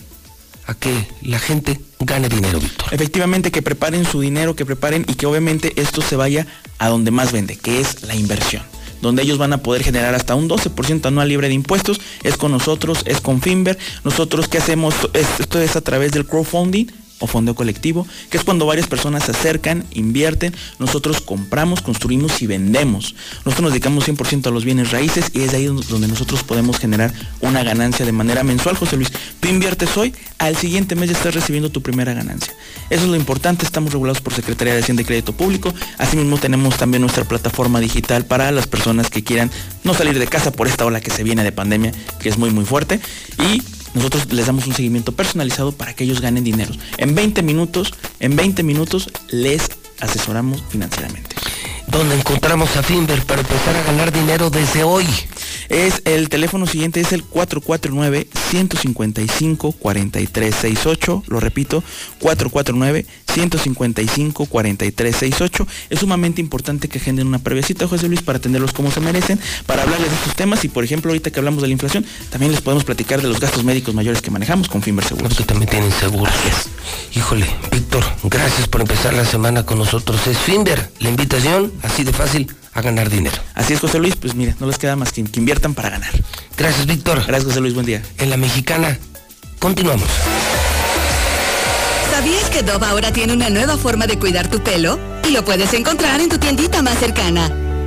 a que la gente gane dinero, Víctor. Efectivamente, que preparen su dinero, que preparen y que obviamente esto se vaya a donde más vende, que es la inversión donde ellos van a poder generar hasta un 12% anual libre de impuestos, es con nosotros, es con Finver. Nosotros, ¿qué hacemos? Esto es a través del crowdfunding o fondo colectivo, que es cuando varias personas se acercan, invierten, nosotros compramos, construimos y vendemos. Nosotros nos dedicamos 100% a los bienes raíces y es ahí donde nosotros podemos generar una ganancia de manera mensual, José Luis. Tú inviertes hoy, al siguiente mes ya estás recibiendo tu primera ganancia. Eso es lo importante, estamos regulados por Secretaría de Hacienda y Crédito Público. Asimismo tenemos también nuestra plataforma digital para las personas que quieran no salir de casa por esta ola que se viene de pandemia, que es muy muy fuerte. Y nosotros les damos un seguimiento personalizado para que ellos ganen dinero. En 20 minutos, en 20 minutos les asesoramos financieramente. ¿Dónde encontramos a Finver para empezar a ganar dinero desde hoy? Es el teléfono siguiente es el 449-155-4368. Lo repito, 449-155-4368. Es sumamente importante que agenden una previecita, José Luis, para atenderlos como se merecen, para hablarles de estos temas y, por ejemplo, ahorita que hablamos de la inflación, también les podemos platicar de los gastos médicos mayores que manejamos con Finver Seguros. Porque también tienen seguros. Híjole, Víctor, gracias por empezar la semana con nosotros. Es Finver, la invitación, así de fácil a ganar dinero. Así es, José Luis, pues mira, no les queda más que, que inviertan para ganar. Gracias, Víctor. Gracias, José Luis, buen día. En la mexicana, continuamos. ¿Sabías que Dove ahora tiene una nueva forma de cuidar tu pelo? Y lo puedes encontrar en tu tiendita más cercana.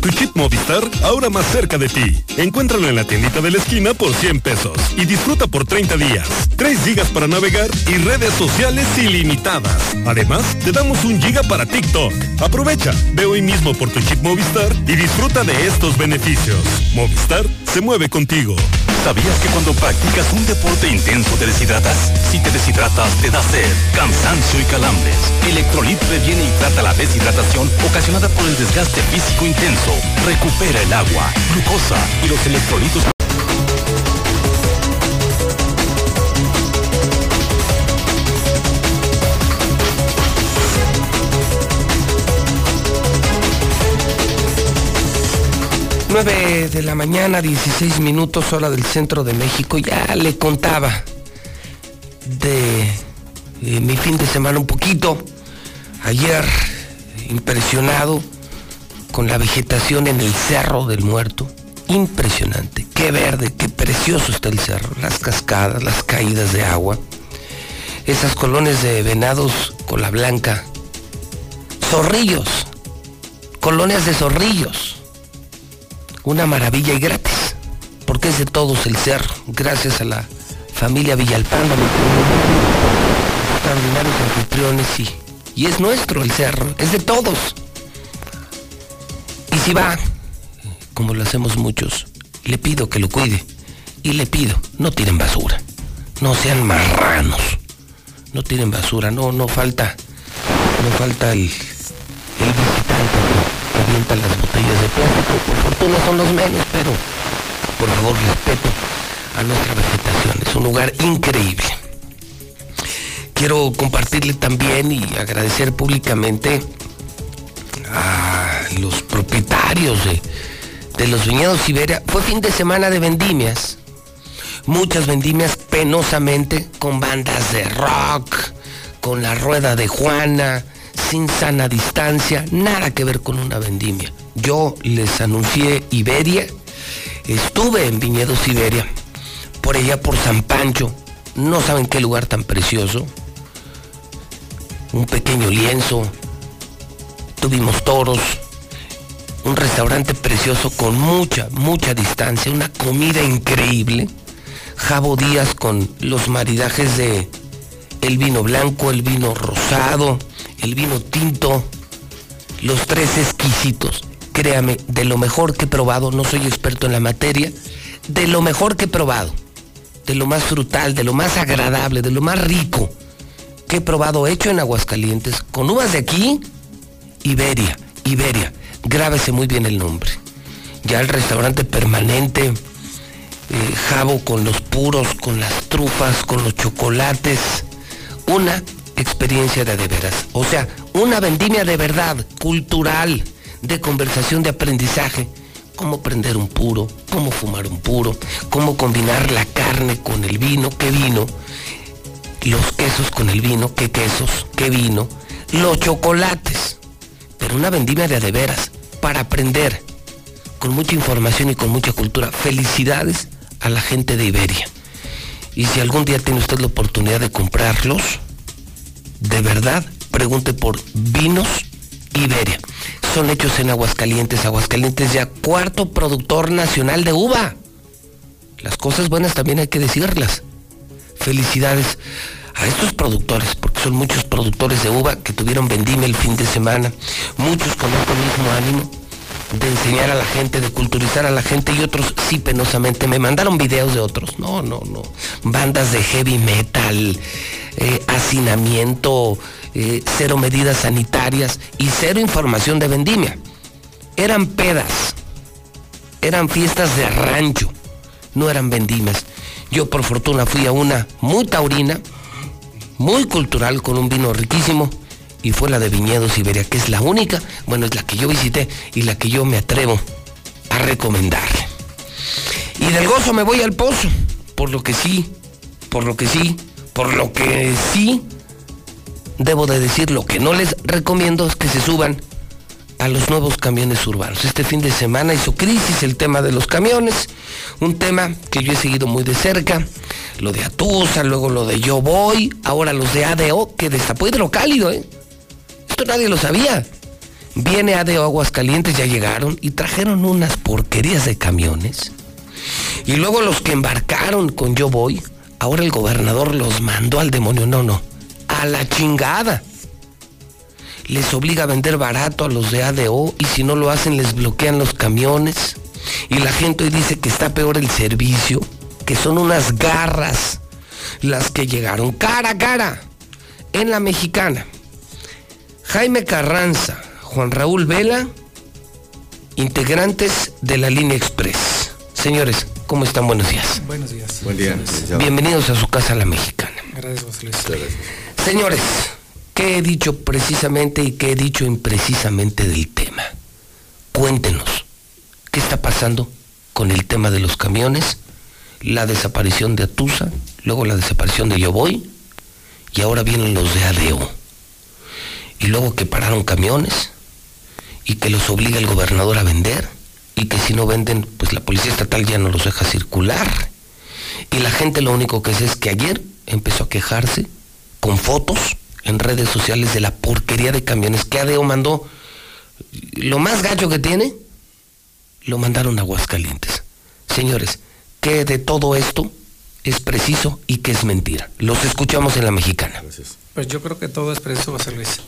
Tu chip Movistar ahora más cerca de ti. Encuéntralo en la tiendita de la esquina por 100 pesos y disfruta por 30 días. 3 gigas para navegar y redes sociales ilimitadas. Además, te damos un giga para TikTok. Aprovecha, ve hoy mismo por tu chip Movistar y disfruta de estos beneficios. Movistar se mueve contigo. ¿Sabías que cuando practicas un deporte intenso te deshidratas? Si te deshidratas, te da sed, cansancio y calambres. Electrolit previene y trata la deshidratación ocasionada por el desgaste físico intenso. Recupera el agua, glucosa y los electrolitos. Nueve de la mañana, 16 minutos, hora del centro de México. Ya le contaba de, de mi fin de semana un poquito. Ayer, impresionado con la vegetación en el Cerro del Muerto. Impresionante, qué verde, qué precioso está el cerro, las cascadas, las caídas de agua, esas colonias de venados con la blanca, zorrillos, colonias de zorrillos, una maravilla y gratis, porque es de todos el cerro, gracias a la familia Villalpando, extraordinarios anfitriones y, y es nuestro el cerro, es de todos Y si va, como lo hacemos muchos, le pido que lo cuide. Y le pido, no tiren basura. No sean marranos. No tiren basura, no, no falta, no falta el, el visitante que avienta las botellas de plástico. Por fortuna son los menos, pero por favor respeto a nuestra vegetación. Es un lugar increíble. Quiero compartirle también y agradecer públicamente a los propietarios de, de los viñedos Siberia. Fue fin de semana de vendimias. Muchas vendimias penosamente con bandas de rock, con la rueda de Juana, sin sana distancia, nada que ver con una vendimia. Yo les anuncié Iberia, estuve en Viñedos Iberia, por allá por San Pancho, no saben qué lugar tan precioso, un pequeño lienzo, tuvimos toros, un restaurante precioso con mucha, mucha distancia, una comida increíble, Jabo Díaz con los maridajes de el vino blanco, el vino rosado, el vino tinto, los tres exquisitos. Créame, de lo mejor que he probado, no soy experto en la materia, de lo mejor que he probado, de lo más frutal, de lo más agradable, de lo más rico que he probado hecho en Aguascalientes, con uvas de aquí, Iberia, Iberia. Grábese muy bien el nombre. Ya el restaurante permanente, eh, Jabo con los puros, con las trufas, con los chocolates. Una experiencia de de veras. O sea, una vendimia de verdad, cultural, de conversación, de aprendizaje. Cómo prender un puro, cómo fumar un puro, cómo combinar la carne con el vino, qué vino, los quesos con el vino, qué quesos, qué vino, los chocolates. Pero una vendimia de de veras, para aprender, con mucha información y con mucha cultura. Felicidades a la gente de Iberia. Y si algún día tiene usted la oportunidad de comprarlos, de verdad, pregunte por Vinos Iberia. Son hechos en Aguascalientes. Aguascalientes ya cuarto productor nacional de uva. Las cosas buenas también hay que decirlas. Felicidades a estos productores, son muchos productores de uva que tuvieron vendimia el fin de semana, muchos con este mismo ánimo de enseñar a la gente, de culturizar a la gente y otros sí penosamente me mandaron videos de otros. No, no, no. Bandas de heavy metal, eh, hacinamiento, eh, cero medidas sanitarias y cero información de vendimia. Eran pedas, eran fiestas de rancho, no eran vendimias. Yo por fortuna fui a una muy taurina, muy cultural, con un vino riquísimo, y fue la de Viñedos Iberia, que es la única, bueno, es la que yo visité y la que yo me atrevo a recomendarle. Y del gozo me voy al pozo, por lo que sí, por lo que sí, por lo que sí, debo de decir, lo que no les recomiendo es que se suban a los nuevos camiones urbanos. Este fin de semana hizo crisis el tema de los camiones, un tema que yo he seguido muy de cerca, lo de Atusa, luego lo de Yo Voy, ahora los de ADO, que destapó hidrocálido, ¿eh? Esto nadie lo sabía. Viene ADO Aguascalientes, ya llegaron y trajeron unas porquerías de camiones. Y luego los que embarcaron con Yo Voy, ahora el gobernador los mandó al demonio, no, no, a la chingada les obliga a vender barato a los de ADO y si no lo hacen les bloquean los camiones. Y la gente hoy dice que está peor el servicio, que son unas garras las que llegaron cara a cara en la mexicana. Jaime Carranza, Juan Raúl Vela, integrantes de la línea Express. Señores, ¿cómo están? Buenos días. Buenos días. Buen día. Bienvenidos a su casa la mexicana. Gracias, José Luis. Señores, ¿qué he dicho precisamente y qué he dicho imprecisamente del tema? Cuéntenos, ¿qué está pasando con el tema de los camiones? La desaparición de Atusa, luego la desaparición de Yo Voy, y ahora vienen los de ADO. Y luego que pararon camiones, y que los obliga el gobernador a vender, y que si no venden, pues la policía estatal ya no los deja circular. Y la gente lo único que sé es que ayer empezó a quejarse con fotos en redes sociales de la porquería de camiones que ADO mandó. Lo más gacho que tiene, lo mandaron a Aguascalientes. Señores, ¿qué de todo esto es preciso y qué es mentira? Los escuchamos en la mexicana. Pues yo creo que todo es preciso, José Luis.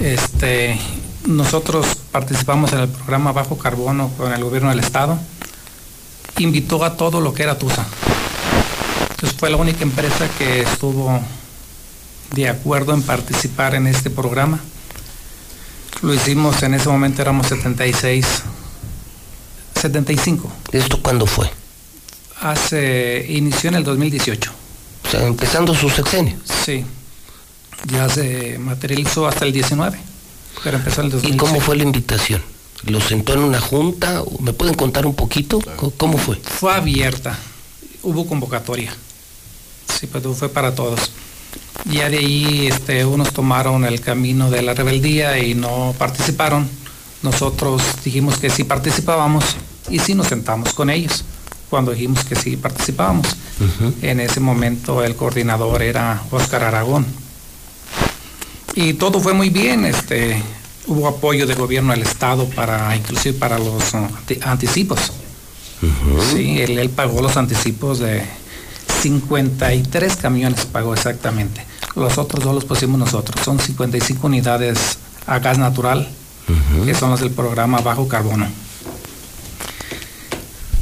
Este, nosotros participamos en el programa Bajo Carbono con el gobierno del estado, invitó a todo lo que era Tusa. Entonces fue la única empresa que estuvo de acuerdo en participar en este programa. Lo hicimos en ese momento, éramos 76, 75. ¿Esto cuándo fue? Hace, inició en el 2018. O sea, empezando su sexenio. Sí. Ya se materializó hasta el 19. Pero empezó el 2018. ¿Y cómo fue la invitación? ¿Lo sentó en una junta? ¿Me pueden contar un poquito? ¿Cómo fue? Fue abierta. Hubo convocatoria. Sí, pero fue para todos. Ya de ahí este, unos tomaron el camino de la rebeldía y no participaron. Nosotros dijimos que sí participábamos y sí nos sentamos con ellos cuando dijimos que sí participábamos. En ese momento el coordinador era Óscar Aragón. Y todo fue muy bien, este, hubo apoyo del gobierno del estado para, inclusive para los anti- anticipos. Sí, él, él pagó los anticipos de 53 camiones pagó exactamente. Los otros dos los pusimos nosotros. Son 55 unidades a gas natural, que son las del programa Bajo Carbono.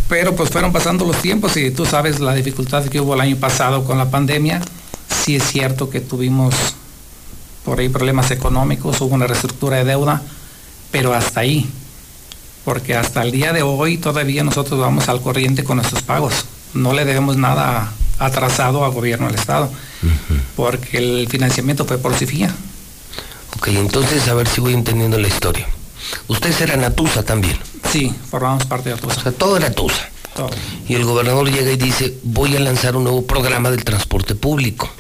Pero pues fueron pasando los tiempos y tú sabes la dificultad que hubo el año pasado con la pandemia. Sí es cierto que tuvimos por ahí problemas económicos, hubo una reestructura de deuda, pero hasta ahí. Porque hasta el día de hoy todavía nosotros vamos al corriente con nuestros pagos. No le debemos nada atrasado al gobierno del Estado, porque el financiamiento fue por CIFIA. Ok, entonces a ver si voy entendiendo la historia. Ustedes eran Atusa también. Sí, formamos parte de Atusa. O sea, todo era Atusa. Todo. Y el gobernador llega y dice, voy a lanzar un nuevo programa del transporte público.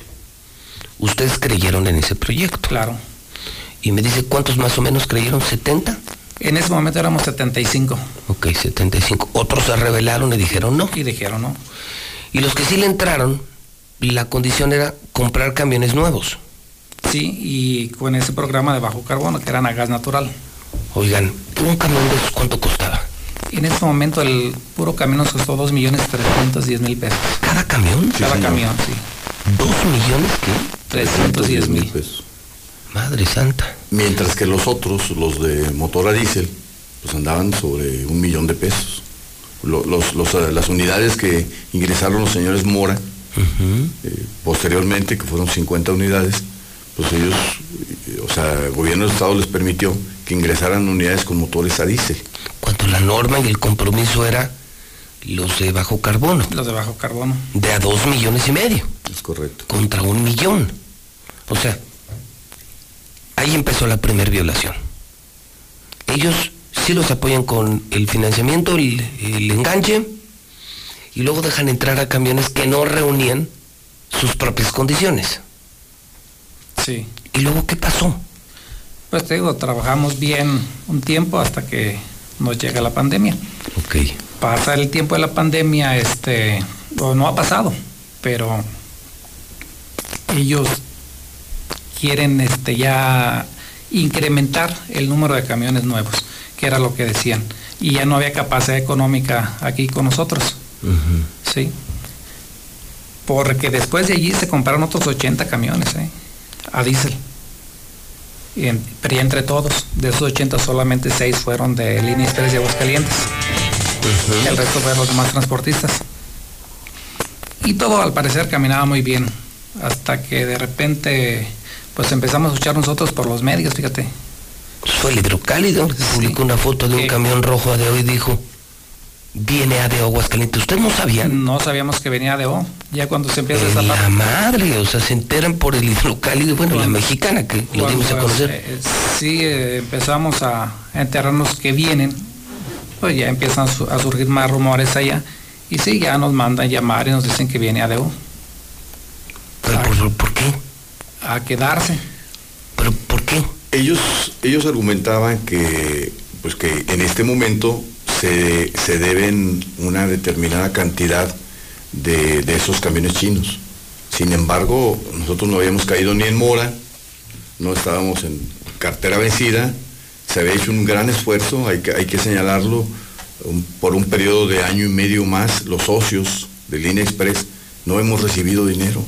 Ustedes creyeron en ese proyecto. Claro. Y me dice, ¿cuántos más o menos creyeron? ¿70? En ese momento éramos 75 Ok, 75. Otros se rebelaron y dijeron no. y dijeron no. Y los que sí le entraron, la condición era comprar camiones nuevos. Sí, y con ese programa de bajo carbono, que eran a gas natural. Oigan, un camión de esos, ¿cuánto costaba? En ese momento el puro camión nos costó 2 millones 310 mil pesos. ¿Cada camión? Cada señor. camión, sí. ¿Dos millones qué? 310 mil. pesos. Madre santa. Mientras que los otros, los de motor a diésel, pues andaban sobre un millón de pesos. Lo- los- los, eh, las unidades que ingresaron los señores Mora, eh, posteriormente, que fueron 50 unidades, pues ellos, eh, o sea, el gobierno del Estado les permitió que ingresaran unidades con motores a diésel. Cuando la norma y el compromiso era los de bajo carbono, Los de bajo carbono. de a dos millones y medio, Es correcto. contra un millón. O sea, ahí empezó la primer violación. Ellos sí los apoyan con el financiamiento, el, el enganche, y luego dejan entrar a camiones que no reunían sus propias condiciones. Sí. ¿Y luego qué pasó? Pues te digo, trabajamos bien un tiempo hasta que nos llega la pandemia. Ok. Pasa el tiempo de la pandemia, este, o no ha pasado, pero ellos quieren este ya incrementar el número de camiones nuevos, que era lo que decían. Y ya no había capacidad económica aquí con nosotros. Sí. Porque después de allí se compraron otros 80 camiones, ¿eh? A diésel. En- pero ya entre todos, de esos 80 solamente 6 fueron de líneas 3 de Aguascalientes. El resto fueron los demás transportistas. Y todo al parecer caminaba muy bien. Hasta que de repente pues empezamos a escuchar nosotros por los medios, fíjate. Fue el hidrocálido, publicó una foto de un camión rojo de hoy y dijo, viene a de Aguascalientes. ¿Usted no sabía? No sabíamos que venía de O. Ya cuando se empieza esa En la madre, o sea, se enteran por el hidrocálido, bueno, la mexicana que lo dimos a conocer. eh, sí, eh, empezamos a enterarnos que vienen, pues ya empiezan a su- a surgir más rumores allá. Y sí, ya nos mandan llamar y nos dicen que viene ADO. ¿Pero por, qué? A quedarse. Ellos, ellos argumentaban que, pues que en este momento se, se deben una determinada cantidad de, de esos camiones chinos. Sin embargo, nosotros no habíamos caído ni en mora, no estábamos en cartera vencida, se había hecho un gran esfuerzo, hay que, hay que señalarlo, por un periodo de año y medio más, los socios de Línea Express no hemos recibido dinero,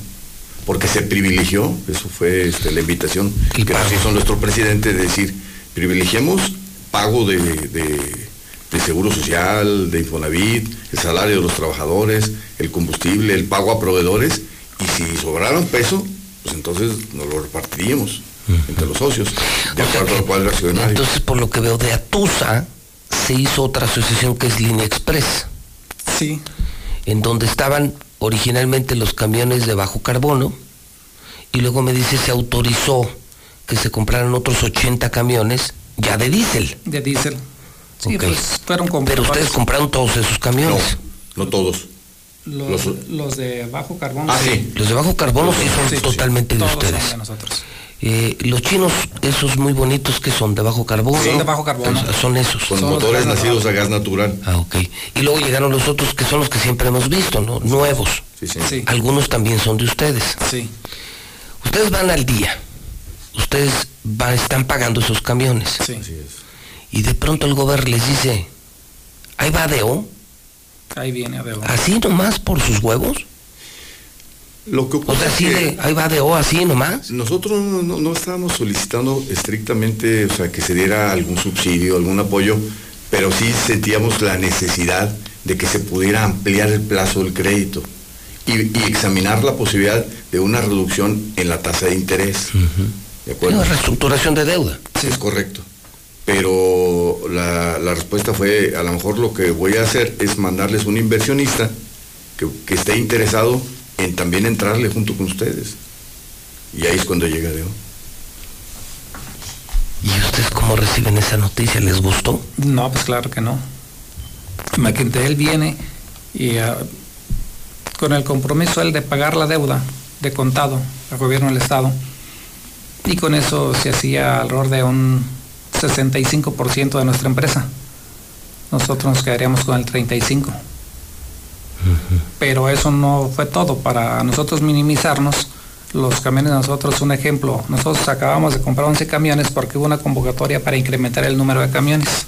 porque se privilegió, eso fue este, la invitación que nos hizo nuestro presidente de decir, privilegiemos pago de, de- de seguro social, de Infonavit, el salario de los trabajadores, el combustible, el pago a proveedores, y si sobrara un peso, pues entonces nos lo repartiríamos entre los socios, de acuerdo al cuadro accionario. Entonces, por lo que veo de Atusa, se hizo otra asociación que es Línea Express. Sí. En donde estaban originalmente los camiones de bajo carbono, y luego me dice se autorizó que se compraran otros 80 camiones ya de diésel. De diésel. Sí, Ok. pues fueron Pero ustedes compraron todos esos camiones. No, no todos. los, los de bajo carbono. Ah, sí. Los de bajo carbono sí son Sí, sí, totalmente de todos son ustedes. de nosotros. Eh, los chinos, esos muy bonitos que son de bajo carbono. Son de bajo carbono. Son, son esos. Con motores nacidos a gas natural. Ah, ok. Y luego llegaron los otros que son los que siempre hemos visto, ¿no? Nuevos. Sí. Algunos también son de ustedes. Sí. Ustedes van al día. Ustedes van- están pagando esos camiones. Sí. Y de pronto el gobierno les dice, ahí va Deo, Ahí viene, veo. así nomás por sus huevos. Lo que O sea, de, ahí va Deo, así nomás. Nosotros no, no- no estábamos solicitando estrictamente, o sea, que se diera algún subsidio, algún apoyo, pero sí sentíamos la necesidad de que se pudiera ampliar el plazo del crédito y, y examinar la posibilidad de una reducción en la tasa de interés. ¿De acuerdo? Una reestructuración de deuda. Sí, es correcto. Pero la, la respuesta fue, a lo mejor lo que voy a hacer es mandarles un inversionista que, que esté interesado en también entrarle junto con ustedes. Y ahí es cuando llega Deo. ¿Y ustedes cómo reciben esa noticia? ¿Les gustó? No, pues claro que no. Él viene y ah, con el compromiso él de pagar la deuda de contado al gobierno del Estado. Y con eso se hacía alrededor de un 65% de nuestra empresa. Nosotros nos quedaríamos con el 35%. Pero eso no fue todo. Para nosotros minimizarnos, los camiones nosotros, un ejemplo, nosotros acabamos de comprar 11 camiones porque hubo una convocatoria para incrementar el número de camiones.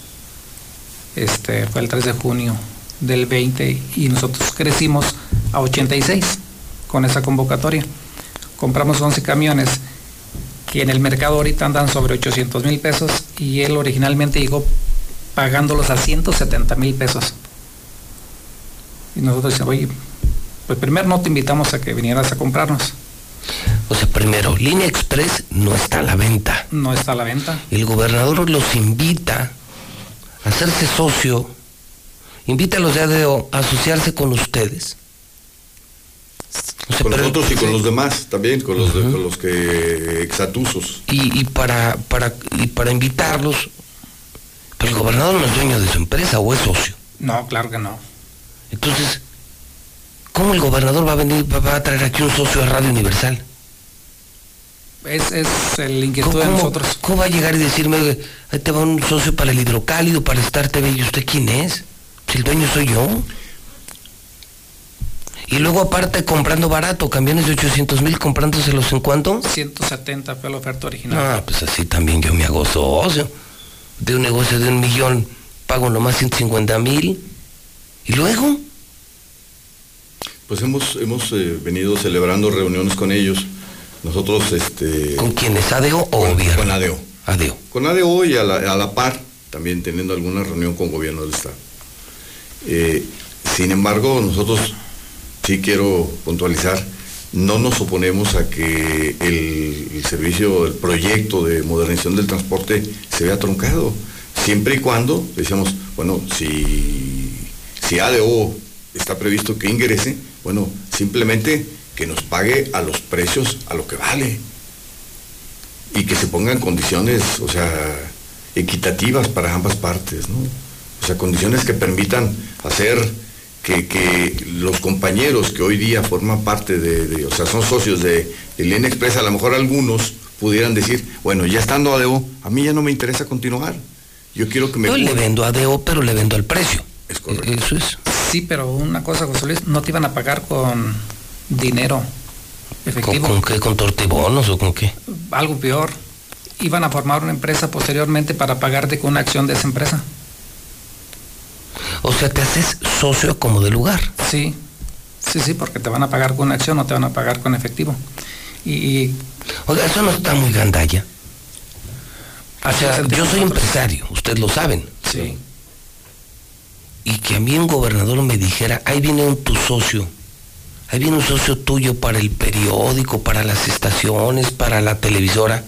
Este fue el 3 de junio del 20 y nosotros crecimos a 86 con esa convocatoria. Compramos 11 camiones que en el mercado ahorita andan sobre 800 mil pesos y él originalmente llegó pagándolos a 170 mil pesos. Y nosotros decimos, oye, pues primero no te invitamos a que vinieras a comprarnos. O sea, primero, Línea Express no está a la venta. No está a la venta. El gobernador los invita a hacerse socio, invita a los de ADO a asociarse con ustedes. O sea, Con pero- nosotros y con los demás también, con los, de- con los que exatusos. y, y para, para, y para invitarlos, pero el gobernador no es dueño de su empresa o es socio. No, claro que no. Entonces, ¿cómo el gobernador va a venir, va, va a traer aquí un socio a Radio Universal? Es, es el inquietud ¿Cómo, de nosotros. cómo va a llegar y decirme, "Oye, ahí te va un socio para el hidrocálido, para Star TV? ¿Y usted quién es? Si el dueño soy yo. Y luego aparte comprando barato, camiones de 800 mil, comprándoselos en cuánto? 170 fue la oferta original. Ah, pues así también yo me hago socio. De un negocio de un millón pago nomás 150 mil. ¿Y luego? Pues hemos, hemos eh, venido celebrando reuniones con ellos. Nosotros, este... ¿Con quiénes? ¿ADEO o con, gobierno? Con ADEO. ADEO. Con ADO y a la, a la par, también teniendo alguna reunión con gobierno del Estado. Eh, sin embargo, nosotros sí quiero puntualizar, no nos oponemos a que el, el servicio, el proyecto de modernización del transporte se vea truncado, siempre y cuando, decíamos, bueno, si, si ADO está previsto que ingrese, bueno, simplemente que nos pague a los precios a lo que vale y que se pongan condiciones, o sea, equitativas para ambas partes, ¿no? O sea, condiciones que permitan hacer que, que los compañeros que hoy día forman parte de, de- o sea, son socios de, de Línea a lo mejor algunos pudieran decir, bueno, ya estando ADO, a mí ya no me interesa continuar. Yo quiero que me... Yo le cubran". vendo ADO, pero le vendo al precio. Es correcto. Eso es. Sí, pero una cosa, José Luis, no te iban a pagar con dinero ¿Con, efectivo. con qué? ¿Con tortibonos o con qué? Algo peor. Iban a formar una empresa posteriormente para pagarte con una acción de esa empresa. O sea, te haces socio como de lugar. Sí, sí, sí, porque te van a pagar con una acción, no te van a pagar con efectivo. Y Oiga, eso no está muy gandalla. O sea, yo soy empresario, ustedes lo saben. Sí. Y que a mí un gobernador me dijera, ahí viene un tu socio, ahí viene un socio tuyo para el periódico, para las estaciones, para la televisora.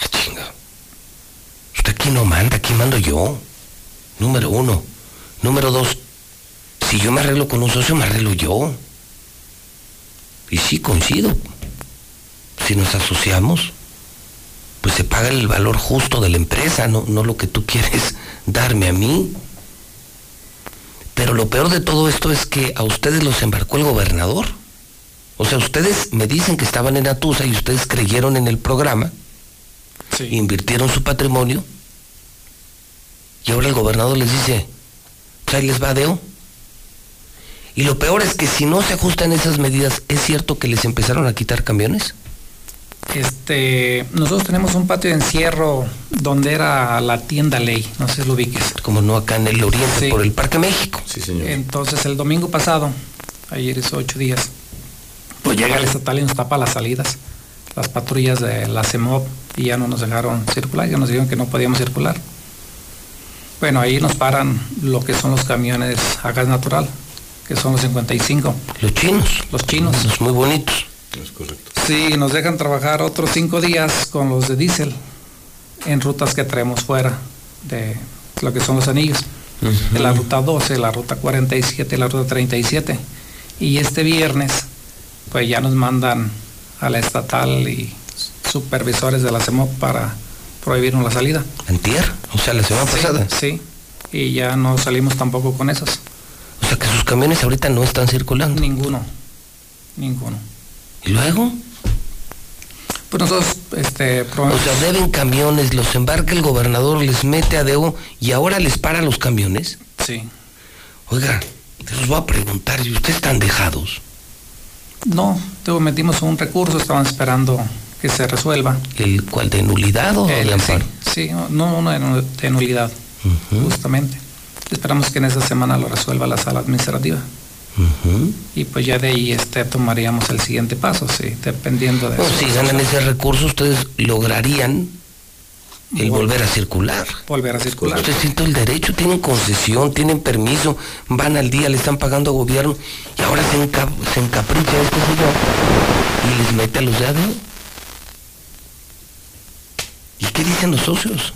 Ah, chinga. Usted aquí no manda, aquí mando yo. Número uno. Número dos, si yo me arreglo con un socio, me arreglo yo. Y sí, coincido. Si nos asociamos, pues se paga el valor justo de la empresa, no, no lo que tú quieres <laughs> darme a mí. Pero lo peor de todo esto es que a ustedes los embarcó el gobernador. O sea, ustedes me dicen que estaban en Atusa y ustedes creyeron en el programa, invirtieron su patrimonio, y ahora el gobernador les dice, ahí les va Deo. Y lo peor es que si no se ajustan esas medidas, ¿es cierto que les empezaron a quitar camiones? Este, nosotros tenemos un patio de encierro donde era la tienda ley, no sé si lo ubiques. Como no acá en el oriente, Sí. por el Parque México. Sí, señor. Entonces el domingo pasado, ayer hizo ocho días, pues llega el estatal y nos tapa las salidas, las patrullas de la CEMOP y ya no nos dejaron circular, ya nos dijeron que no podíamos circular. Bueno, ahí nos paran lo que son los camiones a gas natural, que son los 55. Los chinos. Los chinos. Los muy bonitos. Es correcto. Sí, nos dejan trabajar otros cinco días con los de diésel en rutas que traemos fuera de lo que son los anillos. De la ruta 12, la ruta 47 y la ruta 37. Y este viernes, pues ya nos mandan a la estatal y supervisores de la CEMOP para prohibirnos la salida. ¿Antier? O sea, la semana Sí, pasada. Sí. Y ya no salimos tampoco con esos. O sea que sus camiones ahorita no están circulando. Ninguno. Ninguno. ¿Y luego? Pues nosotros, este, pro- O sea, deben camiones, los embarca el gobernador, les mete a Deo y ahora les para los camiones. Sí. Oiga, les voy a preguntar, ¿y ustedes están dejados? No, luego metimos un recurso, estaban esperando que se resuelva. ¿El cual de nulidad o El- de amparo? Sí, sí, no uno de, nu- de nulidad, justamente. Esperamos que en esta semana lo resuelva la sala administrativa. Y pues ya de ahí este, tomaríamos el siguiente paso, sí, dependiendo de Bueno, eso. si ganan ese recurso, ustedes lograrían el Vol- volver a circular. Volver a circular. Ustedes tienen el derecho, tienen concesión, tienen permiso, van al día, le están pagando a gobierno y ahora se, enca- se encapricha este señor y les mete a los de ADO. ¿Y qué dicen los socios?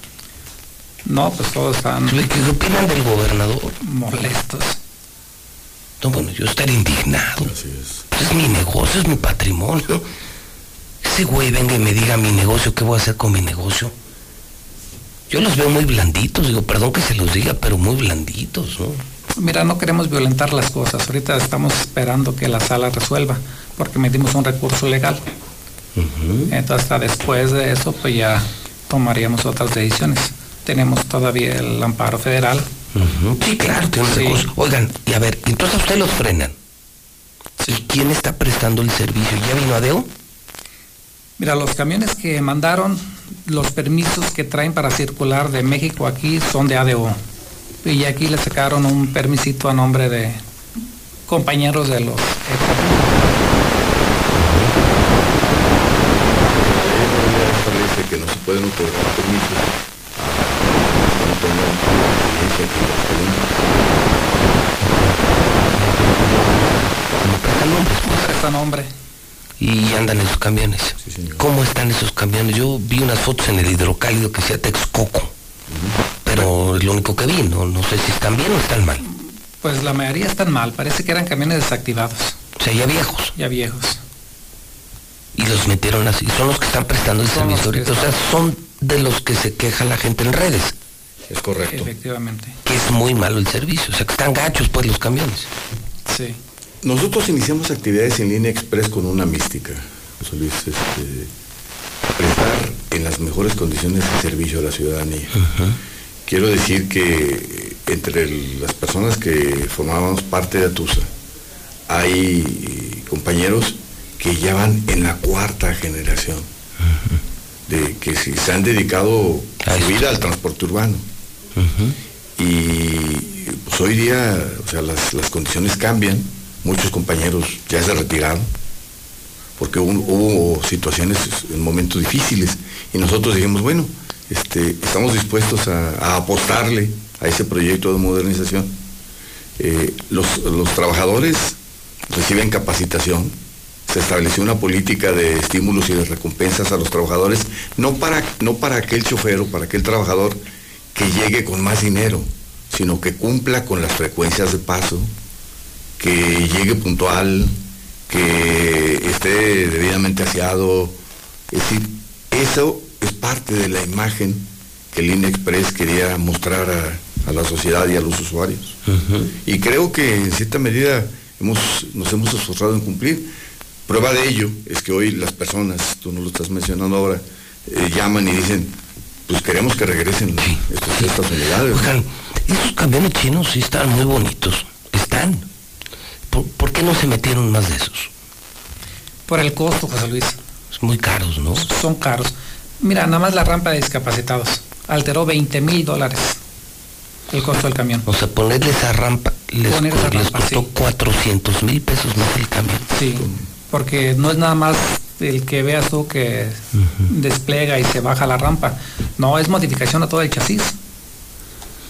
No, pues todos están ¿Qué qué opinan del gobernador? molestos. No, bueno, yo estaré indignado. Así es. Pues es mi negocio, es mi patrimonio. Ese güey venga y me diga mi negocio, ¿qué voy a hacer con mi negocio? Yo los veo muy blanditos, digo, perdón que se los diga, pero muy blanditos, ¿no? Mira, no queremos violentar las cosas. Ahorita estamos esperando que la sala resuelva, porque metimos un recurso legal. Entonces, hasta después de eso, pues ya tomaríamos otras decisiones. Tenemos todavía el amparo federal. Sí, claro, tiene Sí. recurso. Oigan, y a ver, entonces a usted los frenan. ¿Y quién está prestando el servicio? ¿Ya vino Adeo? Mira, los camiones que mandaron, los permisos que traen para circular de México aquí son de ADO. Y aquí le sacaron un permisito a nombre de compañeros de los... establece que no se pueden otorgar permisos a no tengan experiencia en los Presta nombre. Y andan esos camiones. ¿Cómo están esos camiones? Yo vi unas fotos en el hidrocálido que decía Texcoco. Pero es lo único que vi, no, no sé si están bien o están mal. Pues la mayoría están mal, parece que eran camiones desactivados. O sea, ya viejos. Ya viejos. Y los metieron así. Son los que están prestando el servicio ahorita. O sea, son de los que se queja la gente en redes. Es correcto. Efectivamente. Que es muy malo el servicio. O sea, que están gachos pues los camiones. Sí. Nosotros iniciamos actividades en línea express con una mística, José Luis, este, prestar en las mejores condiciones de servicio a la ciudadanía. Quiero decir que entre el- las personas que formábamos parte de Atusa, hay compañeros que ya van en la cuarta generación, de que se se han dedicado su vida al transporte urbano. Y pues hoy día, o sea, las, las condiciones cambian, muchos compañeros ya se retiraron, porque hubo, situaciones en momentos difíciles, y nosotros dijimos, bueno, este, estamos dispuestos a, apostarle a ese proyecto de modernización. Eh, los, trabajadores reciben capacitación, se estableció una política de estímulos y de recompensas a los trabajadores, no para, no para aquel chofer o para aquel trabajador que llegue con más dinero, sino que cumpla con las frecuencias de paso, que llegue puntual, que esté debidamente aseado. Es decir, eso es parte de la imagen que el INE Express quería mostrar a, la sociedad y a los usuarios. Y creo que en cierta medida hemos, nos hemos esforzado en cumplir. Prueba de ello es que hoy las personas, tú no lo estás mencionando ahora, eh, llaman y dicen, pues queremos que regresen estas unidades. Oigan, esos camiones chinos sí están muy bonitos. Están. ¿Por, qué no se metieron más de esos? Por el costo, José Luis. Es muy caros, ¿no? Son caros. Mira, nada más la rampa de discapacitados. Alteró 20 mil dólares el costo del camión. O sea, ponerle esa rampa les, costó 400 mil pesos más el camión. Sí, porque no es nada más el que veas tú que despliega y se baja la rampa. No, es modificación a todo el chasis.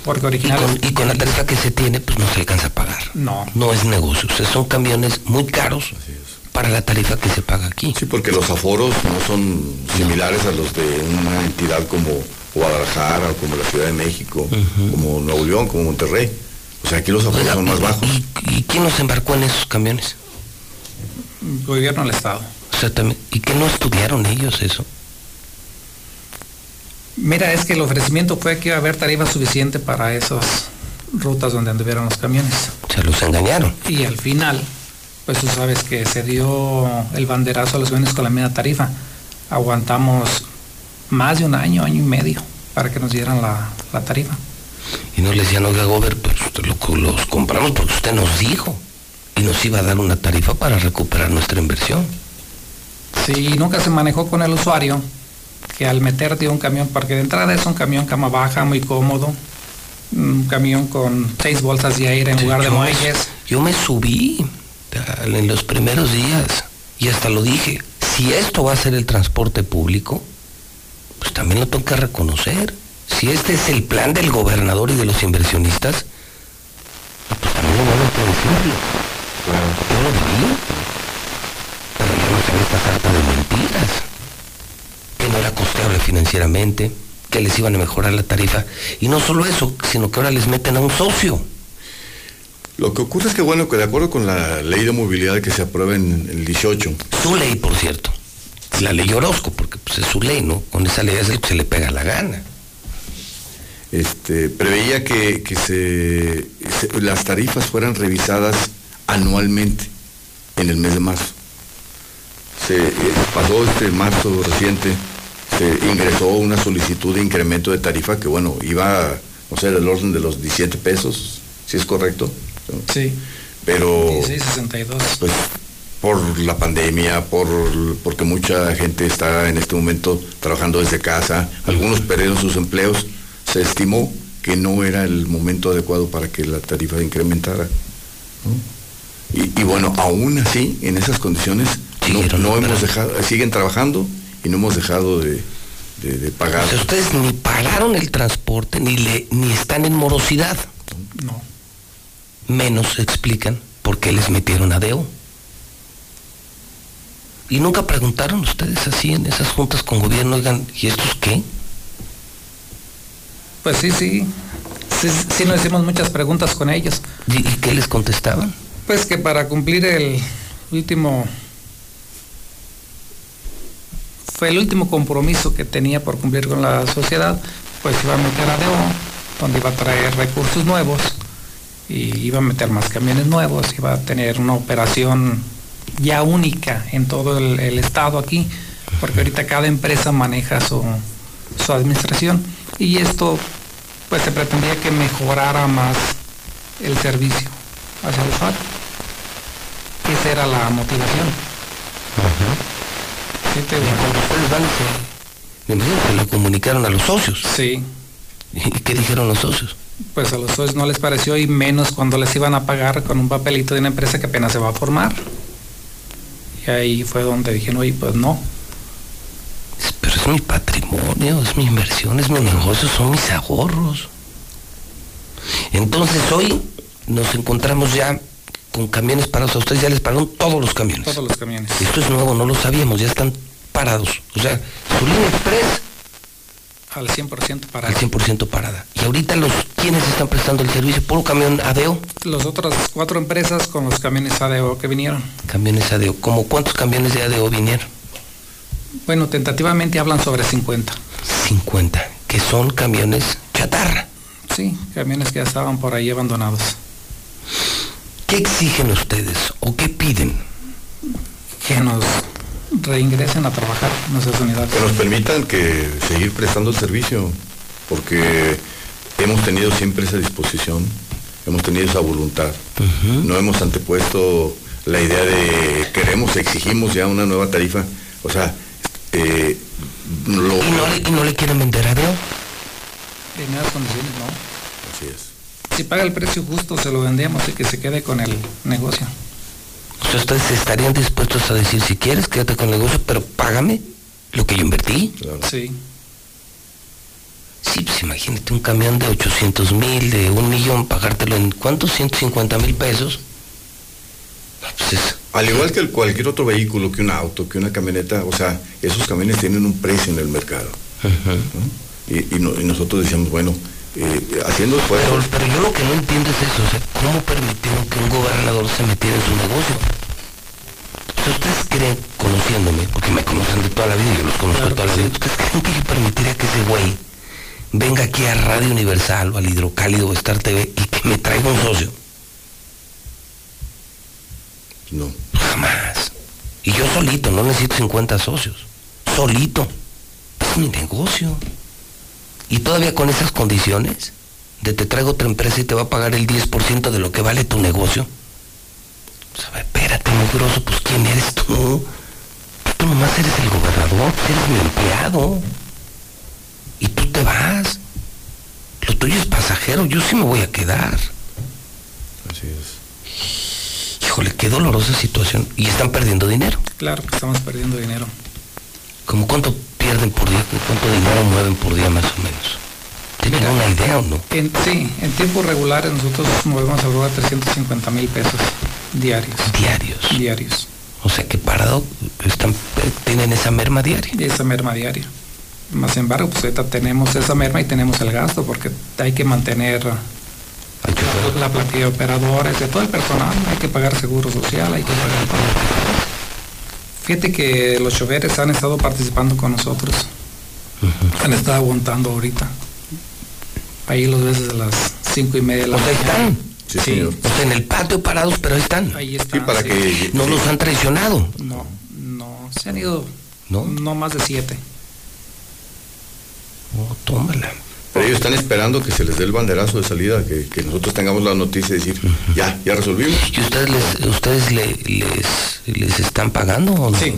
Porque original. Y con, la tarifa que se tiene, pues no se alcanza a pagar. No. No es negocio. O sea, son camiones muy caros para la tarifa que se paga aquí. Sí, porque los aforos no son similares a los de una entidad como Guadalajara o como la Ciudad de México, como Nuevo León, como Monterrey. O sea, aquí los aforos son más bajos. ¿y, quién nos embarcó en esos camiones? gobierno del Estado. Exactamente. ¿Y qué no estudiaron ellos eso? Mira, es que el ofrecimiento fue que iba a haber tarifa suficiente para esas rutas donde anduvieron los camiones. Se los engañaron. Y al final, pues tú sabes que se dio el banderazo a los camiones con la misma tarifa. Aguantamos más de un año, año y medio, para que nos dieran la, tarifa. Y no le decían, oiga, Gober, pues lo, los compramos porque usted nos dijo. Y nos iba a dar una tarifa para recuperar nuestra inversión. Sí, nunca se manejó con el usuario que al meterte un camión, porque de entrada es un camión cama baja, muy cómodo, un camión con seis bolsas de aire en lugar de muelles. Yo me subí en los primeros días y hasta lo dije, si esto va a ser el transporte público, pues también lo tengo que reconocer. Si este es el plan del gobernador y de los inversionistas, pues también lo van a decirlo. Yo lo vi, pero yo no sé esta carta de mentiras que no era costeable financieramente, que les iban a mejorar la tarifa. Y no solo eso, sino que ahora les meten a un socio. Lo que ocurre es que, bueno, que de acuerdo con la ley de movilidad que se aprueba en el 18. Su ley, por cierto. La ley Orozco, porque pues, es su ley, ¿no? Con esa ley es el que se le pega la gana. Este, preveía que, se, las tarifas fueran revisadas anualmente en el mes de marzo. Se eh, pasó este marzo reciente se ingresó una solicitud de incremento de tarifa que, bueno, iba, no sé, del orden de los 17 pesos, si es correcto. Sí. Pero... 1662. Pues por la pandemia, por, porque mucha gente está en este momento trabajando desde casa, algunos perdieron sus empleos, se estimó que no era el momento adecuado para que la tarifa incrementara. Y, y, bueno, aún así, en esas condiciones, no, hemos dejado, siguen trabajando y no hemos dejado de, pagar. ustedes ni pagaron el transporte, ni, le, ni están en morosidad. No. Menos explican por qué les metieron a Deo. Y nunca preguntaron ustedes así en esas juntas con gobierno, oigan, ¿y estos qué? Pues sí, sí. Sí, sí nos hicimos muchas preguntas con ellos. ¿Y qué les contestaban? Pues que para cumplir el último fue el último compromiso que tenía por cumplir con la sociedad, pues iba a meter a DEO, donde iba a traer recursos nuevos y iba a meter más camiones nuevos, iba a tener una operación ya única en todo el, estado aquí, porque ahorita cada empresa maneja su, su administración y esto pues se pretendía que mejorara más el servicio hacia el usuario. Esa era la motivación. Me imagino que lo comunicaron a los socios. Sí. ¿Y qué dijeron los socios? Pues a los socios no les pareció y menos cuando les iban a pagar con un papelito de una empresa que apenas se va a formar. Y ahí fue donde dijeron, oye, pues no. Pero es mi patrimonio, es mi inversión, es mi negocio, son mis ahorros. Entonces hoy nos encontramos ya con camiones parados. A ustedes ya les pararon todos los camiones. Todos los camiones. Esto es nuevo, no lo sabíamos, ya están parados. O sea, su línea express Al 100% para al 100% parada. Y ahorita los quienes están prestando el servicio, puro camión ADO, Las otras cuatro empresas con los camiones ADO que vinieron. camiones ADO. ¿Cómo cuántos camiones de ADO vinieron? Bueno, tentativamente hablan sobre 50. 50, que son camiones chatarra. Sí, camiones que ya estaban por ahí abandonados. ¿Qué exigen ustedes o qué piden? Que nos reingresen a trabajar en nuestras unidades. Que nos permitan que seguir prestando el servicio, porque hemos tenido siempre esa disposición, hemos tenido esa voluntad. No hemos antepuesto la idea de queremos, exigimos ya una nueva tarifa. O sea, eh, lo, ¿Y no, le, y no le quieren vender ADO? En esas condiciones, no. Si paga el precio justo, se lo vendemos y que se quede con el negocio. Ustedes estarían dispuestos a decir, si quieres, quédate con el negocio, pero págame lo que yo invertí. Sí. Sí, pues imagínate un camión de 800 mil, de un millón, pagártelo en ¿cuántos? 150 mil pesos. Pues es- Al igual que el- cualquier otro vehículo, que un auto, que una camioneta, o sea, esos camiones tienen un precio en el mercado. ¿no? Y, y no- y nosotros decíamos, bueno, eh, haciendo pero, esfuerzos, pero yo lo que no entiendo es eso, o sea, ¿cómo permitieron que un gobernador se metiera en su negocio? O sea, ustedes creen, conociéndome, porque me conocen de toda la vida, yo los conozco de toda la vida, ¿ustedes creen que yo permitiría que ese güey venga aquí a Radio Universal o al Hidrocálido o Star TV y que me traiga un socio? no. Jamás. Y yo solito, no necesito 50 socios. Solito. Es mi negocio. Y todavía con esas condiciones, de te traigo otra empresa y te va a pagar el 10% de lo que vale tu negocio. Pues, a ver, espérate, mugroso, pues ¿quién eres tú? Tú nomás eres el gobernador, eres mi empleado. Y tú te vas. Lo tuyo es pasajero, yo sí me voy a quedar. Así es. Híjole, qué dolorosa situación. Y están perdiendo dinero. Claro que estamos perdiendo dinero. ¿Cómo cuánto pierden por día? ¿Cuánto dinero mueven por día más o menos? ¿Tienen una idea o no? En, sí, en tiempo regular nosotros movemos alrededor de 350 mil pesos diarios. Diarios. Diarios. O sea que parado están, tienen esa merma diaria. Esa merma diaria. Más embargo, pues ahorita tenemos esa merma y tenemos el gasto porque hay que mantener la, la plantilla de operadores, de todo el personal, hay que pagar seguro social, hay que pagar todo. Fíjate que los choferes han estado participando con nosotros. Han estado aguantando ahorita. Ahí los ves desde las cinco y media de la ahí mañana. están. Sí, señor. O sea, en el patio parados, pero ahí están. Ahí están. Sí, para sí. que No los han traicionado. No, no, se han ido ¿No? no más de siete. Oh, tómala. Pero ellos están esperando que se les dé el banderazo de salida, que, que nosotros tengamos la noticia de decir, ya, ya resolvimos. ¿Y ustedes les, ustedes le- les, les están pagando o no? Sí,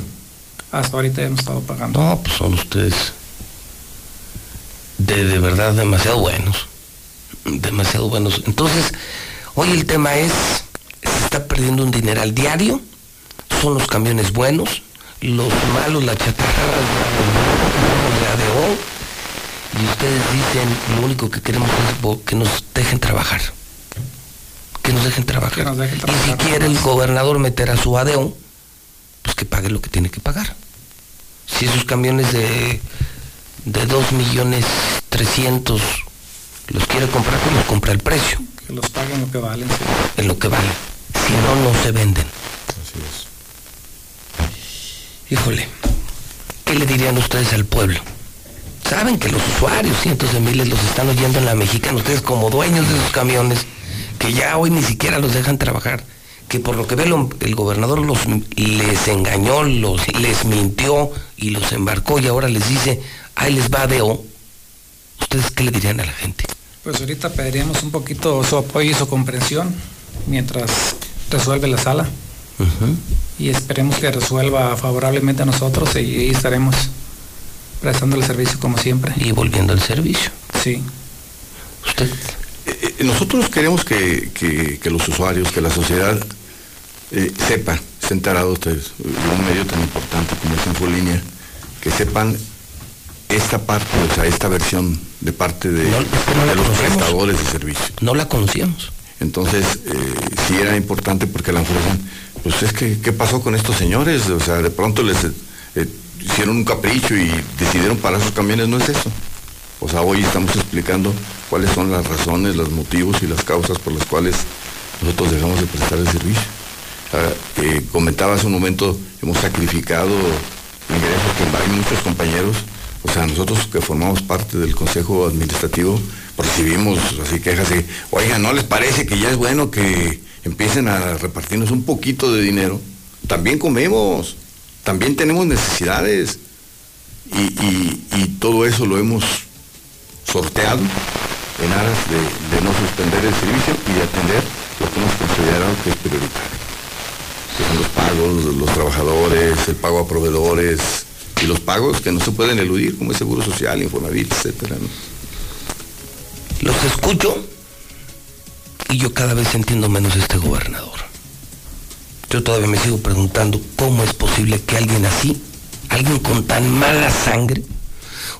hasta ahorita hemos estado pagando. No, pues son ustedes de, de verdad demasiado buenos. Demasiado buenos. Entonces, hoy el tema es, se está perdiendo un dinero al diario, son los camiones buenos, los malos, la chatarra, la de hoy, y ustedes dicen, lo único que queremos es que nos dejen trabajar. Que nos dejen trabajar. Que nos dejen Y si trabajar. quiere el gobernador meter a su ADO, pues que pague lo que tiene que pagar. Si esos camiones de, de 2 millones 300 los quiere comprar, pues los compra el precio, Que los paguen lo que valen. sí. en lo que vale. Si no, no se venden. Así es. Híjole, ¿qué le dirían ustedes al pueblo? Saben que los usuarios, cientos de miles, los están oyendo en la mexicana, ustedes como dueños de esos camiones, que ya hoy ni siquiera los dejan trabajar, que por lo que ve lo- el gobernador los, les engañó, los, les mintió y los embarcó y ahora les dice, ahí les va de O. ¿Ustedes qué le dirían a la gente? Pues ahorita pediríamos un poquito su apoyo y su comprensión mientras resuelve la sala. Y esperemos que resuelva favorablemente a nosotros y, ahí estaremos prestando el servicio como siempre. Y volviendo al servicio. Sí. Usted, Eh, eh, nosotros queremos que, que- que los usuarios, que la sociedad eh, sepa, esté enterado ustedes, de un medio tan importante como es Infolínea, que sepan esta parte, o sea, esta versión de parte de, de los prestadores de servicio. No la conocíamos. Entonces, eh, sí era importante porque la empresa, pues es que, ¿qué pasó con estos señores? O sea, de pronto les eh, hicieron un capricho y decidieron parar sus camiones, no es eso. O sea, hoy estamos explicando cuáles son las razones, los motivos y las causas por las cuales nosotros dejamos de prestar el servicio. Ah, eh, comentaba hace un momento, hemos sacrificado ingresos que hay muchos compañeros, o sea, nosotros que formamos parte del Consejo Administrativo, recibimos así quejas de, oiga, ¿no les parece que ya es bueno que empiecen a repartirnos un poquito de dinero? También comemos, también tenemos necesidades y, todo eso lo hemos sorteado en aras de, no suspender el servicio y atender lo que hemos considerado que es prioritario, que son los pagos, los trabajadores, el pago a proveedores y los pagos que no se pueden eludir, como el Seguro Social, Infonavit, etcétera. Los escucho y yo cada vez entiendo menos este gobernador. Yo todavía me sigo preguntando cómo es posible que alguien así, alguien con tan mala sangre,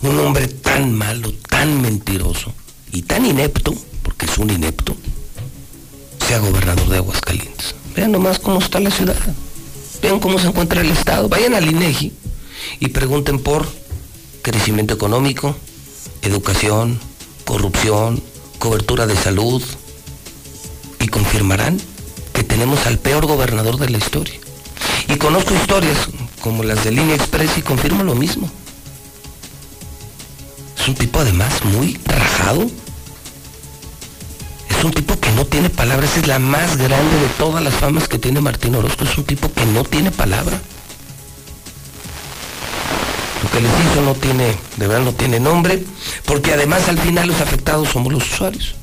un hombre tan malo, tan mentiroso y tan inepto, porque es un inepto, sea gobernador de Aguascalientes. Vean nomás cómo está la ciudad. Vean cómo se encuentra el Estado. Vayan al INEGI y pregunten por crecimiento económico, educación, corrupción, cobertura de salud, y confirmarán que tenemos al peor gobernador de la historia. Y conozco historias como las de Línea Express y confirmo lo mismo. Es un tipo además muy rajado. Es un tipo que no tiene palabras, es la más grande de todas las famas que tiene Martín Orozco. Es un tipo que no tiene palabra. Lo que les hizo no tiene, de verdad no tiene nombre, porque además al final los afectados somos los usuarios.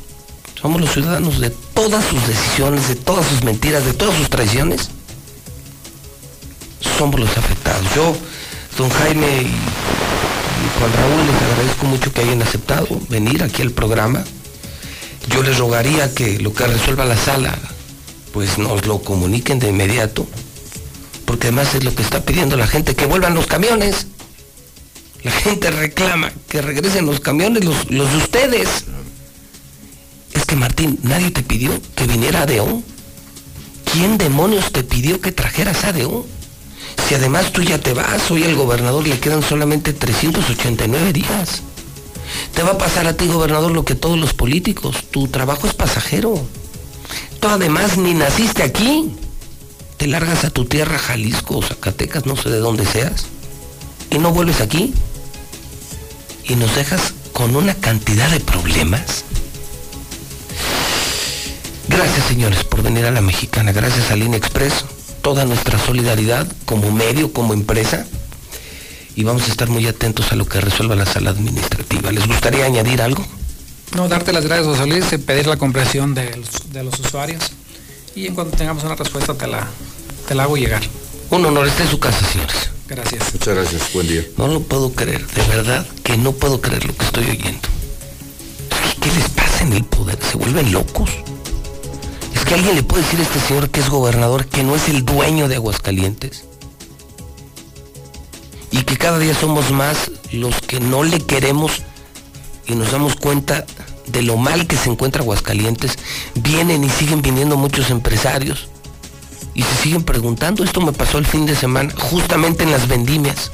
Somos los ciudadanos de todas sus decisiones, de todas sus mentiras, de todas sus traiciones. Somos los afectados. Yo, don Jaime y, Juan Raúl, les agradezco mucho que hayan aceptado venir aquí al programa. Yo les rogaría que lo que resuelva la sala, pues nos lo comuniquen de inmediato, porque además es lo que está pidiendo la gente, que vuelvan los camiones. La gente reclama que regresen los camiones, los, de ustedes. Que Martín, nadie te pidió que viniera ADO. ¿Quién demonios te pidió que trajeras ADO? Si además tú ya te vas, hoy al gobernador le quedan solamente 389 días. Te va a pasar a ti, gobernador, lo que todos los políticos. Tu trabajo es pasajero. Tú además ni naciste aquí. Te largas a tu tierra, Jalisco, Zacatecas, no sé de dónde seas. Y no vuelves aquí y nos dejas con una cantidad de problemas. Gracias señores por venir a la mexicana, gracias a Línea Express, toda nuestra solidaridad como medio, como empresa, y vamos a estar muy atentos a lo que resuelva la sala administrativa. ¿Les gustaría añadir algo? No, darte las gracias, José Luis, pedir la comprensión de los, usuarios y en cuanto tengamos una respuesta te la, te la hago llegar. Un honor, esté en su casa, señores. Gracias. Muchas gracias, buen día. No lo puedo creer, de verdad que no puedo creer lo que estoy oyendo. ¿Qué les pasa en el poder? ¿Se vuelven locos? Que alguien le puede decir a este señor que es gobernador que no es el dueño de Aguascalientes. Y que cada día somos más los que no le queremos y nos damos cuenta de lo mal que se encuentra Aguascalientes. Vienen y siguen viniendo muchos empresarios y se siguen preguntando. Esto me pasó el fin de semana, justamente en las vendimias.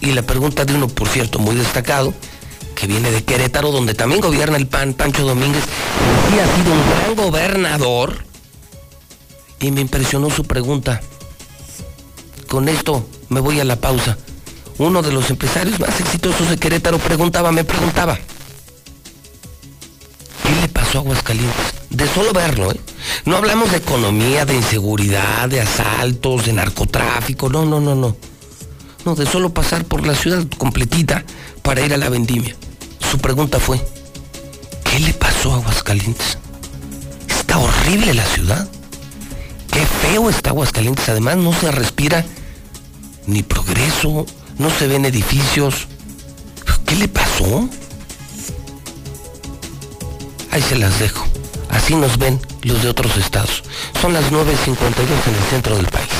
Y la pregunta de uno, por cierto, muy destacado, que viene de Querétaro, donde también gobierna el PAN, Pancho Domínguez, y ha sido un gran gobernador. Y me impresionó su pregunta. Con esto me voy a la pausa. Uno de los empresarios más exitosos de Querétaro preguntaba, me preguntaba, ¿qué le pasó a Aguascalientes? De solo verlo, ¿eh? No hablamos de economía, de inseguridad, de asaltos, de narcotráfico, no, no, no, no. No, de solo pasar por la ciudad completita para ir a la vendimia. Su pregunta fue, ¿qué le pasó a Aguascalientes? Está horrible la ciudad. Qué feo está Aguascalientes. Además no se respira ni progreso, no se ven edificios. ¿Qué le pasó? Ahí se las dejo. Así nos ven los de otros estados. Son las 9.52 en el centro del país.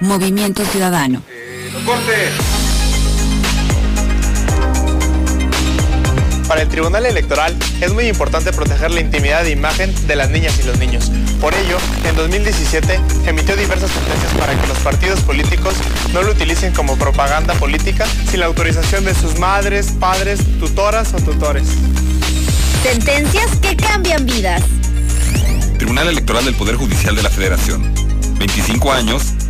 Movimiento Ciudadano. corte. Para el Tribunal Electoral es muy importante proteger la intimidad de imagen de las niñas y los niños. Por ello, en 2017 emitió diversas sentencias para que los partidos políticos no lo utilicen como propaganda política sin la autorización de sus madres, padres, tutoras o tutores. Sentencias que cambian vidas. Tribunal Electoral del Poder Judicial de la Federación. 25 años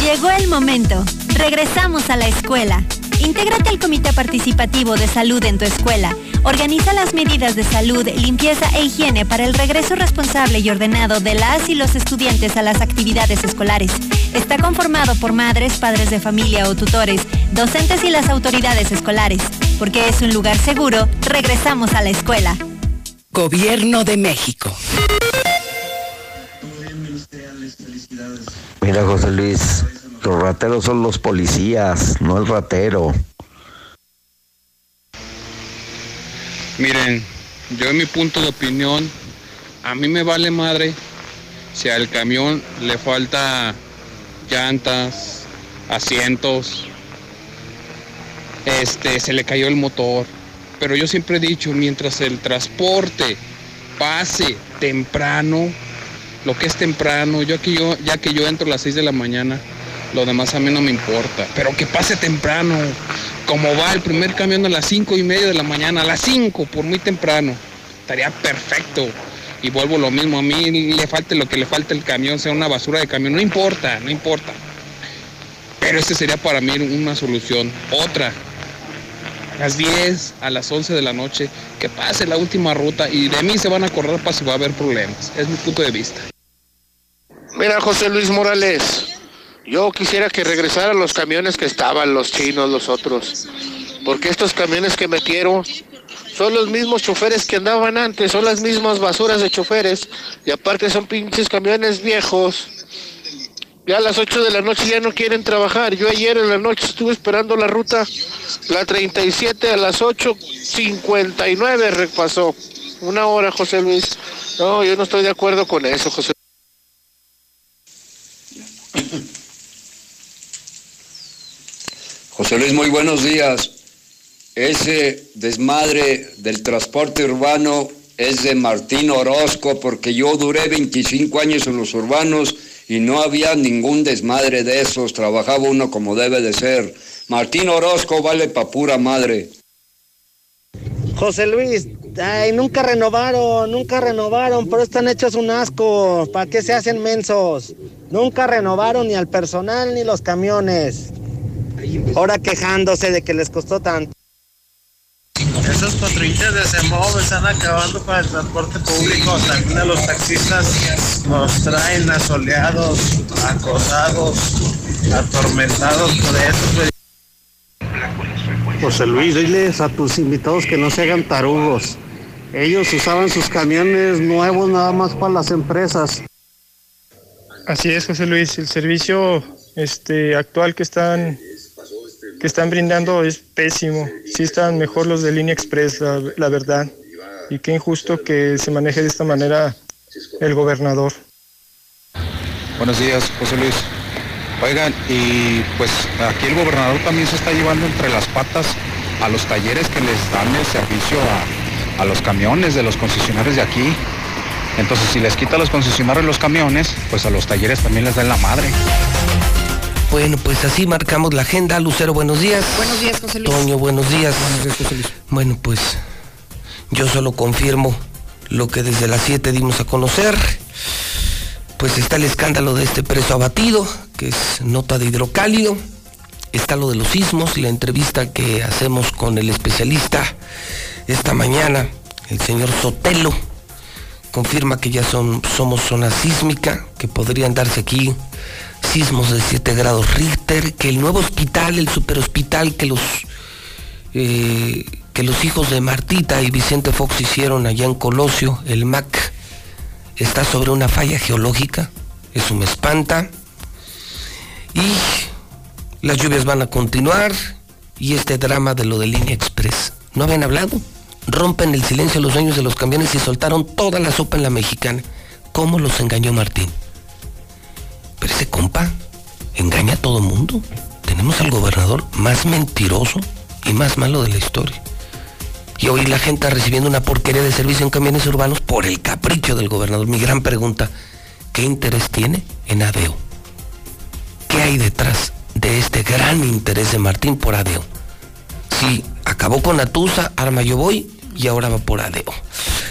Llegó el momento. Regresamos a la escuela. Intégrate al Comité Participativo de Salud en tu escuela. Organiza las medidas de salud, limpieza e higiene para el regreso responsable y ordenado de las y los estudiantes a las actividades escolares. Está conformado por madres, padres de familia o tutores, docentes y las autoridades escolares. Porque es un lugar seguro, regresamos a la escuela. Gobierno de México. Mira, José Luis, los rateros son los policías, no el ratero. Miren, yo en mi punto de opinión, a mí me vale madre si al camión le falta llantas, asientos, este, se le cayó el motor. Pero yo siempre he dicho, mientras el transporte pase temprano, lo que es temprano, yo que yo, ya que yo entro a las 6 de la mañana, lo demás a mí no me importa. Pero que pase temprano, como va el primer camión a las 5 y media de la mañana, a las 5, por muy temprano, estaría perfecto. Y vuelvo lo mismo, a mí le falte lo que le falta el camión, sea una basura de camión, no importa, no importa. Pero ese sería para mí una solución. Otra, las 10, a las 11 de la noche, que pase la última ruta y de mí se van a acordar para si va a haber problemas. Es mi punto de vista. Mira, José Luis Morales, yo quisiera que regresaran los camiones que estaban, los chinos, los otros. Porque estos camiones que metieron son los mismos choferes que andaban antes, son las mismas basuras de choferes. Y aparte son pinches camiones viejos. Ya a las 8 de la noche ya no quieren trabajar. Yo ayer en la noche estuve esperando la ruta, la 37 a las 8.59 repasó. Una hora, José Luis. No, yo no estoy de acuerdo con eso, José José Luis, muy buenos días. Ese desmadre del transporte urbano es de Martín Orozco, porque yo duré 25 años en los urbanos y no había ningún desmadre de esos. Trabajaba uno como debe de ser. Martín Orozco vale pa' pura madre. José Luis, ay, nunca renovaron, nunca renovaron, pero están hechos un asco. ¿Para qué se hacen mensos? Nunca renovaron ni al personal ni los camiones. Ahora quejándose de que les costó tanto. Esos patrullitas de SEMOV están acabando con el transporte público. También a los taxistas nos traen asoleados, acosados, atormentados por eso. José Luis, diles a tus invitados que no se hagan tarugos. Ellos usaban sus camiones nuevos nada más para las empresas. Así es, José Luis. El servicio este, actual que están que están brindando es pésimo. Sí están mejor los de Línea Express, la, verdad. Y qué injusto que se maneje de esta manera el gobernador. Buenos días, José Luis. Oigan, y pues aquí el gobernador también se está llevando entre las patas a los talleres que les dan el servicio a, a los camiones de los concesionarios de aquí. Entonces, si les quita los concesionarios los camiones, pues a los talleres también les dan la madre. Bueno, pues así marcamos la agenda. Lucero, buenos días. Buenos días, José Luis. Toño, buenos días. Buenos días, José Luis. Bueno, pues yo solo confirmo lo que desde las 7 dimos a conocer. Pues está el escándalo de este preso abatido, que es nota de hidrocálido. Está lo de los sismos y la entrevista que hacemos con el especialista esta mañana, el señor Sotelo. Confirma que ya son, somos zona sísmica, que podrían darse aquí sismos de 7 grados Richter, que el nuevo hospital, el superhospital que los eh, que los hijos de Martita y Vicente Fox hicieron allá en Colosio, el MAC, está sobre una falla geológica, eso me espanta. Y las lluvias van a continuar y este drama de lo de Línea Express. ¿No habían hablado? Rompen el silencio los dueños de los camiones y soltaron toda la sopa en la mexicana. ¿Cómo los engañó Martín? Pero ese compa engaña a todo mundo. Tenemos al gobernador más mentiroso y más malo de la historia. Y hoy la gente recibiendo una porquería de servicio en camiones urbanos por el capricho del gobernador. Mi gran pregunta, ¿qué interés tiene en ADEO? ¿Qué hay detrás de este gran interés de Martín por ADEO? Si acabó con Atusa, arma yo voy y ahora va por ADEO.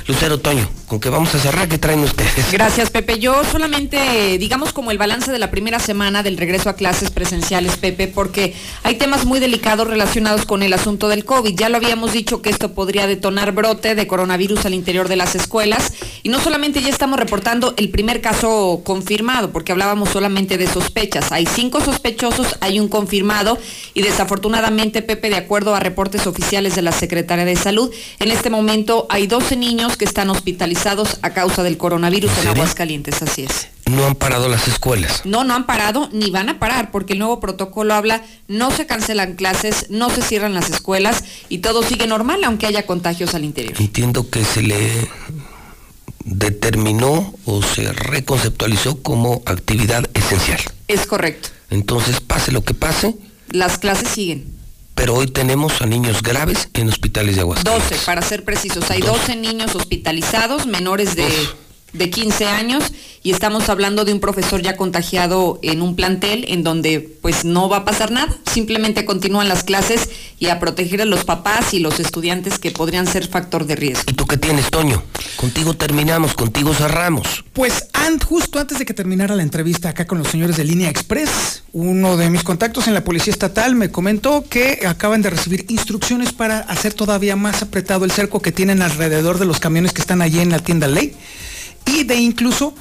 Lucero Toño, ¿con qué vamos a cerrar? ¿Qué traen ustedes? Gracias, Pepe. Yo solamente, digamos, como el balance de la primera semana del regreso a clases presenciales, Pepe, porque hay temas muy delicados relacionados con el asunto del COVID. Ya lo habíamos dicho que esto podría detonar brote de coronavirus al interior de las escuelas. Y no solamente ya estamos reportando el primer caso confirmado, porque hablábamos solamente de sospechas. Hay cinco sospechosos, hay un confirmado y desafortunadamente, Pepe, de acuerdo a reportes oficiales de la Secretaría de Salud, en este momento hay 12 niños que están hospitalizados a causa del coronavirus en, Aguascalientes, así es. No han parado las escuelas. No, no han parado ni van a parar porque el nuevo protocolo habla, no se cancelan clases, no se cierran las escuelas y todo sigue normal aunque haya contagios al interior. Entiendo que se le determinó o se reconceptualizó como actividad esencial. Es correcto. Entonces, pase lo que pase. Las clases siguen. Pero hoy tenemos a niños graves en hospitales de Aguascalientes. 12, para ser precisos. Hay 12 niños hospitalizados, menores de, de 15 años, y estamos hablando de un profesor ya contagiado en un plantel en donde pues no va a pasar nada. Simplemente continúan las clases y a proteger a los papás y los estudiantes que podrían ser factor de riesgo. ¿Y tú qué tienes, Toño? Contigo terminamos, contigo cerramos. Pues an- justo antes de que terminara la entrevista acá con los señores de Línea Express, uno de mis contactos en la Policía Estatal me comentó que acaban de recibir instrucciones para hacer todavía más apretado el cerco que tienen alrededor de los camiones que están allí en la tienda Ley y de incluso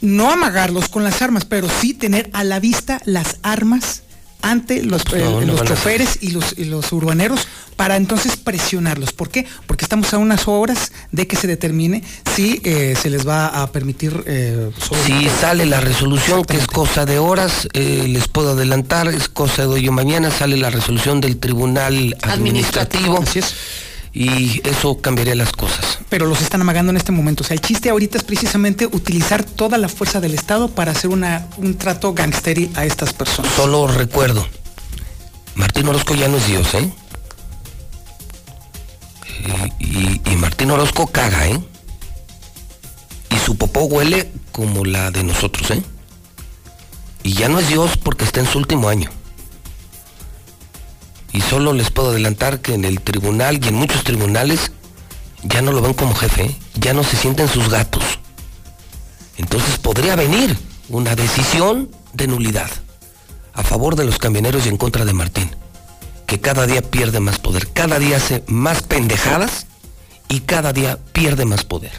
no amagarlos con las armas, pero sí tener a la vista las armas ante los, eh, No, no los van a choferes y los, y los urbaneros para entonces presionarlos. ¿Por qué? Porque estamos a unas horas de que se determine si eh, se les va a permitir... eh, Si sale la resolución, que es cosa de horas, eh, les puedo adelantar, es cosa de hoy o mañana, sale la resolución del Tribunal Administrativo. Y eso cambiaría las cosas. pero los están amagando en este momento. O sea, el chiste ahorita es precisamente utilizar toda la fuerza del Estado para hacer una, un trato gangsteril a estas personas. Solo recuerdo, Martín Orozco ya no es Dios, ¿eh? Y, y Martín Orozco caga, ¿eh? Y su popó huele como la de nosotros, ¿eh? Y ya no es Dios porque está en su último año. Y solo les puedo adelantar que en el tribunal y en muchos tribunales ya no lo ven como jefe, ¿eh? ya no se sienten sus gatos. Entonces podría venir una decisión de nulidad a favor de los camioneros y en contra de Martín, que cada día pierde más poder, cada día hace más pendejadas y cada día pierde más poder.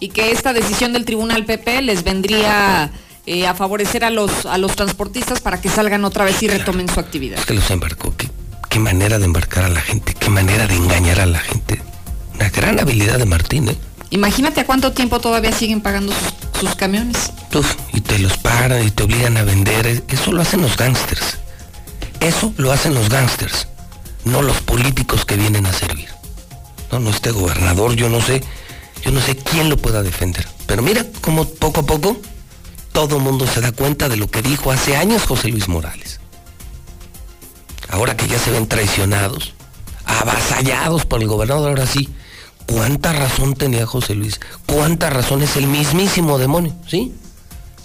y que esta decisión del Tribunal PP les vendría eh, a favorecer a los, a los transportistas para que salgan otra vez y retomen su actividad. Es que los embarcó, qué, qué manera de embarcar a la gente, qué manera de engañar a la gente. Una gran habilidad de Martín, ¿eh? Imagínate a cuánto tiempo todavía siguen pagando sus, sus camiones. Uf, y te los paran y te obligan a vender. Eso lo hacen los gángsters. Eso lo hacen los gángsters, no los políticos que vienen a servir. No, no este gobernador, yo no sé, yo no sé quién lo pueda defender. Pero mira cómo poco a poco todo mundo se da cuenta de lo que dijo hace años José Luis Morales. Ahora que ya se ven traicionados, avasallados por el gobernador, ahora sí, cuánta razón tenía José Luis, cuánta razón es el mismísimo demonio, ¿sí?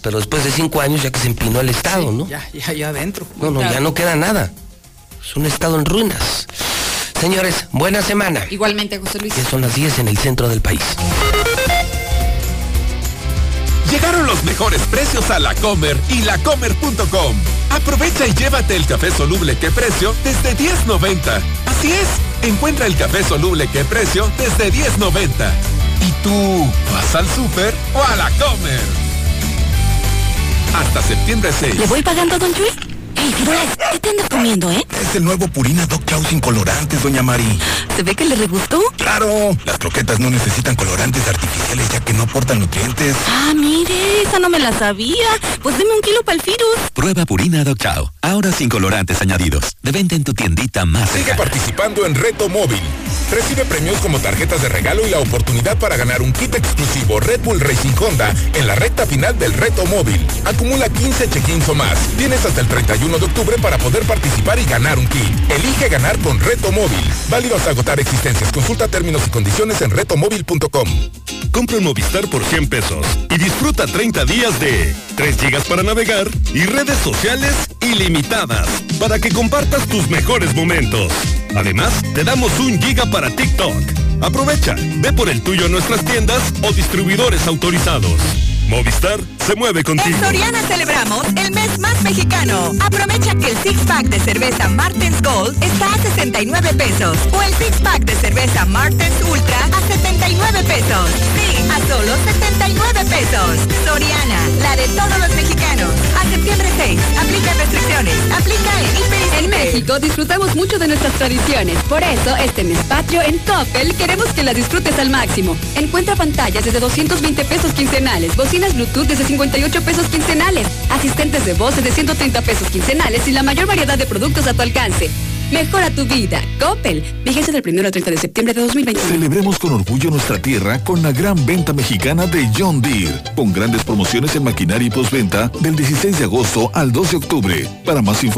Pero después de cinco años ya que se empinó el Estado, ¿no? Ya, ya, ya adentro. No, no, ya no queda nada. Es un Estado en ruinas. Señores, buena semana. Igualmente, José Luis. Que son las 10 en el centro del país. Llegaron los mejores precios a la Comer y lacomer.com. Aprovecha y llévate el café soluble que precio desde 10.90. Así es, encuentra el café soluble que precio desde 10.90. ¿Y tú vas al súper o a la Comer? Hasta septiembre 6. ¿Le voy pagando, don Chuy? Ey, ¿qué te andas comiendo, eh? Es el nuevo Purina Dog Chow sin colorantes, doña Mari. ¿Se ve que le regustó? ¡Claro! Las croquetas no necesitan colorantes artificiales ya que no aportan nutrientes. Ah, mire, esa no me la sabía. Pues deme un kilo para el virus. Prueba Purina Dog Chow, ahora sin colorantes añadidos. De venta en tu tiendita más Sigue cercana. participando en Reto Móvil. Recibe premios como tarjetas de regalo y la oportunidad para ganar un kit exclusivo Red Bull Racing Honda en la recta final del Reto Móvil. Acumula 15 check-ins o más. Tienes hasta el 31 de octubre para poder participar y ganar un kit. Elige ganar con Reto Móvil. Válido hasta agotar existencias. Consulta términos y condiciones en retomóvil.com. Compra un Movistar por 100 pesos y disfruta 30 días de 3 gigas para navegar y redes sociales ilimitadas para que compartas tus mejores momentos. Además, te damos un giga para TikTok. Aprovecha, ve por el tuyo a nuestras tiendas o distribuidores autorizados. Movistar se mueve contigo. En Soriana celebramos el mes más mexicano. Aprovecha que el six pack de cerveza Martens Gold está a 69 pesos o el six pack de cerveza Martens Ultra a 79 pesos. Sí, a solo 79 pesos. Soriana, la de todos los mexicanos. A septiembre 6. Aplica restricciones. Aplica en Hiper En. México disfrutamos mucho de nuestras tradiciones. Por eso, este mes patrio en Coppel queremos que la disfrutes al máximo. Encuentra pantallas desde 220 pesos quincenales, bocinas Bluetooth desde 58 pesos quincenales, asistentes de voz desde 130 pesos quincenales y la mayor variedad de productos a tu alcance. Mejora tu vida. Coppel. Vigencia del 1 al 30 de septiembre de 2021. Celebremos con orgullo nuestra tierra con la gran venta mexicana de John Deere, con grandes promociones en maquinaria y postventa del 16 de agosto al 2 de octubre. Para más información